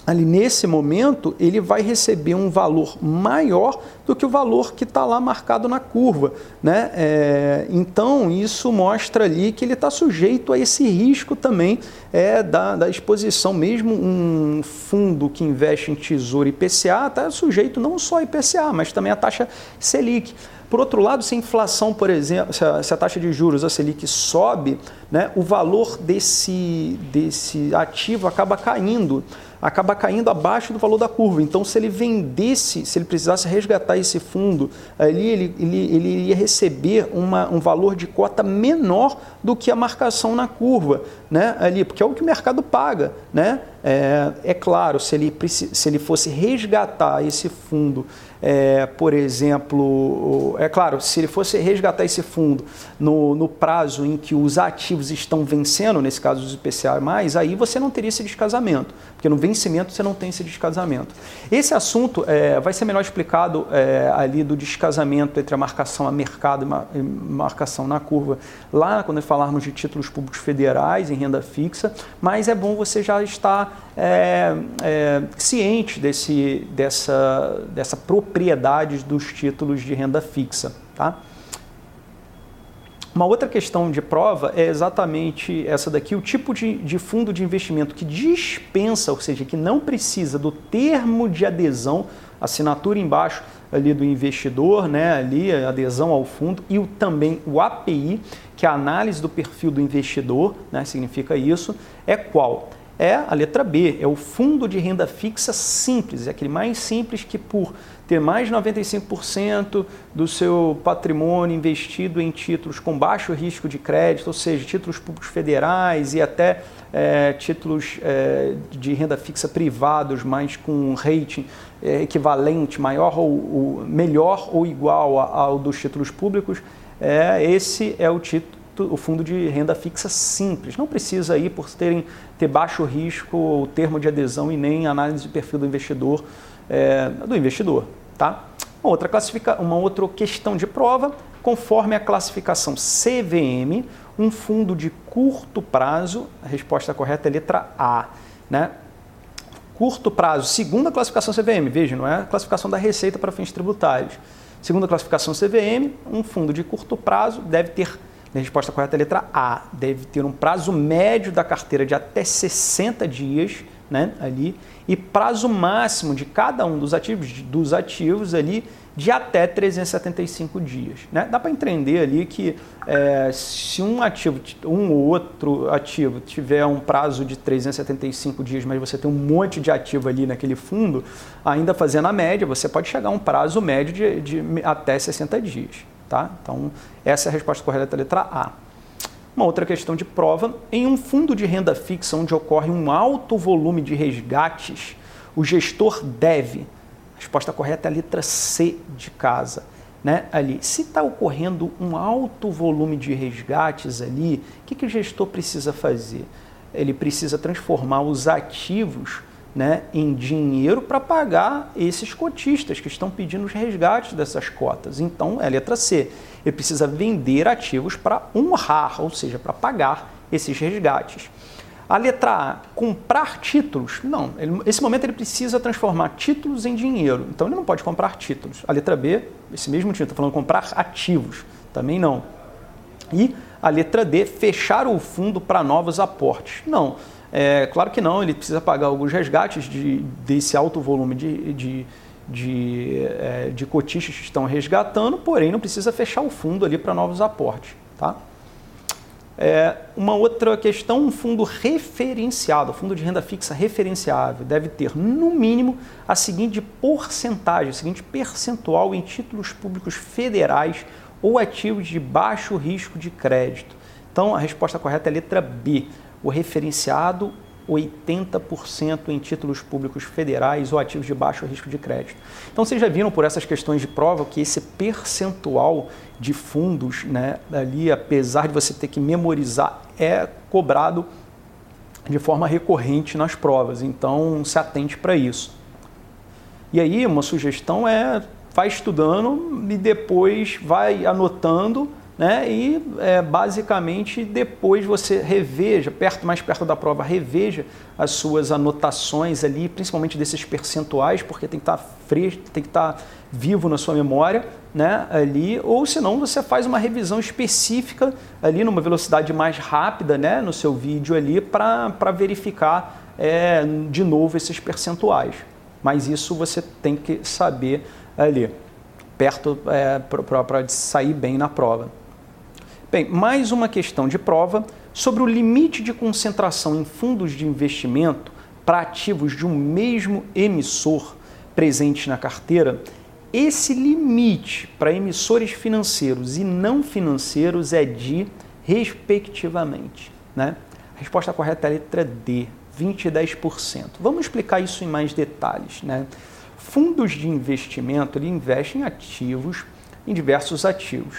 ali nesse momento, ele vai receber um valor maior do que o valor que está lá marcado na curva. Né? É, então, isso mostra ali que ele está sujeito a esse risco também é, da, da exposição. Mesmo um fundo que investe em tesouro IPCA está sujeito não só a IPCA, mas também a taxa Selic. Por outro lado, se a inflação, por exemplo, se a, se a taxa de juros, a Selic, sobe, né, o valor desse, desse ativo acaba caindo acaba caindo abaixo do valor da curva. Então, se ele vendesse, se ele precisasse resgatar esse fundo, ali ele, ele, ele ia receber uma, um valor de cota menor do que a marcação na curva, né? Ali, porque é o que o mercado paga, né? É, é claro, se ele, se ele fosse resgatar esse fundo é, por exemplo, é claro, se ele fosse resgatar esse fundo no, no prazo em que os ativos estão vencendo, nesse caso os IPCA+, aí você não teria esse descasamento, porque no vencimento você não tem esse descasamento. Esse assunto é, vai ser melhor explicado é, ali do descasamento entre a marcação a mercado e marcação na curva, lá quando falarmos de títulos públicos federais em renda fixa, mas é bom você já estar é, é, ciente desse, dessa, dessa propriedade dos títulos de renda fixa. Tá? Uma outra questão de prova é exatamente essa daqui, o tipo de, de, fundo de investimento que dispensa, ou seja, que não precisa do termo de adesão, assinatura embaixo ali do investidor, né, ali adesão ao fundo, e o, também o API, que é a análise do perfil do investidor, né, significa isso, é qual? é a letra B, é o fundo de renda fixa simples, é aquele mais simples que por ter mais de 95% do seu patrimônio investido em títulos com baixo risco de crédito, ou seja, títulos públicos federais e até é, títulos é, de renda fixa privados, mas com um rating é, equivalente, maior ou, ou, melhor ou igual ao dos títulos públicos, é, esse é o título o fundo de renda fixa simples. Não precisa ir por terem, ter baixo risco ou termo de adesão e nem análise de perfil do investidor, é, do investidor. Tá? Uma, outra classifica, uma outra questão de prova, conforme a classificação CVM, um fundo de curto prazo, a resposta correta é letra A. Né? Curto prazo, segunda classificação CVM, veja, não é a classificação da receita para fins tributários. Segunda classificação CVM, um fundo de curto prazo deve ter a resposta correta é a letra A. Deve ter um prazo médio da carteira de até 60 dias, né, ali, e prazo máximo de cada um dos ativos, dos ativos ali, de até 375 dias. Né? Dá para entender ali que é, se um ativo, um ou outro ativo tiver um prazo de 375 dias, mas você tem um monte de ativo ali naquele fundo, ainda fazendo a média, você pode chegar a um prazo médio de, de até 60 dias. Tá? Então, essa é a resposta correta da letra A. Uma outra questão de prova: em um fundo de renda fixa onde ocorre um alto volume de resgates, o gestor deve. resposta correta é a letra C de casa. Né, ali. Se está ocorrendo um alto volume de resgates ali, o que, que o gestor precisa fazer? Ele precisa transformar os ativos né, em dinheiro para pagar esses cotistas que estão pedindo os resgates dessas cotas. Então, é a letra C. Ele precisa vender ativos para honrar, ou seja, para pagar esses resgates. A letra A, comprar títulos. Não, ele, esse momento ele precisa transformar títulos em dinheiro. Então ele não pode comprar títulos. A letra B, esse mesmo título, está falando comprar ativos. Também não. E a letra D, fechar o fundo para novos aportes. Não, é, claro que não, ele precisa pagar alguns resgates de, desse alto volume de, de, de, é, de cotistas que estão resgatando, porém não precisa fechar o fundo ali para novos aportes. Tá? É, uma outra questão, um fundo referenciado, fundo de renda fixa referenciável, deve ter, no mínimo, a seguinte porcentagem, a seguinte percentual em títulos públicos federais ou ativos de baixo risco de crédito. Então, a resposta correta é a letra B. O referenciado 80% em títulos públicos federais ou ativos de baixo risco de crédito. Então vocês já viram por essas questões de prova que esse percentual de fundos, né, ali, apesar de você ter que memorizar, é cobrado de forma recorrente nas provas. Então se atente para isso. E aí uma sugestão é vai estudando e depois vai anotando né? E é, basicamente depois você reveja, perto, mais perto da prova, reveja as suas anotações ali, principalmente desses percentuais, porque tem que estar tá fresco, tem que estar tá vivo na sua memória, né? Ali, ou senão você faz uma revisão específica ali numa velocidade mais rápida, né? No seu vídeo ali para verificar é, de novo esses percentuais. Mas isso você tem que saber ali perto é, para sair bem na prova. Bem, mais uma questão de prova sobre o limite de concentração em fundos de investimento para ativos de um mesmo emissor presente na carteira. Esse limite para emissores financeiros e não financeiros é de, respectivamente. Né? A resposta correta é a letra D, 20 e 10%. Vamos explicar isso em mais detalhes. Né? Fundos de investimento ele investem em ativos, em diversos ativos.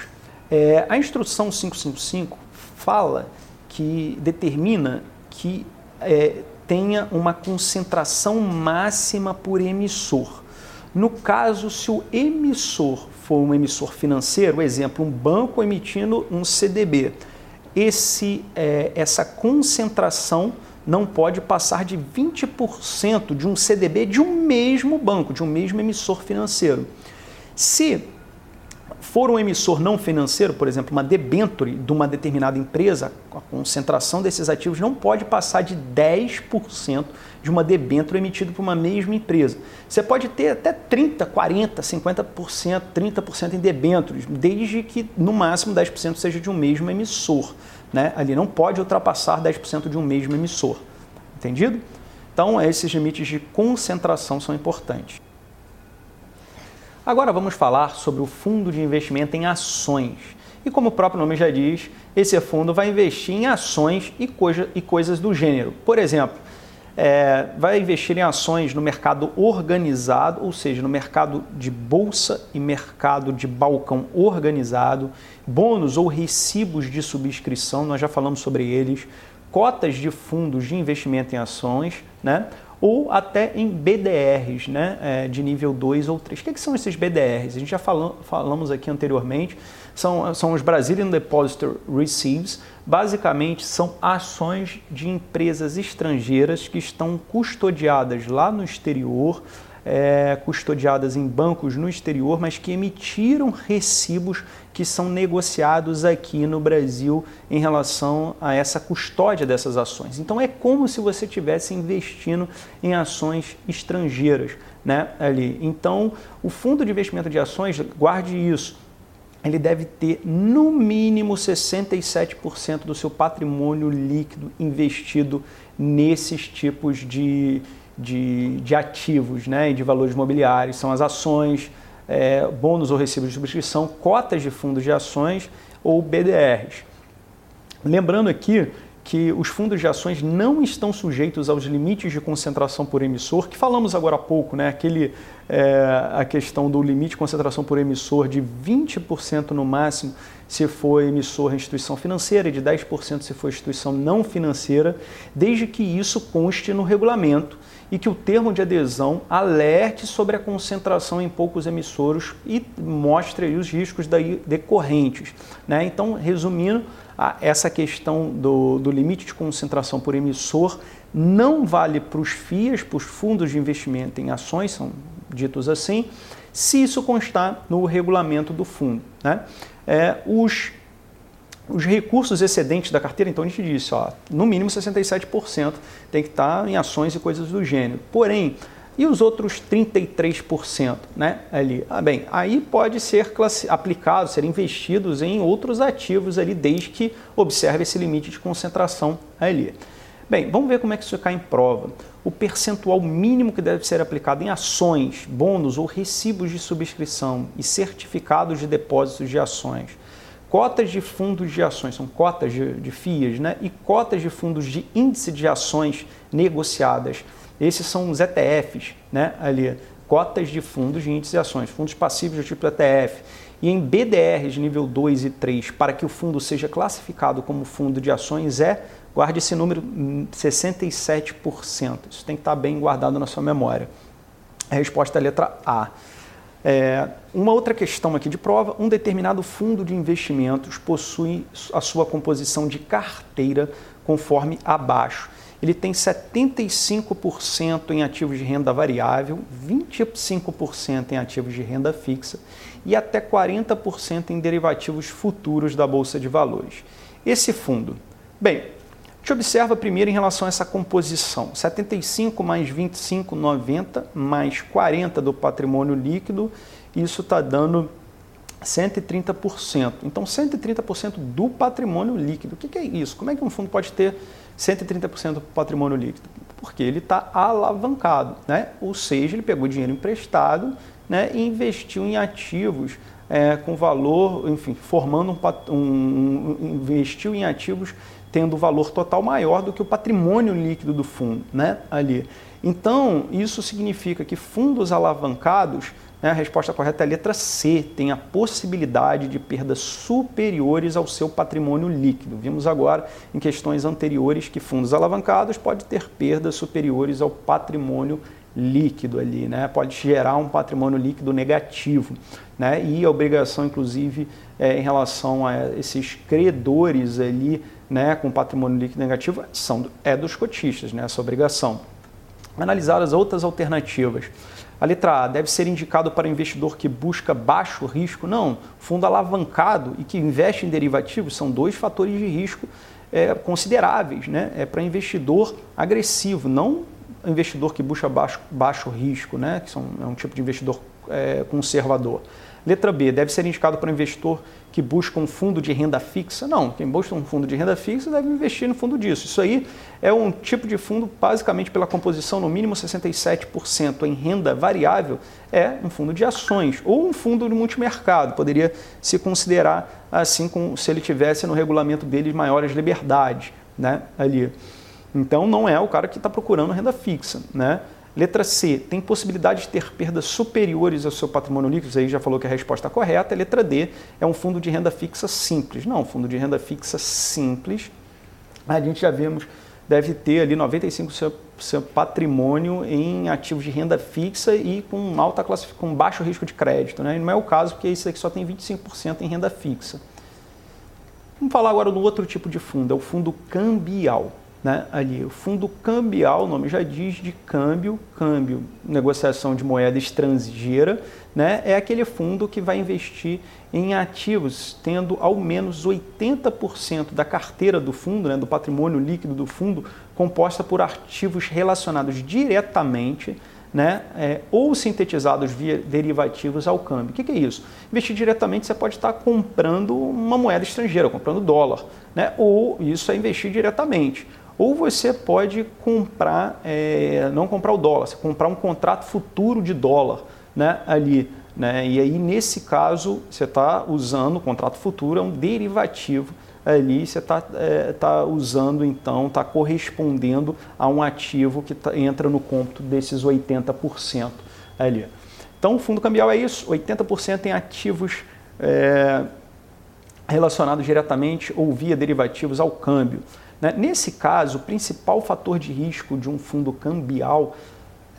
É, a instrução 555 fala que determina que é, tenha uma concentração máxima por emissor. No caso, se o emissor for um emissor financeiro, exemplo, um banco emitindo um CDB, esse, é, essa concentração não pode passar de 20% de um CDB de um mesmo banco, de um mesmo emissor financeiro. Se for um emissor não financeiro, por exemplo, uma debenture de uma determinada empresa, a concentração desses ativos não pode passar de 10% de uma debenture emitida por uma mesma empresa. Você pode ter até 30, 40, 50%, 30% em debêntures, desde que no máximo 10% seja de um mesmo emissor. Né? Ali não pode ultrapassar 10% de um mesmo emissor. Entendido? Então, esses limites de concentração são importantes. Agora vamos falar sobre o fundo de investimento em ações. E como o próprio nome já diz, esse fundo vai investir em ações e, coisa, e coisas do gênero. Por exemplo, é, vai investir em ações no mercado organizado, ou seja, no mercado de bolsa e mercado de balcão organizado, bônus ou recibos de subscrição, nós já falamos sobre eles, cotas de fundos de investimento em ações, né? Ou até em BDRs né, é, de nível 2 ou 3. O que, é que são esses BDRs? A gente já falamos aqui anteriormente, são, são os Brazilian Depository Receives, basicamente são ações de empresas estrangeiras que estão custodiadas lá no exterior, é, custodiadas em bancos no exterior, mas que emitiram recibos que são negociados aqui no Brasil em relação a essa custódia dessas ações. Então é como se você estivesse investindo em ações estrangeiras, né, ali. Então, o fundo de investimento de ações, guarde isso, ele deve ter no mínimo 67% do seu patrimônio líquido investido nesses tipos de, de, de ativos né, de valores imobiliários. São as ações, é, bônus ou recibos de subscrição, cotas de fundos de ações ou BDRs. Lembrando aqui que os fundos de ações não estão sujeitos aos limites de concentração por emissor, que falamos agora há pouco, né? Aquele, é, a questão do limite de concentração por emissor de 20% no máximo se for emissor instituição financeira e de 10% se for instituição não financeira, desde que isso conste no regulamento e que o termo de adesão alerte sobre a concentração em poucos emissores e mostre os riscos daí decorrentes. Né? Então, resumindo, essa questão do, do limite de concentração por emissor não vale para os FIAs, para os fundos de investimento em ações, são ditos assim, se isso constar no regulamento do fundo. Né? É, os os recursos excedentes da carteira, então a gente disse, ó, no mínimo 67% tem que estar em ações e coisas do gênero. Porém, e os outros 33%, né, ali? Ah, bem, aí pode ser aplicado, ser investidos em outros ativos ali, desde que observe esse limite de concentração ali. Bem, vamos ver como é que isso cai em prova. O percentual mínimo que deve ser aplicado em ações, bônus ou recibos de subscrição e certificados de depósitos de ações cotas de fundos de ações, são cotas de, de FIAs, né? e cotas de fundos de índice de ações negociadas. Esses são os ETFs, né? ali, cotas de fundos de índice de ações, fundos passivos do tipo ETF. E em BDRs nível 2 e 3, para que o fundo seja classificado como fundo de ações, é, guarde esse número, 67%. Hum, Isso tem que estar bem guardado na sua memória. A resposta é a letra A. É, uma outra questão aqui de prova: um determinado fundo de investimentos possui a sua composição de carteira conforme abaixo. Ele tem 75% em ativos de renda variável, 25% em ativos de renda fixa e até 40% em derivativos futuros da Bolsa de Valores. Esse fundo, bem, a gente observa primeiro em relação a essa composição: 75 mais 25, 90, mais 40 do patrimônio líquido, isso está dando 130%. Então, 130% do patrimônio líquido. O que, é isso? Como é que um fundo pode ter 130% do patrimônio líquido? Porque ele está alavancado, né? ou seja, ele pegou dinheiro emprestado né, e investiu em ativos é, com valor, enfim, formando um, um, um investiu em ativos tendo valor total maior do que o patrimônio líquido do fundo, né, ali. Então, isso significa que fundos alavancados, né, a resposta correta é a letra C, tem a possibilidade de perdas superiores ao seu patrimônio líquido. Vimos agora em questões anteriores que fundos alavancados podem ter perdas superiores ao patrimônio líquido ali, né? Pode gerar um patrimônio líquido negativo, né? E a obrigação, inclusive, é, em relação a esses credores ali né, com patrimônio líquido negativo são, é dos cotistas, né, essa obrigação. Analisar as outras alternativas. A letra A deve ser indicado para investidor que busca baixo risco? Não. Fundo alavancado e que investe em derivativos são dois fatores de risco é, consideráveis. Né? É para investidor agressivo, não investidor que busca baixo, baixo risco, né? que são, é um tipo de investidor é, conservador. Letra B, deve ser indicado para investidor que busca um fundo de renda fixa? Não, quem busca um fundo de renda fixa deve investir no fundo disso. Isso aí é um tipo de fundo, basicamente pela composição no mínimo 67% em renda variável, é um fundo de ações ou um fundo de multimercado. Poderia se considerar assim como se ele tivesse no regulamento dele maiores liberdades né, ali. Então não é o cara que está procurando renda fixa. Né? Letra C, tem possibilidade de ter perdas superiores ao seu patrimônio líquido? Aí já falou que a resposta é correta. Letra D, é um fundo de renda fixa simples. Não, fundo de renda fixa simples, a gente já vimos, deve ter ali 95% do seu, seu patrimônio em ativos de renda fixa e com alta com baixo risco de crédito. Né? E não é o caso, porque isso aqui só tem 25% em renda fixa. Vamos falar agora do outro tipo de fundo, é o fundo cambial né, ali. O fundo cambial, o nome já diz, de câmbio, câmbio, negociação de moeda estrangeira, né, é aquele fundo que vai investir em ativos, tendo ao menos 80% da carteira do fundo, né, do patrimônio líquido do fundo, composta por ativos relacionados diretamente né, é, ou sintetizados via derivativos ao câmbio. O que, que, é isso? Investir diretamente você pode estar comprando uma moeda estrangeira, comprando dólar, né, ou isso é investir diretamente. Ou você pode comprar, é, não comprar o dólar, você comprar um contrato futuro de dólar né, ali. Né? E aí, nesse caso, você está usando o contrato futuro, é um derivativo ali você está é, tá usando, então, está correspondendo a um ativo que tá, entra no cômputo desses 80% ali. Então, o fundo cambial é isso, 80% em ativos é, relacionados diretamente ou via derivativos ao câmbio. Né? Nesse caso, o principal fator de risco de um fundo cambial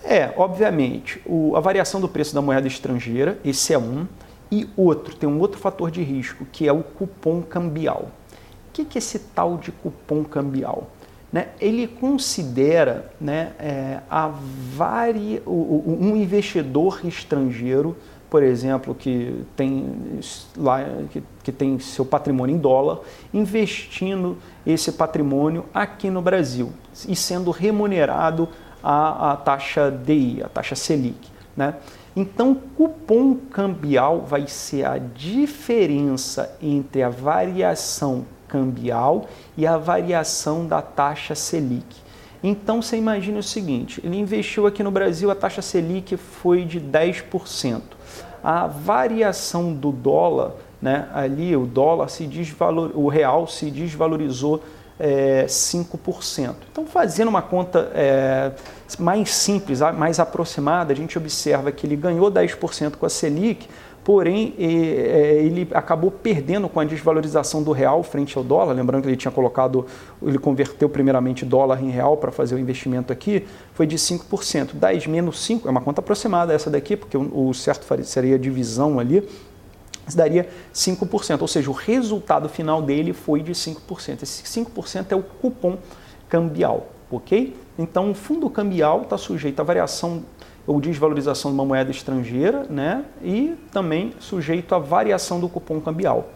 é, obviamente, o, a variação do preço da moeda estrangeira, esse é um, e outro, tem um outro fator de risco, que é o cupom cambial. O que é esse tal de cupom cambial? Né? Ele considera né, é, a vari... um investidor estrangeiro, por exemplo, que tem, lá, que, que tem seu patrimônio em dólar, investindo esse patrimônio aqui no Brasil e sendo remunerado a, a taxa DI, a taxa Selic. Né? Então, cupom cambial vai ser a diferença entre a variação cambial e a variação da taxa Selic. Então, você imagina o seguinte: ele investiu aqui no Brasil, a taxa Selic foi de 10%. A variação do dólar, né, ali o dólar se desvalor, o real se desvalorizou é, 5%. Então, fazendo uma conta é, mais simples, mais aproximada, a gente observa que ele ganhou 10% com a Selic, porém é, ele acabou perdendo com a desvalorização do real frente ao dólar. Lembrando que ele tinha colocado, ele converteu primeiramente dólar em real para fazer o investimento aqui, foi de 5%. 10 menos 5 é uma conta aproximada essa daqui, porque o certo seria a divisão ali daria 5%, ou seja, o resultado final dele foi de 5%. Esse 5% é o cupom cambial, ok? Então, o fundo cambial está sujeito à variação ou desvalorização de uma moeda estrangeira, né? E também sujeito à variação do cupom cambial.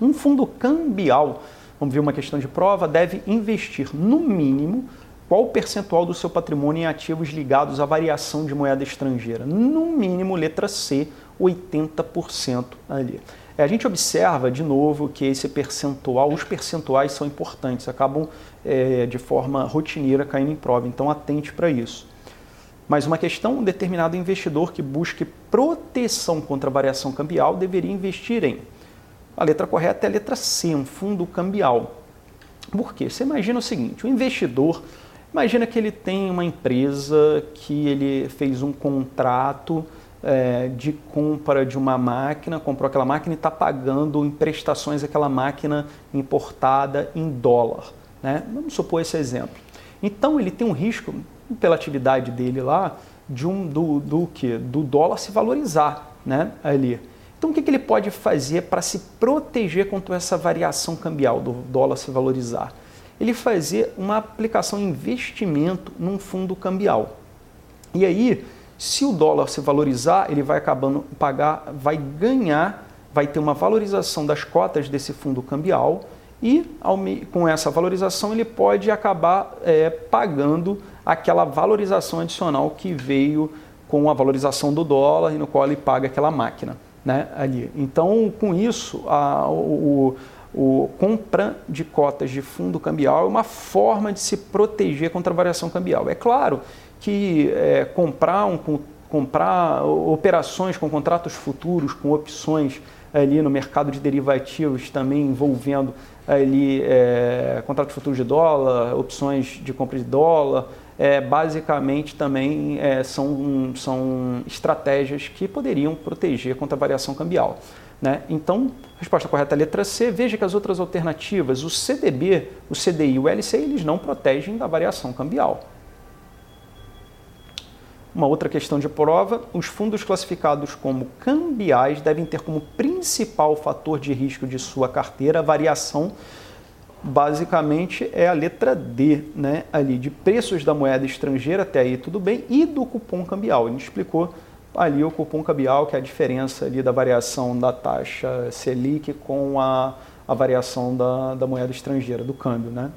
Um fundo cambial, vamos ver uma questão de prova, deve investir no mínimo qual percentual do seu patrimônio em ativos ligados à variação de moeda estrangeira? No mínimo, letra C, 80% ali. É, a gente observa, de novo, que esse percentual, os percentuais são importantes, acabam é, de forma rotineira caindo em prova, então atente para isso. Mas uma questão, um determinado investidor que busque proteção contra variação cambial deveria investir em. A letra correta é a letra C, um fundo cambial. Por quê? Você imagina o seguinte: o investidor, imagina que ele tem uma empresa que ele fez um contrato é, de compra de uma máquina, comprou aquela máquina e está pagando em prestações aquela máquina importada em dólar. Né? Vamos supor esse exemplo. Então ele tem um risco, pela atividade dele lá, de um, do, do, que? do dólar se valorizar né? ali. Então o que, que ele pode fazer para se proteger contra essa variação cambial do dólar se valorizar? Ele fazer uma aplicação investimento num fundo cambial. E aí se o dólar se valorizar, ele vai acabando pagar, vai ganhar, vai ter uma valorização das cotas desse fundo cambial e com essa valorização ele pode acabar é, pagando aquela valorização adicional que veio com a valorização do dólar e no qual ele paga aquela máquina. Né, ali. Então, com isso, a, o, o compra de cotas de fundo cambial é uma forma de se proteger contra a variação cambial. É claro que é, comprar, um, comprar operações com contratos futuros, com opções ali no mercado de derivativos também envolvendo ali é, contratos futuros de dólar, opções de compra de dólar, é, basicamente também é, são, são estratégias que poderiam proteger contra a variação cambial. Né? Então, resposta correta é a letra C. Veja que as outras alternativas, o CDB, o CDI e o LCI, eles não protegem da variação cambial. Uma outra questão de prova: os fundos classificados como cambiais devem ter como principal fator de risco de sua carteira a variação. Basicamente é a letra D, né? Ali de preços da moeda estrangeira, até aí tudo bem, e do cupom cambial. Ele explicou ali o cupom cambial, que é a diferença ali da variação da taxa Selic com a, a variação da, da moeda estrangeira, do câmbio, né?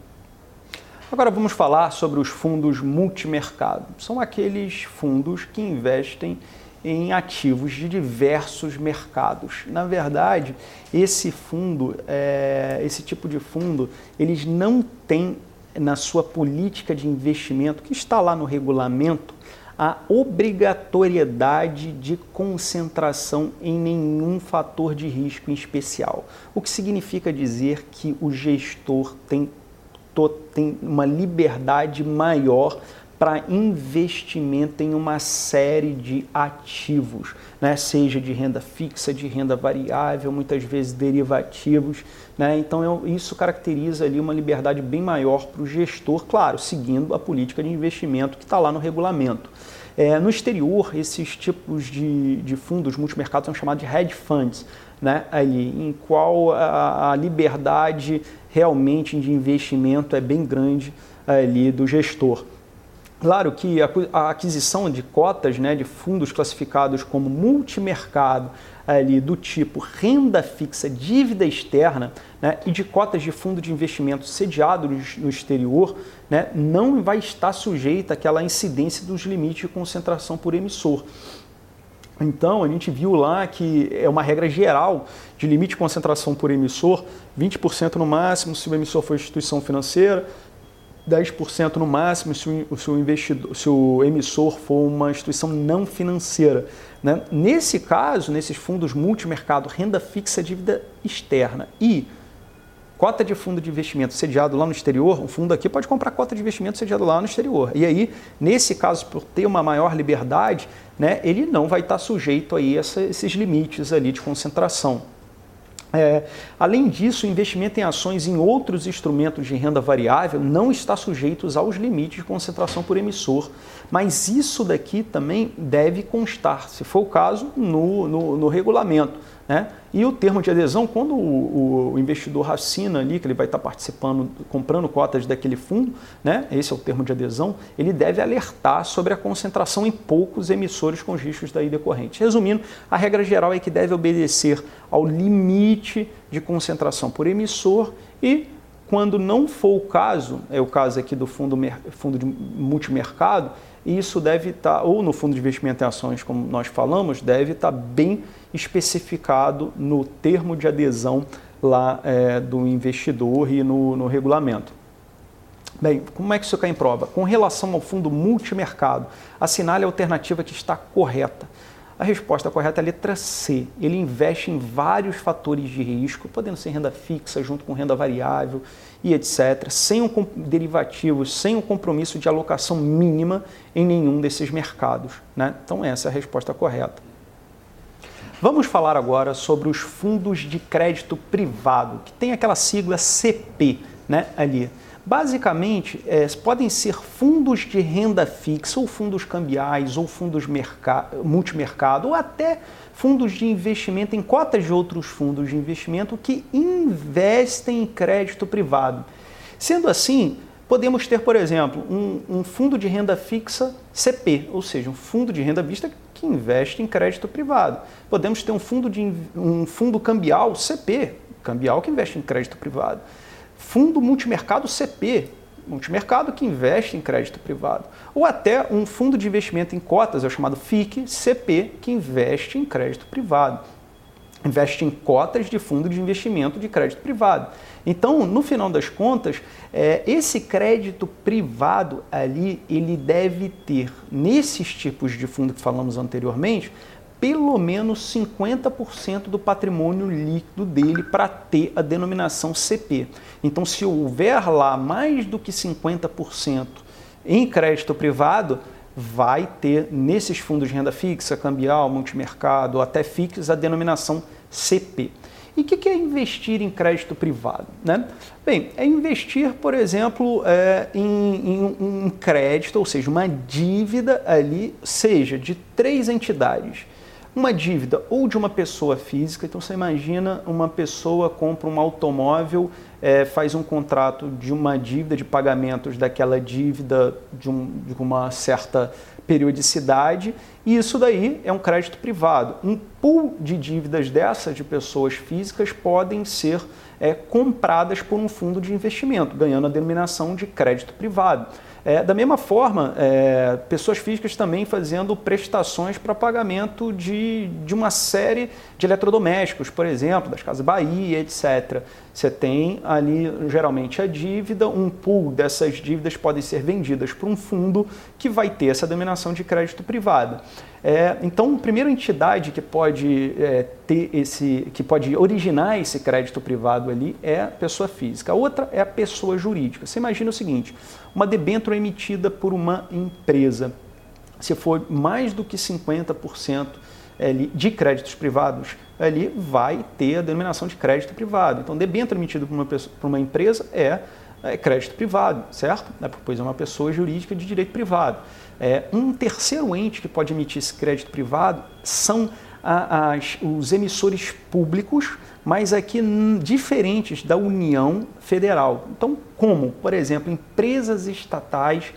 Agora vamos falar sobre os fundos multimercado. São aqueles fundos que investem em ativos de diversos mercados. Na verdade, esse fundo, é, esse tipo de fundo, eles não têm na sua política de investimento, que está lá no regulamento, a obrigatoriedade de concentração em nenhum fator de risco em especial. O que significa dizer que o gestor tem, tem uma liberdade maior para investimento em uma série de ativos, né? seja de renda fixa, de renda variável, muitas vezes derivativos. Né? Então, eu, isso caracteriza ali uma liberdade bem maior para o gestor, claro, seguindo a política de investimento que está lá no regulamento. É, no exterior, esses tipos de, de fundos multimercados são chamados de hedge funds, né? Ali, em qual a, a liberdade realmente de investimento é bem grande ali do gestor. Claro que a aquisição de cotas né, de fundos classificados como multimercado, ali, do tipo renda fixa, dívida externa né, e de cotas de fundo de investimento sediados no exterior, né, não vai estar sujeita àquela incidência dos limites de concentração por emissor. Então, a gente viu lá que é uma regra geral de limite de concentração por emissor, 20% no máximo se o emissor for instituição financeira, 10% no máximo se o, se o, investidor, se o emissor for uma instituição não financeira. Né? Nesse caso, nesses fundos multimercado, renda fixa, dívida externa e cota de fundo de investimento sediado lá no exterior, um fundo aqui pode comprar cota de investimento sediado lá no exterior. E aí, nesse caso, por ter uma maior liberdade, né, ele não vai estar sujeito a esses limites ali de concentração. É, além disso, o investimento em ações em outros instrumentos de renda variável não está sujeito aos limites de concentração por emissor, mas isso daqui também deve constar, se for o caso, no, no, no regulamento. Né? E o termo de adesão, quando o, o, investidor assina ali, que ele vai estar participando, comprando cotas daquele fundo, né? esse é o termo de adesão, ele deve alertar sobre a concentração em poucos emissores com riscos daí decorrentes. Resumindo, a regra geral é que deve obedecer ao limite de concentração por emissor e quando não for o caso, é o caso aqui do fundo, fundo de multimercado, isso deve estar, ou no fundo de investimento em ações, como nós falamos, deve estar bem especificado no termo de adesão lá é, do investidor e no, no regulamento. Bem, como é que isso cai em prova? Com relação ao fundo multimercado, assinale a alternativa que está correta. A resposta correta é a letra C. Ele investe em vários fatores de risco, podendo ser renda fixa junto com renda variável e etc., sem um derivativo, sem um compromisso de alocação mínima em nenhum desses mercados. Né? Então, essa é a resposta correta. Vamos falar agora sobre os fundos de crédito privado, que tem aquela sigla CP né, ali. Basicamente, é, podem ser fundos de renda fixa, ou fundos cambiais, ou fundos multimercado, ou até fundos de investimento em cotas de outros fundos de investimento que investem em crédito privado. Sendo assim, podemos ter, por exemplo, um, um fundo de renda fixa CP, ou seja, um fundo de renda vista que investe em crédito privado. Podemos ter um fundo, de, um fundo cambial CP, cambial que investe em crédito privado. Fundo multimercado CP, multimercado que investe em crédito privado. Ou até um fundo de investimento em cotas, é o chamado FIC CP, que investe em crédito privado. Investe em cotas de fundo de investimento de crédito privado. Então, no final das contas, é, esse crédito privado ali, ele deve ter, nesses tipos de fundo que falamos anteriormente, pelo menos 50% do patrimônio líquido dele para ter a denominação CP. Então, se houver lá mais do que 50% em crédito privado, vai ter nesses fundos de renda fixa, cambial, multimercado, até fixos, a denominação CP. E o que é investir em crédito privado? Né? Bem, é investir, por exemplo, é, em, em um crédito, ou seja, uma dívida ali, seja de três entidades. Uma dívida ou de uma pessoa física, então você imagina uma pessoa compra um automóvel, é, faz um contrato de uma dívida de pagamentos daquela dívida de, um, de uma certa periodicidade, e isso daí é um crédito privado. Um pool de dívidas dessas de pessoas físicas podem ser é, compradas por um fundo de investimento, ganhando a denominação de crédito privado. É, da mesma forma, é, pessoas físicas também fazendo prestações para pagamento de, de uma série de eletrodomésticos, por exemplo, das Casas Bahia, etc. Você tem ali geralmente a dívida, um pool dessas dívidas podem ser vendidas para um fundo que vai ter essa denominação de crédito privada. É, então, a primeira entidade que pode é, ter esse, que pode originar esse crédito privado ali é a pessoa física. A outra é a pessoa jurídica. Você imagina o seguinte: uma debênture emitida por uma empresa, se for mais do que 50% de créditos privados, ali vai ter a denominação de crédito privado. Então, debênture emitido por uma, pessoa, por uma empresa é, é, crédito privado, certo? É, pois é uma pessoa jurídica de direito privado. É, um terceiro ente que pode emitir esse crédito privado são a, as, os emissores públicos, mas aqui diferentes da União Federal. Então, como, por exemplo, empresas estatais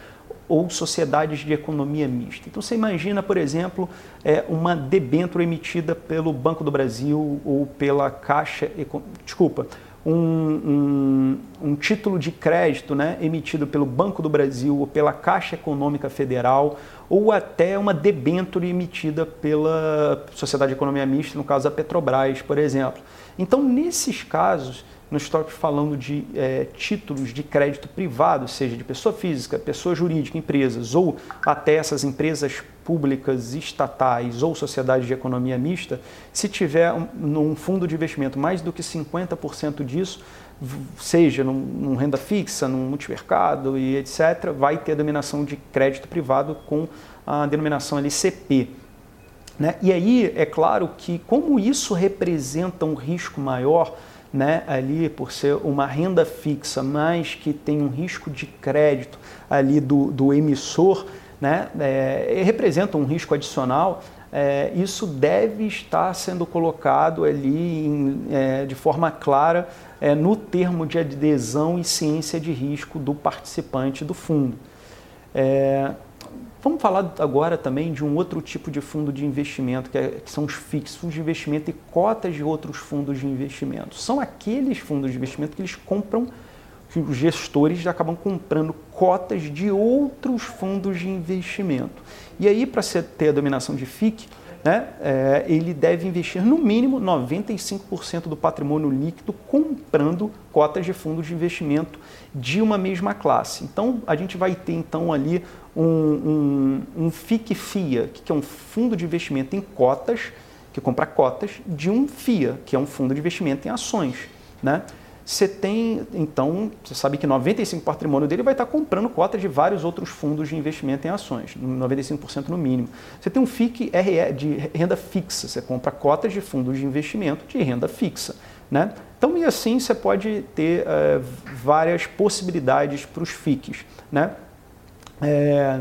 ou sociedades de economia mista. Então você imagina, por exemplo, é, uma debênture emitida pelo Banco do Brasil ou pela Caixa, desculpa, um, um, um, título de crédito né, emitido pelo Banco do Brasil ou pela Caixa Econômica Federal ou até uma debênture emitida pela Sociedade de Economia Mista, no caso da Petrobras, por exemplo. Então, nesses casos, nós estamos falando de é, títulos de crédito privado, seja de pessoa física, pessoa jurídica, empresas, ou até essas empresas públicas, estatais ou sociedades de economia mista, se tiver um, num fundo de investimento mais do que 50% disso, seja num, num, renda fixa, num multimercado e etc., vai ter a denominação de crédito privado com a denominação LCP. Né? E aí, é claro que, como isso representa um risco maior, né, ali por ser uma renda fixa, mas que tem um risco de crédito ali do, do emissor, né, é, representa um risco adicional, é, isso deve estar sendo colocado ali em, é, de forma clara é, no termo de adesão e ciência de risco do participante do fundo. Vamos falar agora também de um outro tipo de fundo de investimento, que, é, que, são os fixos, de investimento e cotas de outros fundos de investimento. São aqueles fundos de investimento que eles compram, que os gestores acabam comprando cotas de outros fundos de investimento. E aí, para ter a dominação de FIC, né, é, ele deve investir no mínimo 95% do patrimônio líquido comprando cotas de fundos de investimento de uma mesma classe. Então, a gente vai ter então ali um, um, um FIC-FIA, que é um fundo de investimento em cotas, que compra cotas, de um FIA, que é um fundo de investimento em ações. Né? Você tem, então, você sabe que 95% do patrimônio dele vai estar comprando cotas de vários outros fundos de investimento em ações, 95% no mínimo. Você tem um FIC RE de renda fixa, você compra cotas de fundos de investimento de renda fixa. Né? Então, e assim você pode ter uh, várias possibilidades para os FICs. Né? É...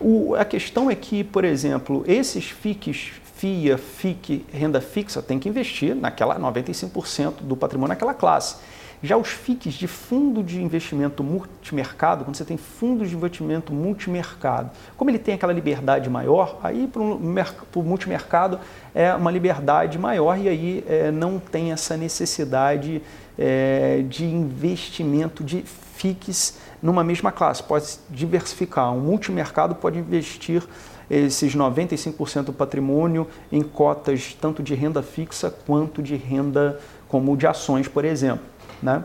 O, a questão é que, por exemplo, esses FICs, FIA, FIC, renda fixa, tem que investir naquela 95% do patrimônio naquela classe. Já os FICs de fundo de investimento multimercado, quando você tem fundos de investimento multimercado, como ele tem aquela liberdade maior, aí para o multimercado é uma liberdade maior e aí é, não tem essa necessidade é, de investimento de FICs numa mesma classe. Pode diversificar. Um multimercado pode investir esses 95% do patrimônio em cotas tanto de renda fixa quanto de renda como de ações, por exemplo. Né?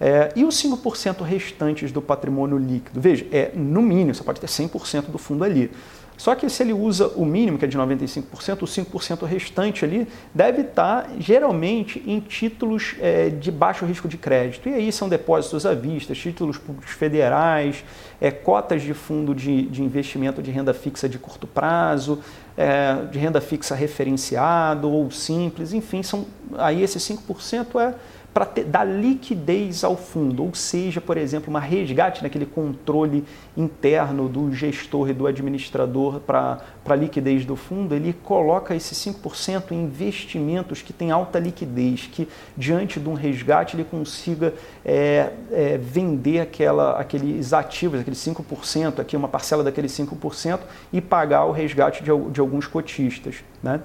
É, e os 5% restantes do patrimônio líquido? Veja, é no mínimo, você pode ter 100% do fundo ali. Só que se ele usa o mínimo, que é de 95%, o 5% restante ali deve estar geralmente em títulos é, de baixo risco de crédito. E aí são depósitos à vista, títulos públicos federais, é, cotas de fundo de, de investimento de renda fixa de curto prazo, é, de renda fixa referenciado ou simples, enfim, são, aí esse 5% é para dar liquidez ao fundo, ou seja, por exemplo, uma resgate naquele controle interno do gestor e do administrador para a liquidez do fundo, ele coloca esse 5% em investimentos que têm alta liquidez, que diante de um resgate ele consiga é, é, vender aquela, aqueles ativos, aqueles 5%, aqui uma parcela daqueles 5% e pagar o resgate de, de alguns cotistas. Né?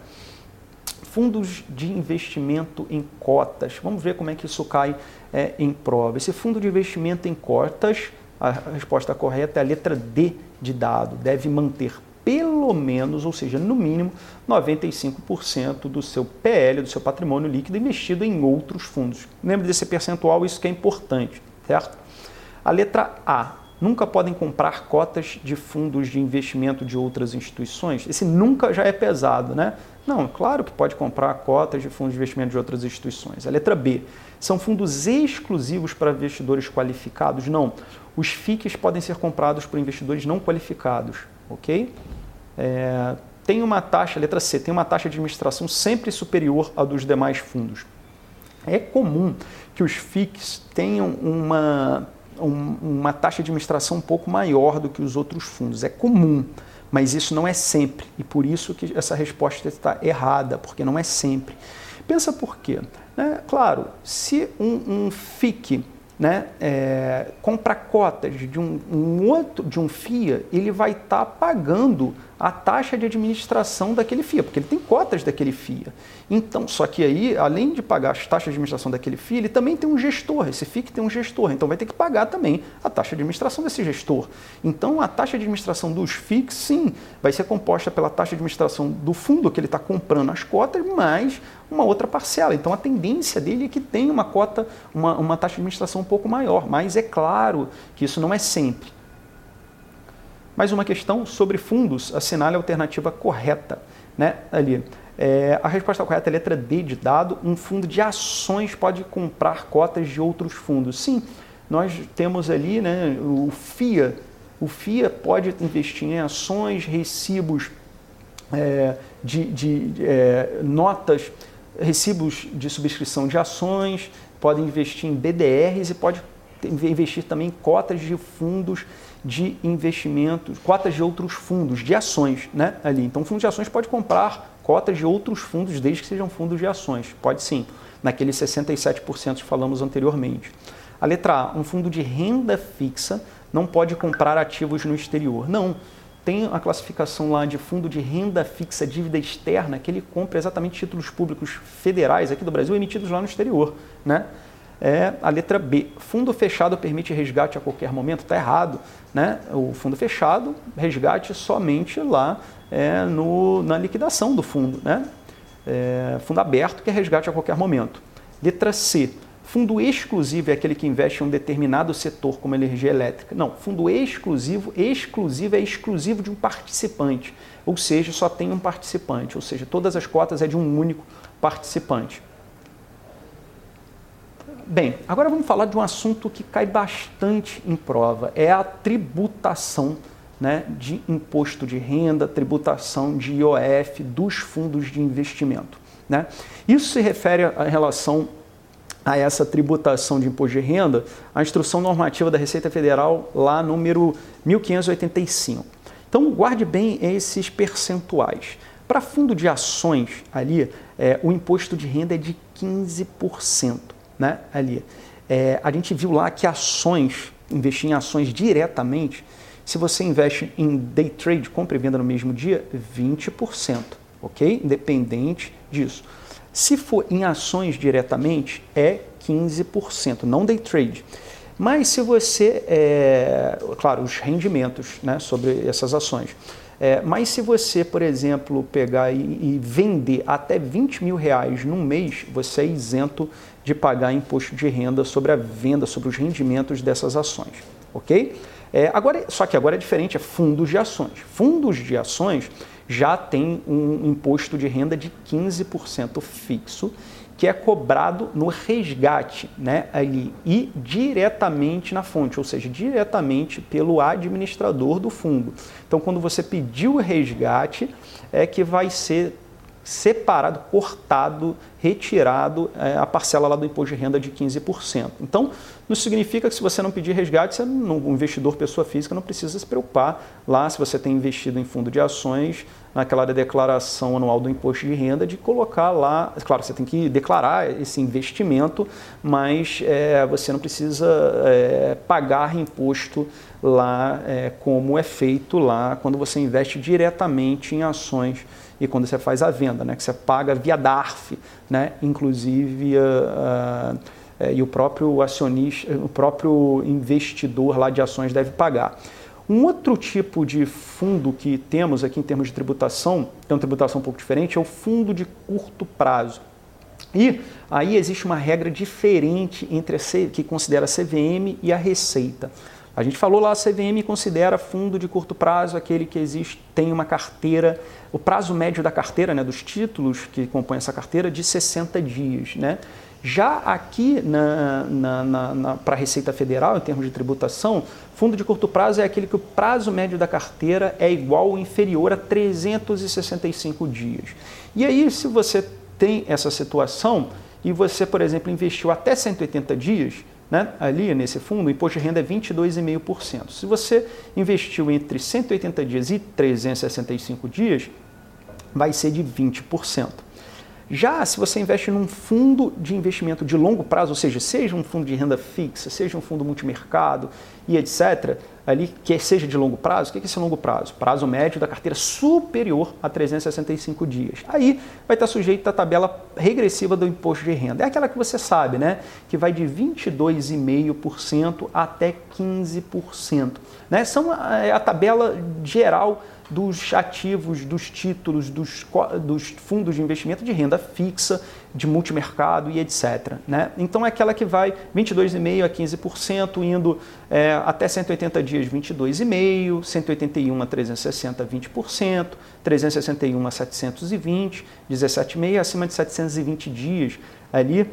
Fundos de investimento em cotas. Vamos ver como é que isso cai é, em prova. Esse fundo de investimento em cotas, a resposta correta é a letra D de dado, deve manter pelo menos, ou seja, no mínimo, 95% do seu PL, do seu patrimônio líquido investido em outros fundos. Lembre desse percentual, isso que é importante, certo? A letra A. Nunca podem comprar cotas de fundos de investimento de outras instituições. Esse nunca já é pesado, né? Não, claro que pode comprar cotas de fundos de investimento de outras instituições. A letra B. São fundos exclusivos para investidores qualificados? Não. Os FICs podem ser comprados por investidores não qualificados, ok? É, tem uma taxa, letra C, tem uma taxa de administração sempre superior à dos demais fundos. É comum que os FICs tenham uma, um, uma taxa de administração um pouco maior do que os outros fundos. É comum, mas isso não é sempre. E por isso que essa resposta está errada, porque não é sempre. Pensa por quê? Né? Claro, se um, um FIC né, é, compra cotas de um, um, outro de um FIA, ele vai estar tá pagando a taxa de administração daquele FIA, porque ele tem cotas daquele FIA. Então, só que aí, além de pagar as taxas de administração daquele FIA, ele também tem um gestor, esse FIC tem um gestor, então vai ter que pagar também a taxa de administração desse gestor. Então, a taxa de administração dos FICs, sim, vai ser composta pela taxa de administração do fundo que ele está comprando as cotas, mais uma outra parcela. Então, a tendência dele é que tenha uma cota, uma, uma taxa de administração um pouco maior, mas é claro que isso não é sempre. Mais uma questão sobre fundos, assinale a alternativa correta. Né? Ali. É, a resposta correta é a letra D de dado. Um fundo de ações pode comprar cotas de outros fundos. Sim, nós temos ali né, o FIA. O FIA pode investir em ações, recibos é, de, de, é, notas, recibos de subscrição de ações, pode investir em BDRs e pode investir também em cotas de fundos de investimentos, cotas de outros fundos, de ações, né? Ali. Então, fundo de ações pode comprar cotas de outros fundos, desde que sejam fundos de ações. Pode sim, naqueles 67% que falamos anteriormente. A letra A, um fundo de renda fixa não pode comprar ativos no exterior. Não. Tem a classificação lá de fundo de renda fixa, dívida externa, que ele compra exatamente títulos públicos federais aqui do Brasil emitidos lá no exterior, né? é a letra B. Fundo fechado permite resgate a qualquer momento? Está errado. Né? O fundo fechado, resgate somente lá é, no, na liquidação do fundo. Né? É, fundo aberto, que é resgate a qualquer momento. Letra C. Fundo exclusivo é aquele que investe em um determinado setor, como energia elétrica. Não, fundo exclusivo, exclusivo é exclusivo de um participante, ou seja, só tem um participante, ou seja, todas as cotas é de um único participante. Bem, agora vamos falar de um assunto que cai bastante em prova, é a tributação né, de imposto de renda, tributação de IOF dos fundos de investimento. Né? Isso se refere à relação a essa tributação de imposto de renda, a instrução normativa da Receita Federal, lá número 1585. Então, guarde bem esses percentuais. Para fundo de ações, ali, é, o imposto de renda é de 15% né, ali. É, a gente viu lá que ações, investir em ações diretamente, se você investe em day trade, compra e venda no mesmo dia, 20%, ok? Independente disso. Se for em ações diretamente, é 15%, não day trade. Mas se você, é, claro, os rendimentos né, sobre essas ações. É, mas se você, por exemplo, pegar e, e, vender até 20 mil reais num mês, você é isento de pagar imposto de renda sobre a venda, sobre os rendimentos dessas ações, ok? É, agora, só que agora é diferente, é fundos de ações. Fundos de ações já tem um imposto de renda de 15% fixo que é cobrado no resgate, né, ali e diretamente na fonte, ou seja, diretamente pelo administrador do fundo. Então, quando você pediu o resgate, é que vai ser separado, cortado, retirado é, a parcela lá do imposto de renda de 15%. Então, não significa que se você não pedir resgate, você não, um investidor, pessoa física, não precisa se preocupar lá se você tem investido em fundo de ações, naquela declaração anual do imposto de renda, de colocar lá, claro, você tem que declarar esse investimento, mas é, você não precisa é, pagar imposto lá é, como é feito lá quando você investe diretamente em ações e quando você faz a venda, né, que você paga via DARF, né, inclusive uh, uh, e o próprio acionista, o próprio investidor lá de ações deve pagar. Um outro tipo de fundo que temos aqui em termos de tributação, tem uma tributação um pouco diferente, é o fundo de curto prazo. E aí existe uma regra diferente entre a que considera a CVM e a Receita. A gente falou lá, a CVM considera fundo de curto prazo aquele que existe, tem uma carteira, o prazo médio da carteira, né, dos títulos que compõem essa carteira, de 60 dias. Né? Já aqui na, na, na, para a Receita Federal, em termos de tributação, fundo de curto prazo é aquele que o prazo médio da carteira é igual ou inferior a 365 dias. E aí, se você tem essa situação e você, por exemplo, investiu até 180 dias, né, ali nesse fundo, o imposto de renda é 22,5%. Se você investiu entre 180 dias e 365 dias, vai ser de 20%. Já se você investe num fundo de investimento de longo prazo, ou seja, seja um fundo de renda fixa, seja um fundo multimercado e etc., ali que seja de longo prazo, o que é esse longo prazo? Prazo médio da carteira superior a 365 dias. Aí vai estar sujeito à tabela regressiva do imposto de renda. É aquela que você sabe, né? Que vai de 22,5% até 15%. Né? São a, é a tabela geral dos ativos, dos títulos, dos, dos, fundos de investimento de renda fixa, de multimercado e etc. Né? Então é aquela que vai 22,5% a 15%, indo é, até 180 dias 22,5%, 181 a 360 20%, 361 a 720, 17,5% acima de 720 dias ali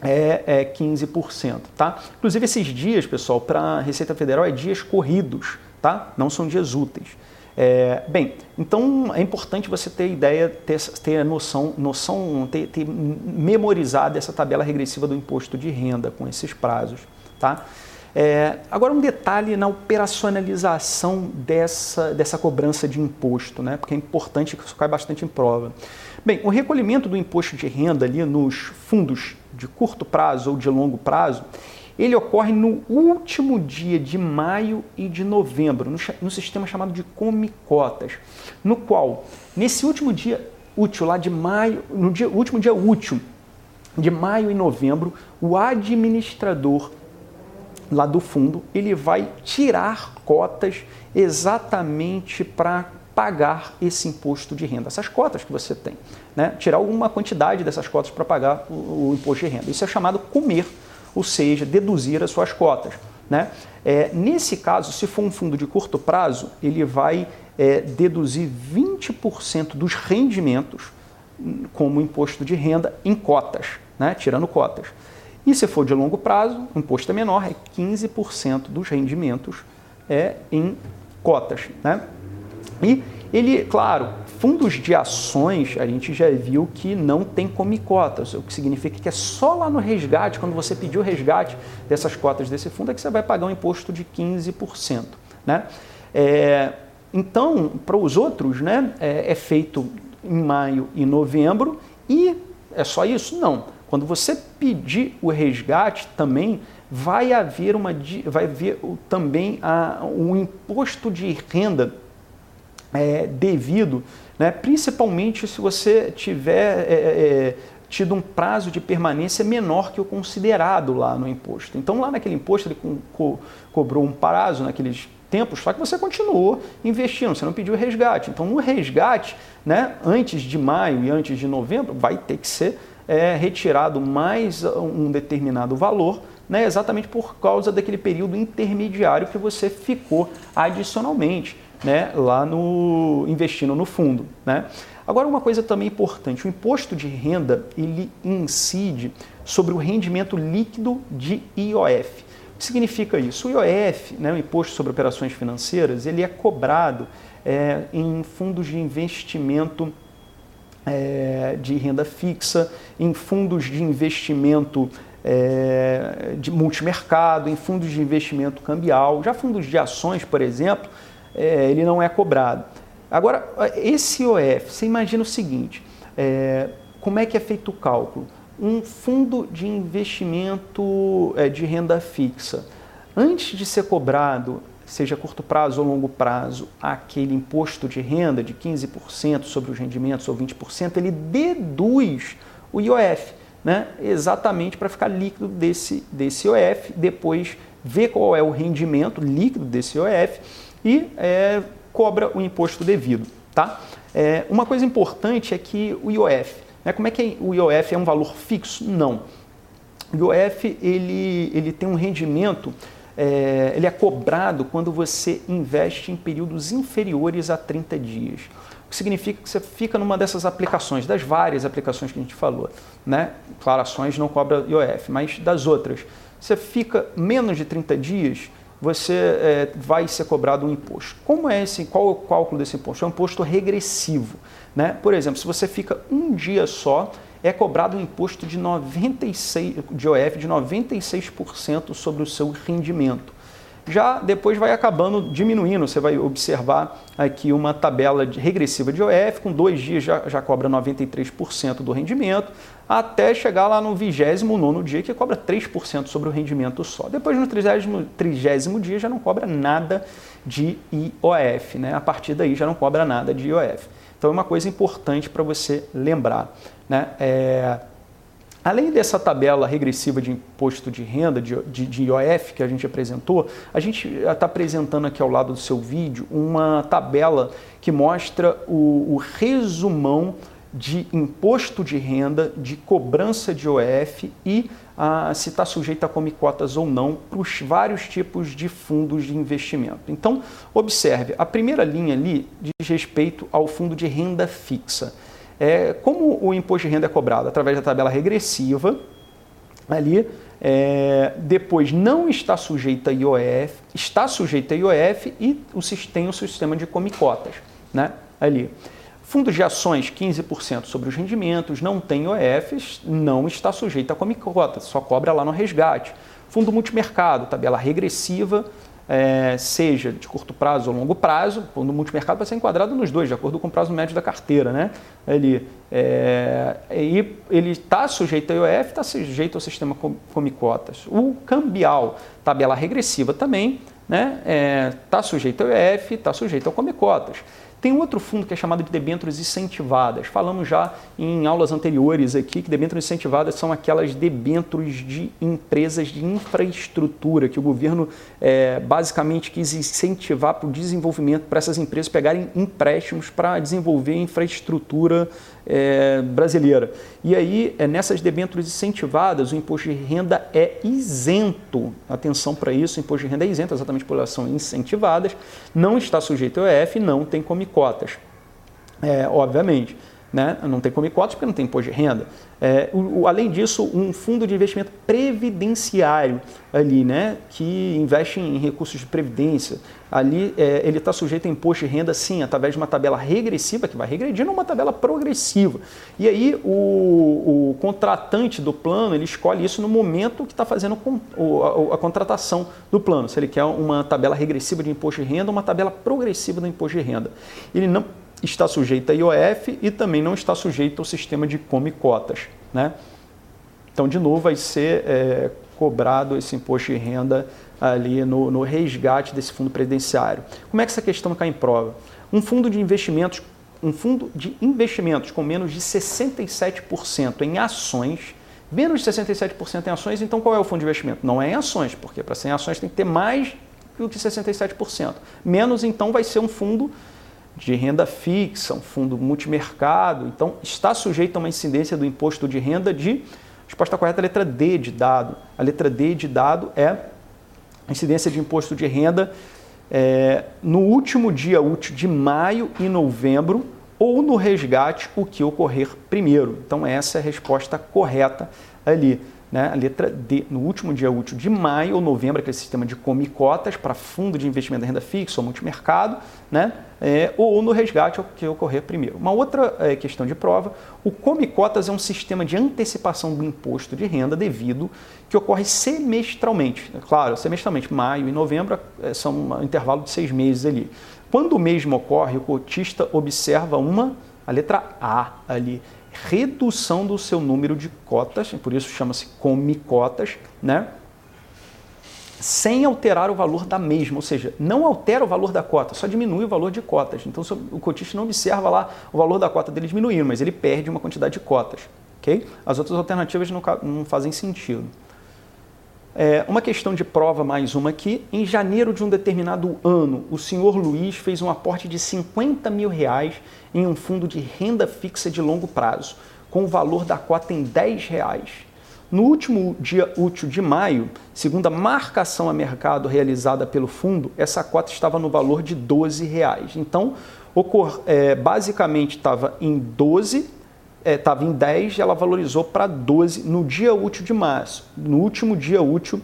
é, é 15%. Tá? Inclusive esses dias, pessoal, para a Receita Federal é dias corridos, tá? não são dias úteis. É, bem, então é importante você ter ideia, ter, ter noção, noção ter, ter memorizado essa tabela regressiva do imposto de renda com esses prazos. Tá? É, agora um detalhe na operacionalização dessa, dessa cobrança de imposto, né? porque é importante que isso cai bastante em prova. Bem, o recolhimento do imposto de renda ali nos fundos de curto prazo ou de longo prazo, ele ocorre no último dia de maio e de novembro, no, no sistema chamado de comicotas, no qual, nesse último dia útil lá de maio, no dia, último dia útil de maio e novembro, o administrador lá do fundo, ele vai tirar cotas exatamente para pagar esse imposto de renda, essas cotas que você tem, né? tirar alguma quantidade dessas cotas para pagar o, o imposto de renda. Isso é chamado comer ou seja, deduzir as suas cotas. Né? É, nesse caso, se for um fundo de curto prazo, ele vai é, deduzir 20% dos rendimentos como imposto de renda em cotas, né? tirando cotas. E se for de longo prazo, o imposto é menor, é 15% dos rendimentos é em cotas. Né? E ele, claro, fundos de ações, a gente já viu que não tem come cotas, o que significa que é só lá no resgate, quando você pedir o resgate dessas cotas desse fundo, é que você vai pagar um imposto de 15%. Né? É, então, para os outros, né, é, é feito em maio e novembro e é só isso? Não. Quando você pedir o resgate também, vai haver, uma, vai haver também a, um imposto de renda é, devido né? principalmente se você tiver é, é, tido um prazo de permanência menor que o considerado lá no imposto. Então, lá naquele imposto, ele co co cobrou um prazo naqueles tempos, só que você continuou investindo, você não pediu resgate. Então, no resgate, né, antes de maio e antes de novembro, vai ter que ser é, retirado mais um determinado valor, né, exatamente por causa daquele período intermediário que você ficou adicionalmente né, lá no investindo no fundo. Né? Agora, uma coisa também importante, o imposto de renda ele incide sobre o rendimento líquido de IOF. O que significa isso? O IOF, né, o Imposto sobre Operações Financeiras, ele é cobrado é, em fundos de investimento é, de renda fixa, em fundos de investimento é, de multimercado, em fundos de investimento cambial. Já fundos de ações, por exemplo, é, ele não é cobrado. Agora, esse IOF, você imagina o seguinte, é, como é que é feito o cálculo? Um fundo de investimento é, de renda fixa, antes de ser cobrado, seja curto prazo ou longo prazo, aquele imposto de renda de 15% sobre os rendimentos ou 20%, ele deduz o IOF. né, exatamente para ficar líquido desse, desse IOF, depois ver qual é o rendimento líquido desse IOF e é, cobra o imposto devido. Tá? É, uma coisa importante é que o IOF, né, como é que o IOF é um valor fixo? Não. O IOF ele, ele tem um rendimento, é, ele é cobrado quando você investe em períodos inferiores a 30 dias o que significa que você fica numa dessas aplicações, das várias aplicações que a gente falou. Né? Claro, ações não cobra IOF, mas das outras. Você fica menos de 30 dias, você é, vai ser cobrado um imposto. Como é esse? Qual é o cálculo desse imposto? É um imposto regressivo. Né? Por exemplo, se você fica um dia só, é cobrado um imposto de 96 de IOF de 96% sobre o seu rendimento já depois vai acabando diminuindo. Você vai observar aqui uma tabela de, regressiva de OF, com dois dias já, já cobra 93% do rendimento, até chegar lá no 29 dia, que cobra 3% sobre o rendimento só. Depois, no 30, 30 dia, já não cobra nada de IOF. Né? A partir daí, já não cobra nada de IOF. Então, é uma coisa importante para você lembrar. Né? É Além dessa tabela regressiva de imposto de renda, de, de, de IOF, que a gente apresentou, a gente está apresentando aqui ao lado do seu vídeo uma tabela que mostra o, o resumão de imposto de renda, de cobrança de IOF e ah, se está sujeito a comicotas ou não para os vários tipos de fundos de investimento. Então, observe, a primeira linha ali diz respeito ao fundo de renda fixa. É, como o imposto de renda é cobrado? Através da tabela regressiva, ali, é, depois não está sujeito a IOF, está sujeito a IOF e o, tem o sistema de comicotas, né? Ali. Fundos de ações, 15% sobre os rendimentos, não tem IOFs, não está sujeito a comicotas, só cobra lá no resgate. Fundo multimercado, tabela regressiva, é, seja de curto prazo ou longo prazo, no multimercado vai ser enquadrado nos dois, de acordo com o prazo médio da carteira. Né? Ele é, ele está sujeito ao IOF, está sujeito ao sistema comicotas. O cambial, tabela regressiva também, está né? é, tá sujeito ao IOF, está sujeito ao comicotas. Tem outro fundo que é chamado de debêntures incentivadas. Falamos já em aulas anteriores aqui que debêntures incentivadas são aquelas debêntures de empresas de infraestrutura que o governo é, basicamente quis incentivar para o desenvolvimento, para essas empresas pegarem empréstimos para desenvolver infraestrutura é, brasileira. E aí, é, nessas debêntures incentivadas, o imposto de renda é isento. Atenção para isso, o imposto de renda é isento, exatamente por elas são incentivadas, não está sujeito ao EF, não tem comicotas. É, obviamente né? não tem come cotas porque não tem imposto de renda. É, o, o, além disso, um fundo de investimento previdenciário ali, né? que investe em recursos de previdência, ali é, ele está sujeito a imposto de renda, sim, através de uma tabela regressiva, que vai regredindo uma tabela progressiva. E aí o, o contratante do plano, ele escolhe isso no momento que está fazendo a, a contratação do plano, se ele quer uma tabela regressiva de imposto de renda ou uma tabela progressiva do imposto de renda. Ele não está sujeito a IOF e também não está sujeito ao sistema de come cotas. Né? Então, de novo, vai ser é, cobrado esse imposto de renda ali no, no resgate desse fundo previdenciário. Como é que essa questão cai em prova? Um fundo de investimentos, um fundo de investimentos com menos de 67% em ações, menos de 67% em ações, então qual é o fundo de investimento? Não é em ações, porque para ser em ações tem que ter mais do que 67%. Menos, então, vai ser um fundo de renda fixa, um fundo multimercado, então está sujeito a uma incidência do imposto de renda de, resposta correta, a letra D de dado. A letra D de dado é a incidência de imposto de renda é, no último dia útil de maio e novembro ou no resgate, o que ocorrer primeiro. Então essa é a resposta correta ali né, a letra D, no último dia útil de maio ou novembro, aquele sistema de comicotas para fundo de investimento da renda fixa ou multimercado, né, é, ou no resgate, que ocorrer primeiro. Uma outra é, questão de prova, o comicotas é um sistema de antecipação do imposto de renda devido que ocorre semestralmente. Claro, semestralmente, maio e novembro é, são um intervalo de seis meses ali. Quando o mesmo ocorre, o cotista observa uma, a letra A ali, redução do seu número de cotas, por isso chama-se come-cotas, né? sem alterar o valor da mesma, ou seja, não altera o valor da cota, só diminui o valor de cotas. Então o cotista não observa lá o valor da cota dele diminuindo, mas ele perde uma quantidade de cotas. ok? As outras alternativas não, não fazem sentido. É, uma questão de prova, mais uma aqui. Em janeiro de um determinado ano, o senhor Luiz fez um aporte de 50 mil reais em um fundo de renda fixa de longo prazo, com o valor da cota em 10 reais. No último dia útil de maio, segundo a marcação a mercado realizada pelo fundo, essa cota estava no valor de 12 reais. Então, é, basicamente estava em 12 estava é, em 10 e ela valorizou para 12 no dia útil de março, no último dia útil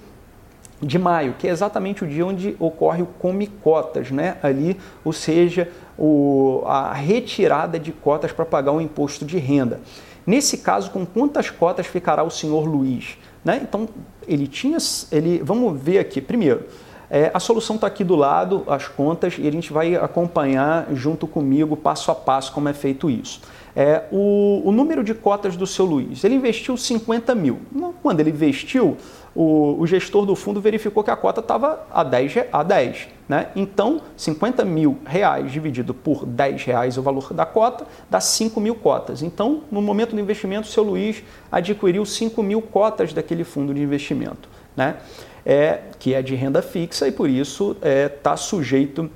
de maio, que é exatamente o dia onde ocorre o come cotas, né? Ali, ou seja, o, a retirada de cotas para pagar o imposto de renda. Nesse caso, com quantas cotas ficará o senhor Luiz? Né? Então, ele tinha. Ele, vamos ver aqui. Primeiro, é, a solução está aqui do lado, as contas, e a gente vai acompanhar junto comigo, passo a passo, como é feito isso é, o, o, número de cotas do seu Luiz. Ele investiu 50 mil. Quando ele investiu, o, o gestor do fundo verificou que a cota estava a 10. A 10 né? Então, 50 mil reais dividido por 10 reais o valor da cota, dá 5 mil cotas. Então, no momento do investimento, o seu Luiz adquiriu 5 mil cotas daquele fundo de investimento, né? É, que é de renda fixa e por isso está é, tá sujeito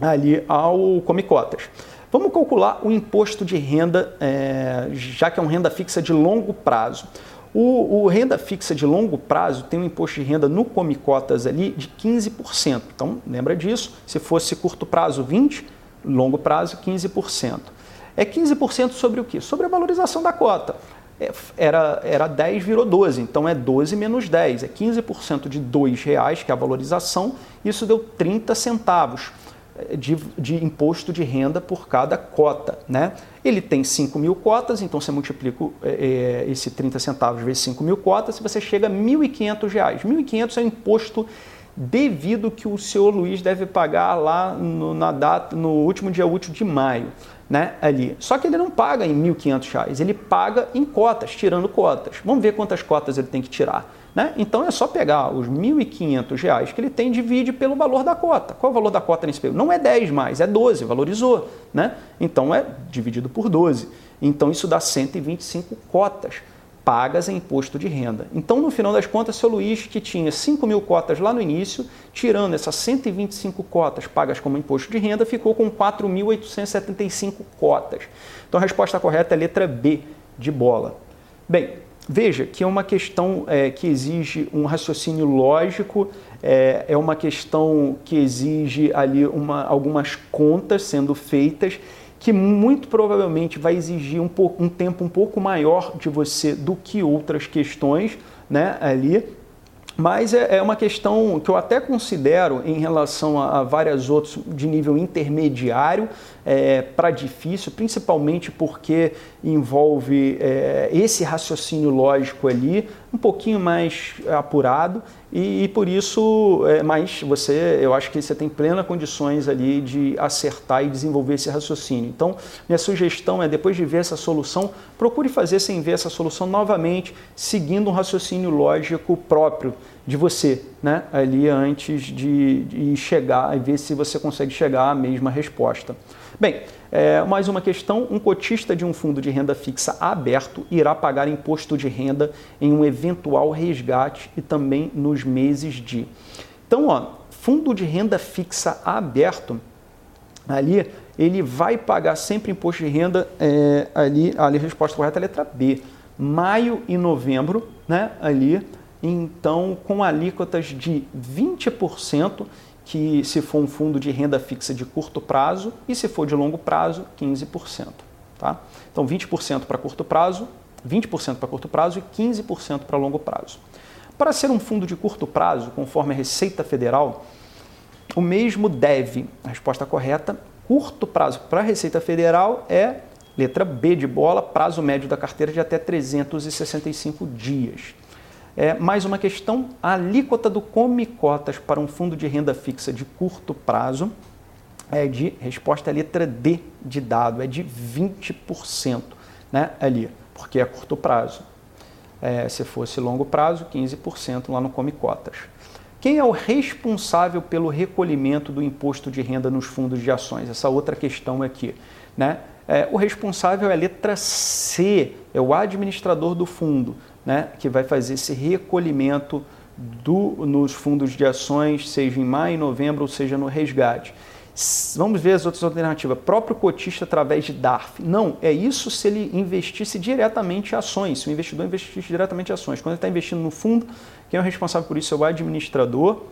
ali ao Come Cotas. Vamos calcular o imposto de renda, é, já que é uma renda fixa de longo prazo. O, o, renda fixa de longo prazo tem um imposto de renda no Come Cotas ali de 15%. Então, lembra disso? Se fosse curto prazo, 20%, longo prazo, 15%. É 15% sobre o quê? Sobre a valorização da cota. É, era, era 10, virou 12, então é 12 menos 10, é 15% de R$ reais, que é a valorização, isso deu 30 centavos de, de, imposto de renda por cada cota. Né? Ele tem 5 mil cotas, então você multiplica é, é esse 30 centavos vezes 5 mil cotas e você chega a R$ 1.500. R$ 1.500 é o imposto devido que o senhor Luiz deve pagar lá no, na data, no último dia útil de maio. Né, ali. Só que ele não paga em R$ 1.500, ele paga em cotas, tirando cotas. Vamos ver quantas cotas ele tem que tirar. Né? Então é só pegar os R$ 1.500 que ele tem divide pelo valor da cota. Qual é o valor da cota nesse período? Não é 10 mais, é 12, valorizou. Né? Então é dividido por 12. Então isso dá 125 cotas pagas em imposto de renda. Então, no final das contas, seu Luiz, que tinha 5 mil cotas lá no início, tirando essas 125 cotas pagas como imposto de renda, ficou com 4.875 cotas. Então, a resposta correta é letra B de bola. Bem, Veja que é uma questão é, que exige um raciocínio lógico, é, é uma questão que exige ali uma, algumas contas sendo feitas, que muito provavelmente vai exigir um, pouco, um tempo um pouco maior de você do que outras questões né, ali, mas é, é uma questão que eu até considero em relação a, a várias outras de nível intermediário é, para difícil, principalmente porque envolve é, esse raciocínio lógico ali um pouquinho mais apurado e, e por isso, é, mas você, eu acho que você tem plenas condições ali de acertar e desenvolver esse raciocínio. Então, minha sugestão é, depois de ver essa solução, procure fazer sem ver essa solução novamente, seguindo um raciocínio lógico próprio de você, né? Ali antes de, de chegar e ver se você consegue chegar à mesma resposta. Bem, é, mais uma questão: um cotista de um fundo de renda fixa aberto irá pagar imposto de renda em um eventual resgate e também nos meses de. Então, ó, fundo de renda fixa aberto, ali ele vai pagar sempre imposto de renda é, ali, ali a resposta correta é a letra B. Maio e novembro, né? Ali, então, com alíquotas de 20% que se for um fundo de renda fixa de curto prazo e se for de longo prazo, 15%. Tá? Então, 20% para curto prazo, 20% para curto prazo e 15% para longo prazo. Para ser um fundo de curto prazo, conforme a Receita Federal, o mesmo deve, a resposta correta, curto prazo para a Receita Federal é letra B de bola, prazo médio da carteira de até 365 dias. É, mais uma questão, a alíquota do Come Cotas para um fundo de renda fixa de curto prazo é de, resposta letra D de dado, é de 20%, né, ali, porque é curto prazo. É, se fosse longo prazo, 15% lá no Come Cotas. Quem é o responsável pelo recolhimento do imposto de renda nos fundos de ações? Essa outra questão aqui, né? É, o responsável é a letra C, é o administrador do fundo, né, que vai fazer esse recolhimento do, nos fundos de ações, seja em maio, novembro ou seja no resgate. Vamos ver as outras alternativas. Próprio cotista através de DARF. Não, é isso se ele investisse diretamente em ações, se o investidor investisse diretamente em ações. Quando ele está investindo no fundo, quem é o responsável por isso é o administrador.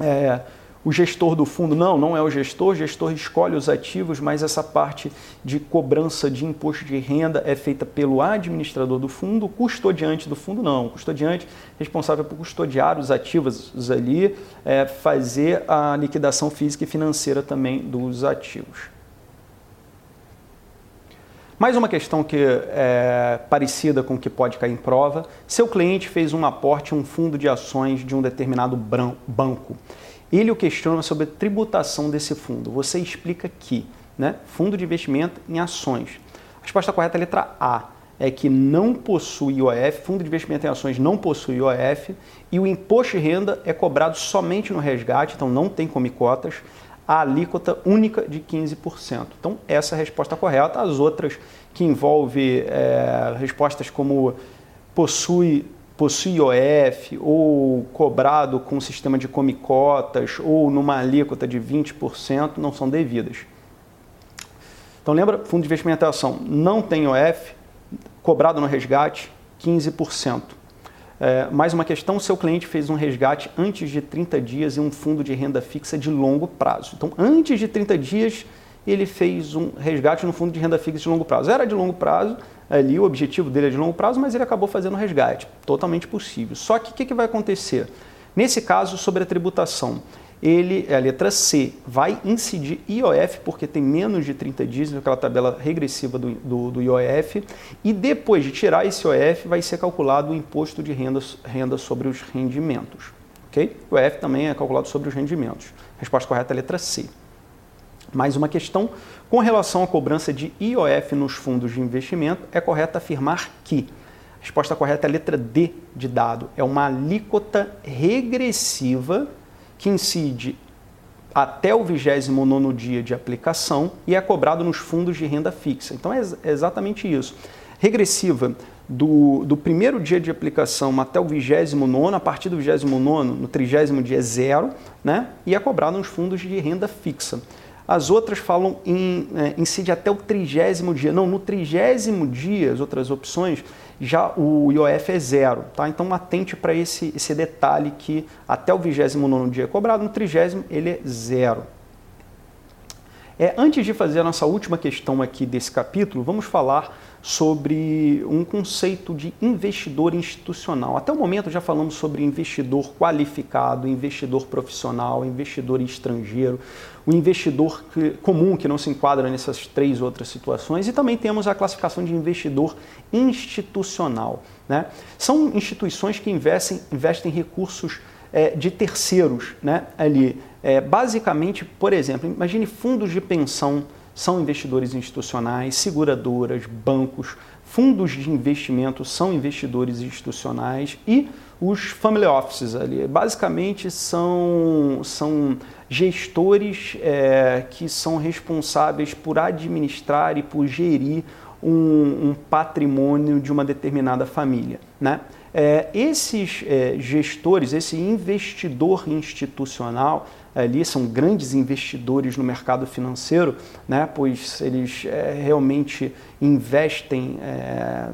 É, o gestor do fundo, não, não é o gestor, o gestor escolhe os ativos, mas essa parte de cobrança de imposto de renda é feita pelo administrador do fundo, o custodiante do fundo não, o custodiante responsável por custodiar os ativos ali, é, fazer a liquidação física e financeira também dos ativos. Mais uma questão que é parecida com o que pode cair em prova: seu cliente fez um aporte em um fundo de ações de um determinado banco ele o questiona sobre a tributação desse fundo. Você explica que, né, fundo de investimento em ações. A resposta correta é a letra A, é que não possui IOF, fundo de investimento em ações não possui IOF e o imposto de renda é cobrado somente no resgate, então não tem comicotas, a alíquota única de 15%. Então essa é a resposta correta. As outras que envolvem é, respostas como possui possui IOF ou cobrado com um sistema de comicotas ou numa alíquota de 20% não são devidas. Então lembra, fundo de investimento em ação não tem IOF, cobrado no resgate 15%. É, mais uma questão, seu cliente fez um resgate antes de 30 dias em um fundo de renda fixa de longo prazo. Então, antes de 30 dias, ele fez um resgate no fundo de renda fixa de longo prazo. Era de longo prazo, ali, o objetivo dele é de longo prazo, mas ele acabou fazendo resgate. Totalmente possível. Só que o que, que vai acontecer? Nesse caso, sobre a tributação, ele, a letra C, vai incidir IOF, porque tem menos de 30 dias naquela tabela regressiva do, do, do, IOF, e depois de tirar esse IOF, vai ser calculado o imposto de renda, renda sobre os rendimentos. Okay? O IOF também é calculado sobre os rendimentos. Resposta correta é a letra C. Mais uma questão. Com relação à cobrança de IOF nos fundos de investimento, é correto afirmar que a resposta correta é a letra D de dado. É uma alíquota regressiva que incide até o 29 dia de aplicação e é cobrado nos fundos de renda fixa. Então é exatamente isso. Regressiva do, do primeiro dia de aplicação até o 29, a partir do 29, no 30 dia é zero, né? e é cobrado nos fundos de renda fixa. As outras falam em é, incide até o trigésimo dia. Não, no trigésimo dia, as outras opções, já o IOF é zero. Tá? Então atente para esse, esse detalhe que até o 29 dia é cobrado, no trigésimo ele é zero. É, antes de fazer a nossa última questão aqui desse capítulo, vamos falar sobre um conceito de investidor institucional. Até o momento já falamos sobre investidor qualificado, investidor profissional, investidor estrangeiro, o investidor comum que não se enquadra nessas três outras situações e também temos a classificação de investidor institucional. Né? São instituições que investem, investem recursos é, de terceiros né, ali. É, basicamente, por exemplo, imagine fundos de pensão são investidores institucionais, seguradoras, bancos, fundos de investimento são investidores institucionais e os family offices ali. Basicamente são, são gestores é, que são responsáveis por administrar e por gerir um, um patrimônio de uma determinada família. Né? É, esses é, gestores, esse investidor institucional, ali são grandes investidores no mercado financeiro, né, pois eles é, realmente investem é,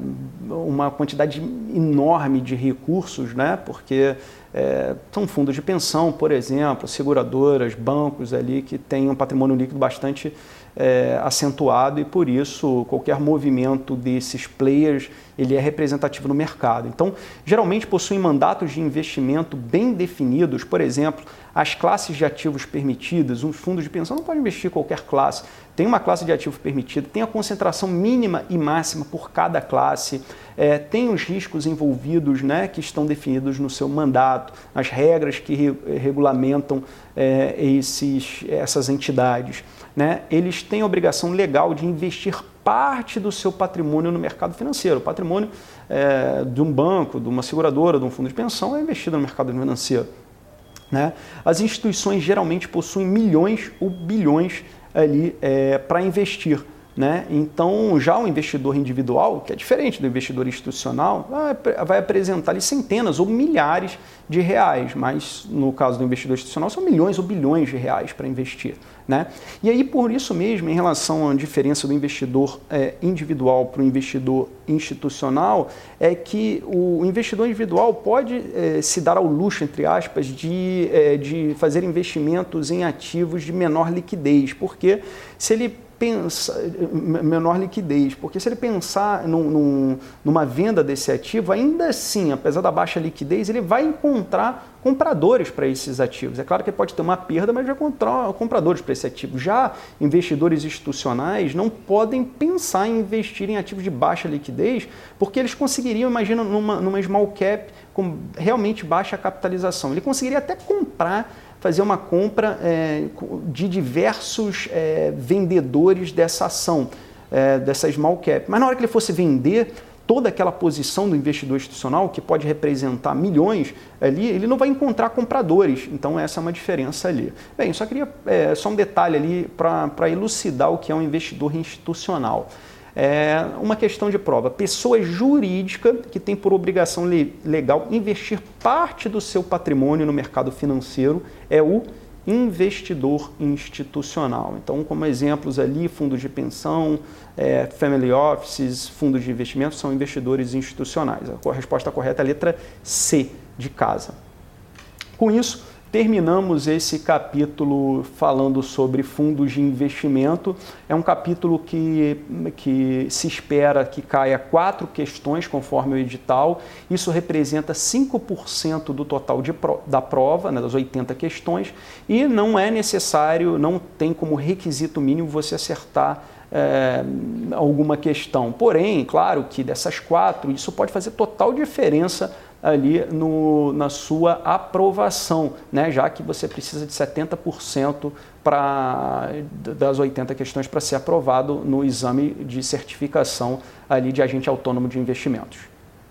uma quantidade enorme de recursos, né, porque é, são fundos de pensão, por exemplo, seguradoras, bancos ali que têm um patrimônio líquido bastante é, acentuado e por isso qualquer movimento desses players ele é representativo no mercado. Então, geralmente possuem mandatos de investimento bem definidos, por exemplo, as classes de ativos permitidas, um fundo de pensão não pode investir qualquer classe, tem uma classe de ativo permitida, tem a concentração mínima e máxima por cada classe, é, tem os riscos envolvidos né, que estão definidos no seu mandato, as regras que re regulamentam é, esses, essas entidades. Né, eles têm a obrigação legal de investir parte do seu patrimônio no mercado financeiro. O patrimônio é, de um banco, de uma seguradora, de um fundo de pensão é investido no mercado financeiro. Né? As instituições geralmente possuem milhões ou bilhões ali é, para investir. Né? Então, já o investidor individual, que é diferente do investidor institucional, vai, apresentar ali centenas ou milhares de reais, mas no caso do investidor institucional são milhões ou bilhões de reais para investir. Né? E aí, por isso mesmo, em relação à diferença do investidor é, individual para o investidor institucional, é que o investidor individual pode é, se dar ao luxo, entre aspas, de, é, de fazer investimentos em ativos de menor liquidez, porque se ele menor liquidez, porque se ele pensar num, num, numa venda desse ativo, ainda assim, apesar da baixa liquidez, ele vai encontrar compradores para esses ativos. É claro que ele pode ter uma perda, mas vai encontrar compradores para esse ativo. Já investidores institucionais não podem pensar em investir em ativos de baixa liquidez, porque eles conseguiriam, imagina, numa, numa small cap com realmente baixa capitalização, ele conseguiria até comprar fazer uma compra é, de diversos é, vendedores dessa ação, é, dessa small cap. Mas na hora que ele fosse vender toda aquela posição do investidor institucional, que pode representar milhões ali, ele não vai encontrar compradores. Então essa é uma diferença ali. Bem, só queria é, só um detalhe ali para elucidar o que é um investidor institucional é uma questão de prova. Pessoa jurídica que tem por obrigação legal investir parte do seu patrimônio no mercado financeiro é o investidor institucional. Então, como exemplos ali, fundos de pensão, é, family offices, fundos de investimento são investidores institucionais. A resposta correta é a letra C de casa. Com isso, Terminamos esse capítulo falando sobre fundos de investimento. É um capítulo que, que se espera que caia quatro questões conforme o edital. Isso representa 5% do total de, da prova, né, das 80 questões, e não é necessário, não tem como requisito mínimo você acertar é, alguma questão. Porém, claro que dessas quatro, isso pode fazer total diferença ali no, na sua aprovação, né? já que você precisa de 70% pra, das 80 questões para ser aprovado no exame de certificação ali de agente autônomo de investimentos.